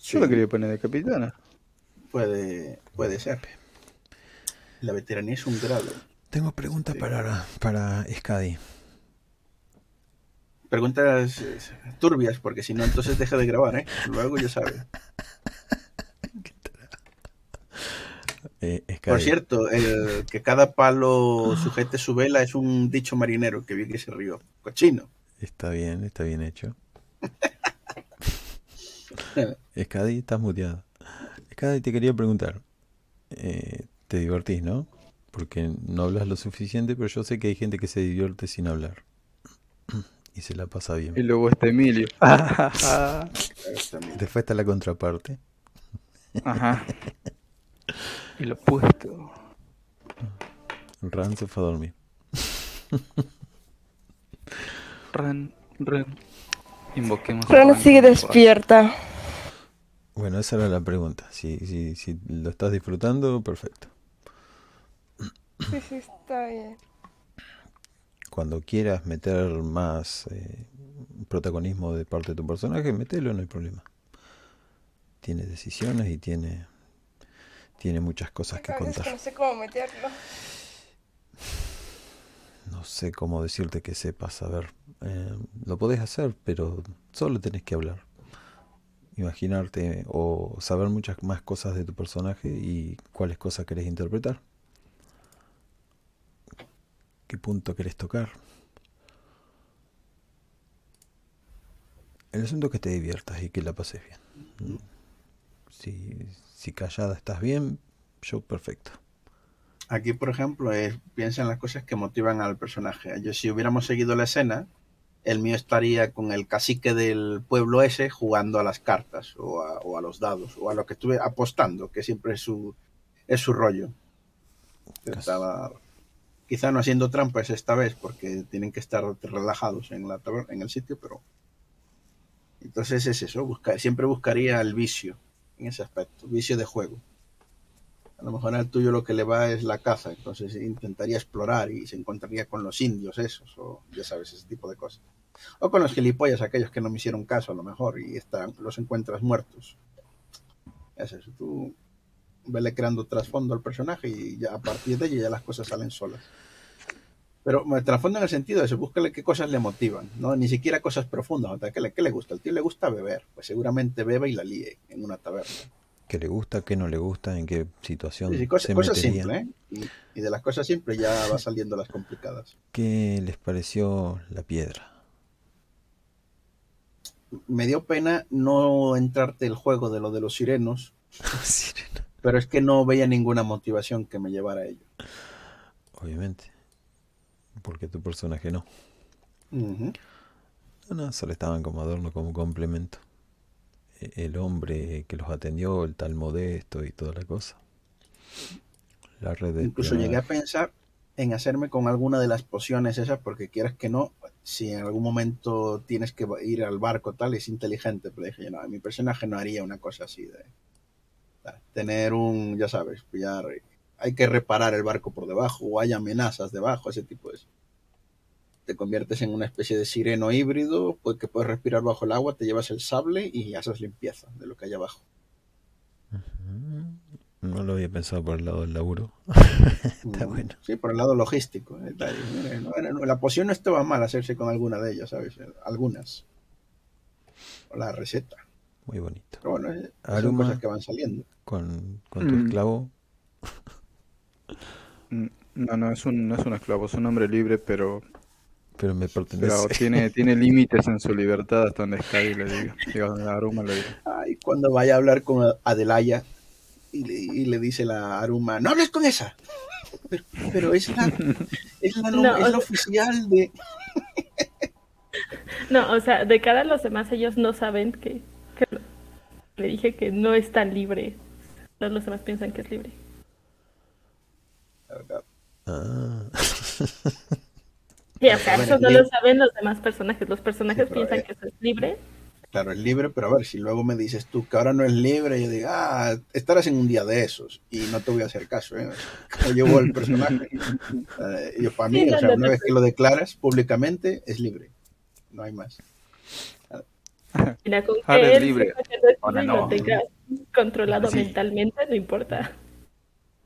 Sí. Yo lo quería poner de capitana. Puede, puede ser. La veteranía es un grado. Tengo pregunta Sí. para, para Scadi. Preguntas eh, turbias, porque si no, entonces deja de grabar, ¿eh? Luego ya sabe. Eh, Por cierto, el que cada palo sujete su vela es un dicho marinero que vi que se rió. Cochino. Está bien, está bien hecho. Scadi, estás muteado. Scadi, te quería preguntar. eh, te divertís, ¿no? Porque no hablas lo suficiente, pero yo sé que hay gente que se divierte sin hablar. Y se la pasa Y bien. luego está Emilio. Después está la contraparte. Ajá. Y lo opuesto. Ran se fue a dormir. Ren, Ren. Invoquemos. Ren. sigue despierta. Bueno, esa era la pregunta. Si, si, si lo estás disfrutando, perfecto. Sí, sí, está bien. Cuando quieras meter más eh, protagonismo de parte de tu personaje, metelo, no hay problema. Tiene decisiones y tiene, tiene muchas cosas que contar. no sé cómo meterlo. No sé cómo decirte que sepas, a ver, eh, lo podés hacer, pero solo tenés que hablar. Imaginarte o saber muchas más cosas de tu personaje y cuáles cosas querés interpretar. ¿Qué punto querés tocar? El asunto es que te diviertas y que la pases bien. Si, callada estás bien, yo perfecto. Aquí, por ejemplo, es, piensa en las cosas que motivan al personaje. Yo, si hubiéramos seguido la escena, el mío estaría con el cacique del pueblo ese jugando a las cartas o a, o a los dados o a lo que estuve apostando, que siempre es su, es su rollo. Estaba, quizá no haciendo trampas esta vez porque tienen que estar relajados en, la en el sitio, pero entonces es eso, buscar, siempre buscaría el vicio en ese aspecto, vicio de juego. A lo mejor al tuyo lo que le va es la caza, entonces intentaría explorar y se encontraría con los indios esos, o ya sabes, ese tipo de cosas. O con los gilipollas, aquellos que no me hicieron caso a lo mejor y están, los encuentras muertos. Es eso, tú vele creando trasfondo al personaje y ya a partir de ello ya las cosas salen solas. Pero trasfondo en el sentido de eso, búscale qué cosas le motivan, ¿no? Ni siquiera cosas profundas, o sea, ¿qué le, qué le gusta? Al tío le gusta beber, pues seguramente bebe y la líe en una taberna. ¿Qué le gusta? ¿Qué no le gusta? ¿En qué situación Sí, cosas, se cosas metería? simples, ¿eh? Y, y de las cosas simples ya va saliendo las complicadas. ¿Qué les pareció la piedra? Me dio pena no entrarte el juego de lo de los sirenos, Sirena. pero es que no veía ninguna motivación que me llevara a ello. Obviamente. Porque tu personaje no. Ujú. No, no, solo estaban como adorno, como complemento. El hombre que los atendió, el tal modesto y toda la cosa. La red de Incluso llegué a pensar en hacerme con alguna de las pociones esas, porque quieras que no, si en algún momento tienes que ir al barco tal, es inteligente, pero dije, no, mi personaje no haría una cosa así de tal, tener un, ya sabes, pillar, hay que reparar el barco por debajo, o hay amenazas debajo, ese tipo de te conviertes en una especie de sireno híbrido, pues que puedes respirar bajo el agua, te llevas el sable y haces limpieza de lo que hay abajo. No lo había pensado por el lado del laburo. Está bueno. Sí, por el lado logístico. eh, mira, no la poción no estaba mal hacerse con alguna de ellas, ¿sabes? Eh, Algunas. O la receta. Muy bonito. Pero bueno, eh, son Aruma. cosas que van saliendo. Con, con tu Mm. esclavo. Mm, No, no es un, no es un esclavo, es un hombre libre, pero, Pero me pero pertenece. tiene, tiene límites en su libertad hasta donde está y le digo. Digo, a Aruma le digo. Ay, cuando vaya a hablar con Adelaya y le, y le dice la Aruma, no hables con esa. Pero, pero es la, es la, No, es la oficial de... No, o sea, de cara a los demás, ellos no saben que, que le dije que no es tan libre. Todos los demás piensan que es libre. Ah. Sí, o sea, eso es no lo saben los demás personajes. Los personajes Sí, piensan eh, que eso es libre. Claro, es libre, pero a ver, si luego me dices tú que ahora no es libre, yo digo, ah, estarás en un día de esos y no te voy a hacer caso, ¿eh? Como llevo el personaje. Eh, yo, para mí, Sí, no, o sea, no una vez que lo declaras públicamente, es libre. No hay más. Mira, con Ahora que es libre. Ahora no. controlado Sí. mentalmente, no importa.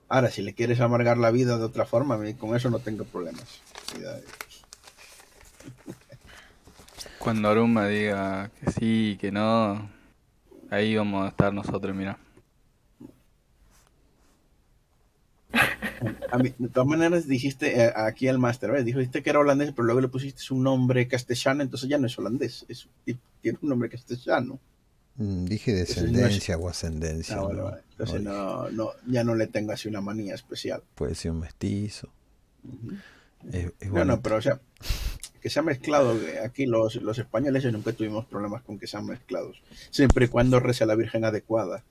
Ahora, si le quieres amargar la vida de otra forma, con eso no tengo problemas. Cuidado. Cuando Aruma diga que sí, que no, ahí vamos a estar nosotros, mira. A mí, de todas maneras, dijiste eh, aquí el máster, ¿ves? dijiste que era holandés, pero luego le pusiste un nombre castellano, entonces ya no es holandés, es, tiene un nombre castellano. Mm, Dije Eso no es- descendencia o ascendencia. Ah, bueno, ¿no? vale. Entonces No, no, ya no le tengo así una manía especial. Puede ser un mestizo. Es, es No, no, pero o sea, que se ha mezclado, eh, aquí los, los españoles nunca tuvimos problemas con que sean mezclados, siempre y cuando rece a la Virgen adecuada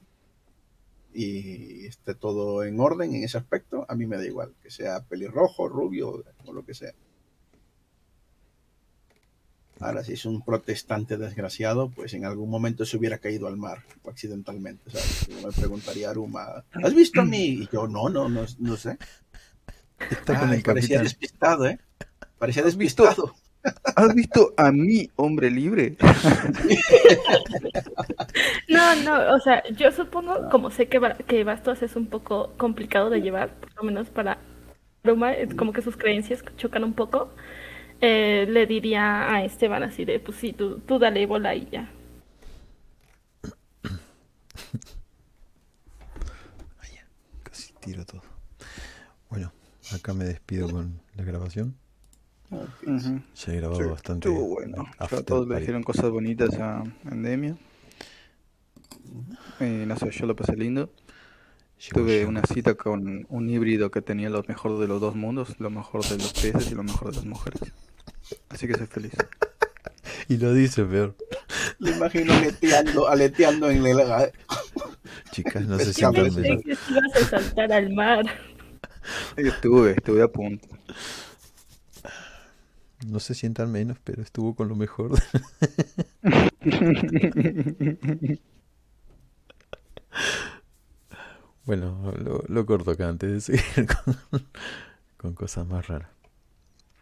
y esté todo en orden en ese aspecto, a mí me da igual, que sea pelirrojo, rubio o lo que sea. Ahora, si es un protestante desgraciado, pues en algún momento se hubiera caído al mar, accidentalmente, ¿sabes? Yo me preguntaría a Aruma, ¿has visto a mí? Y yo, no, no, no, no sé. Está con Ah, el parecía capitán. despistado, ¿eh? Parecía despistado. ¿Has visto a mi hombre libre? No, no, o sea, yo supongo, como sé que, que Bastos es un poco complicado de llevar, por lo menos para Roma, es como que sus creencias chocan un poco, eh, le diría a Esteban así de, pues sí, tú, tú dale bola y ya. Casi tiro todo. Bueno, acá me despido con la grabación. He grabado Sí, bastante. Estuvo bueno. after todos le dijeron cosas bonitas a Endemia. Eh, no sé, yo lo pasé lindo. Tuve yo. una cita con un híbrido que tenía lo mejor de los dos mundos, lo mejor de los peces y lo mejor de las mujeres. Así que soy feliz. Y lo dice peor. Le imagino aleteando, aleteando en el... Chicas, no se sientan pensé que ibas a saltar al mar. Estuve, estuve a punto. No se sientan menos, pero estuvo con lo mejor. Bueno, lo, lo corto acá antes de seguir con, con cosas más raras.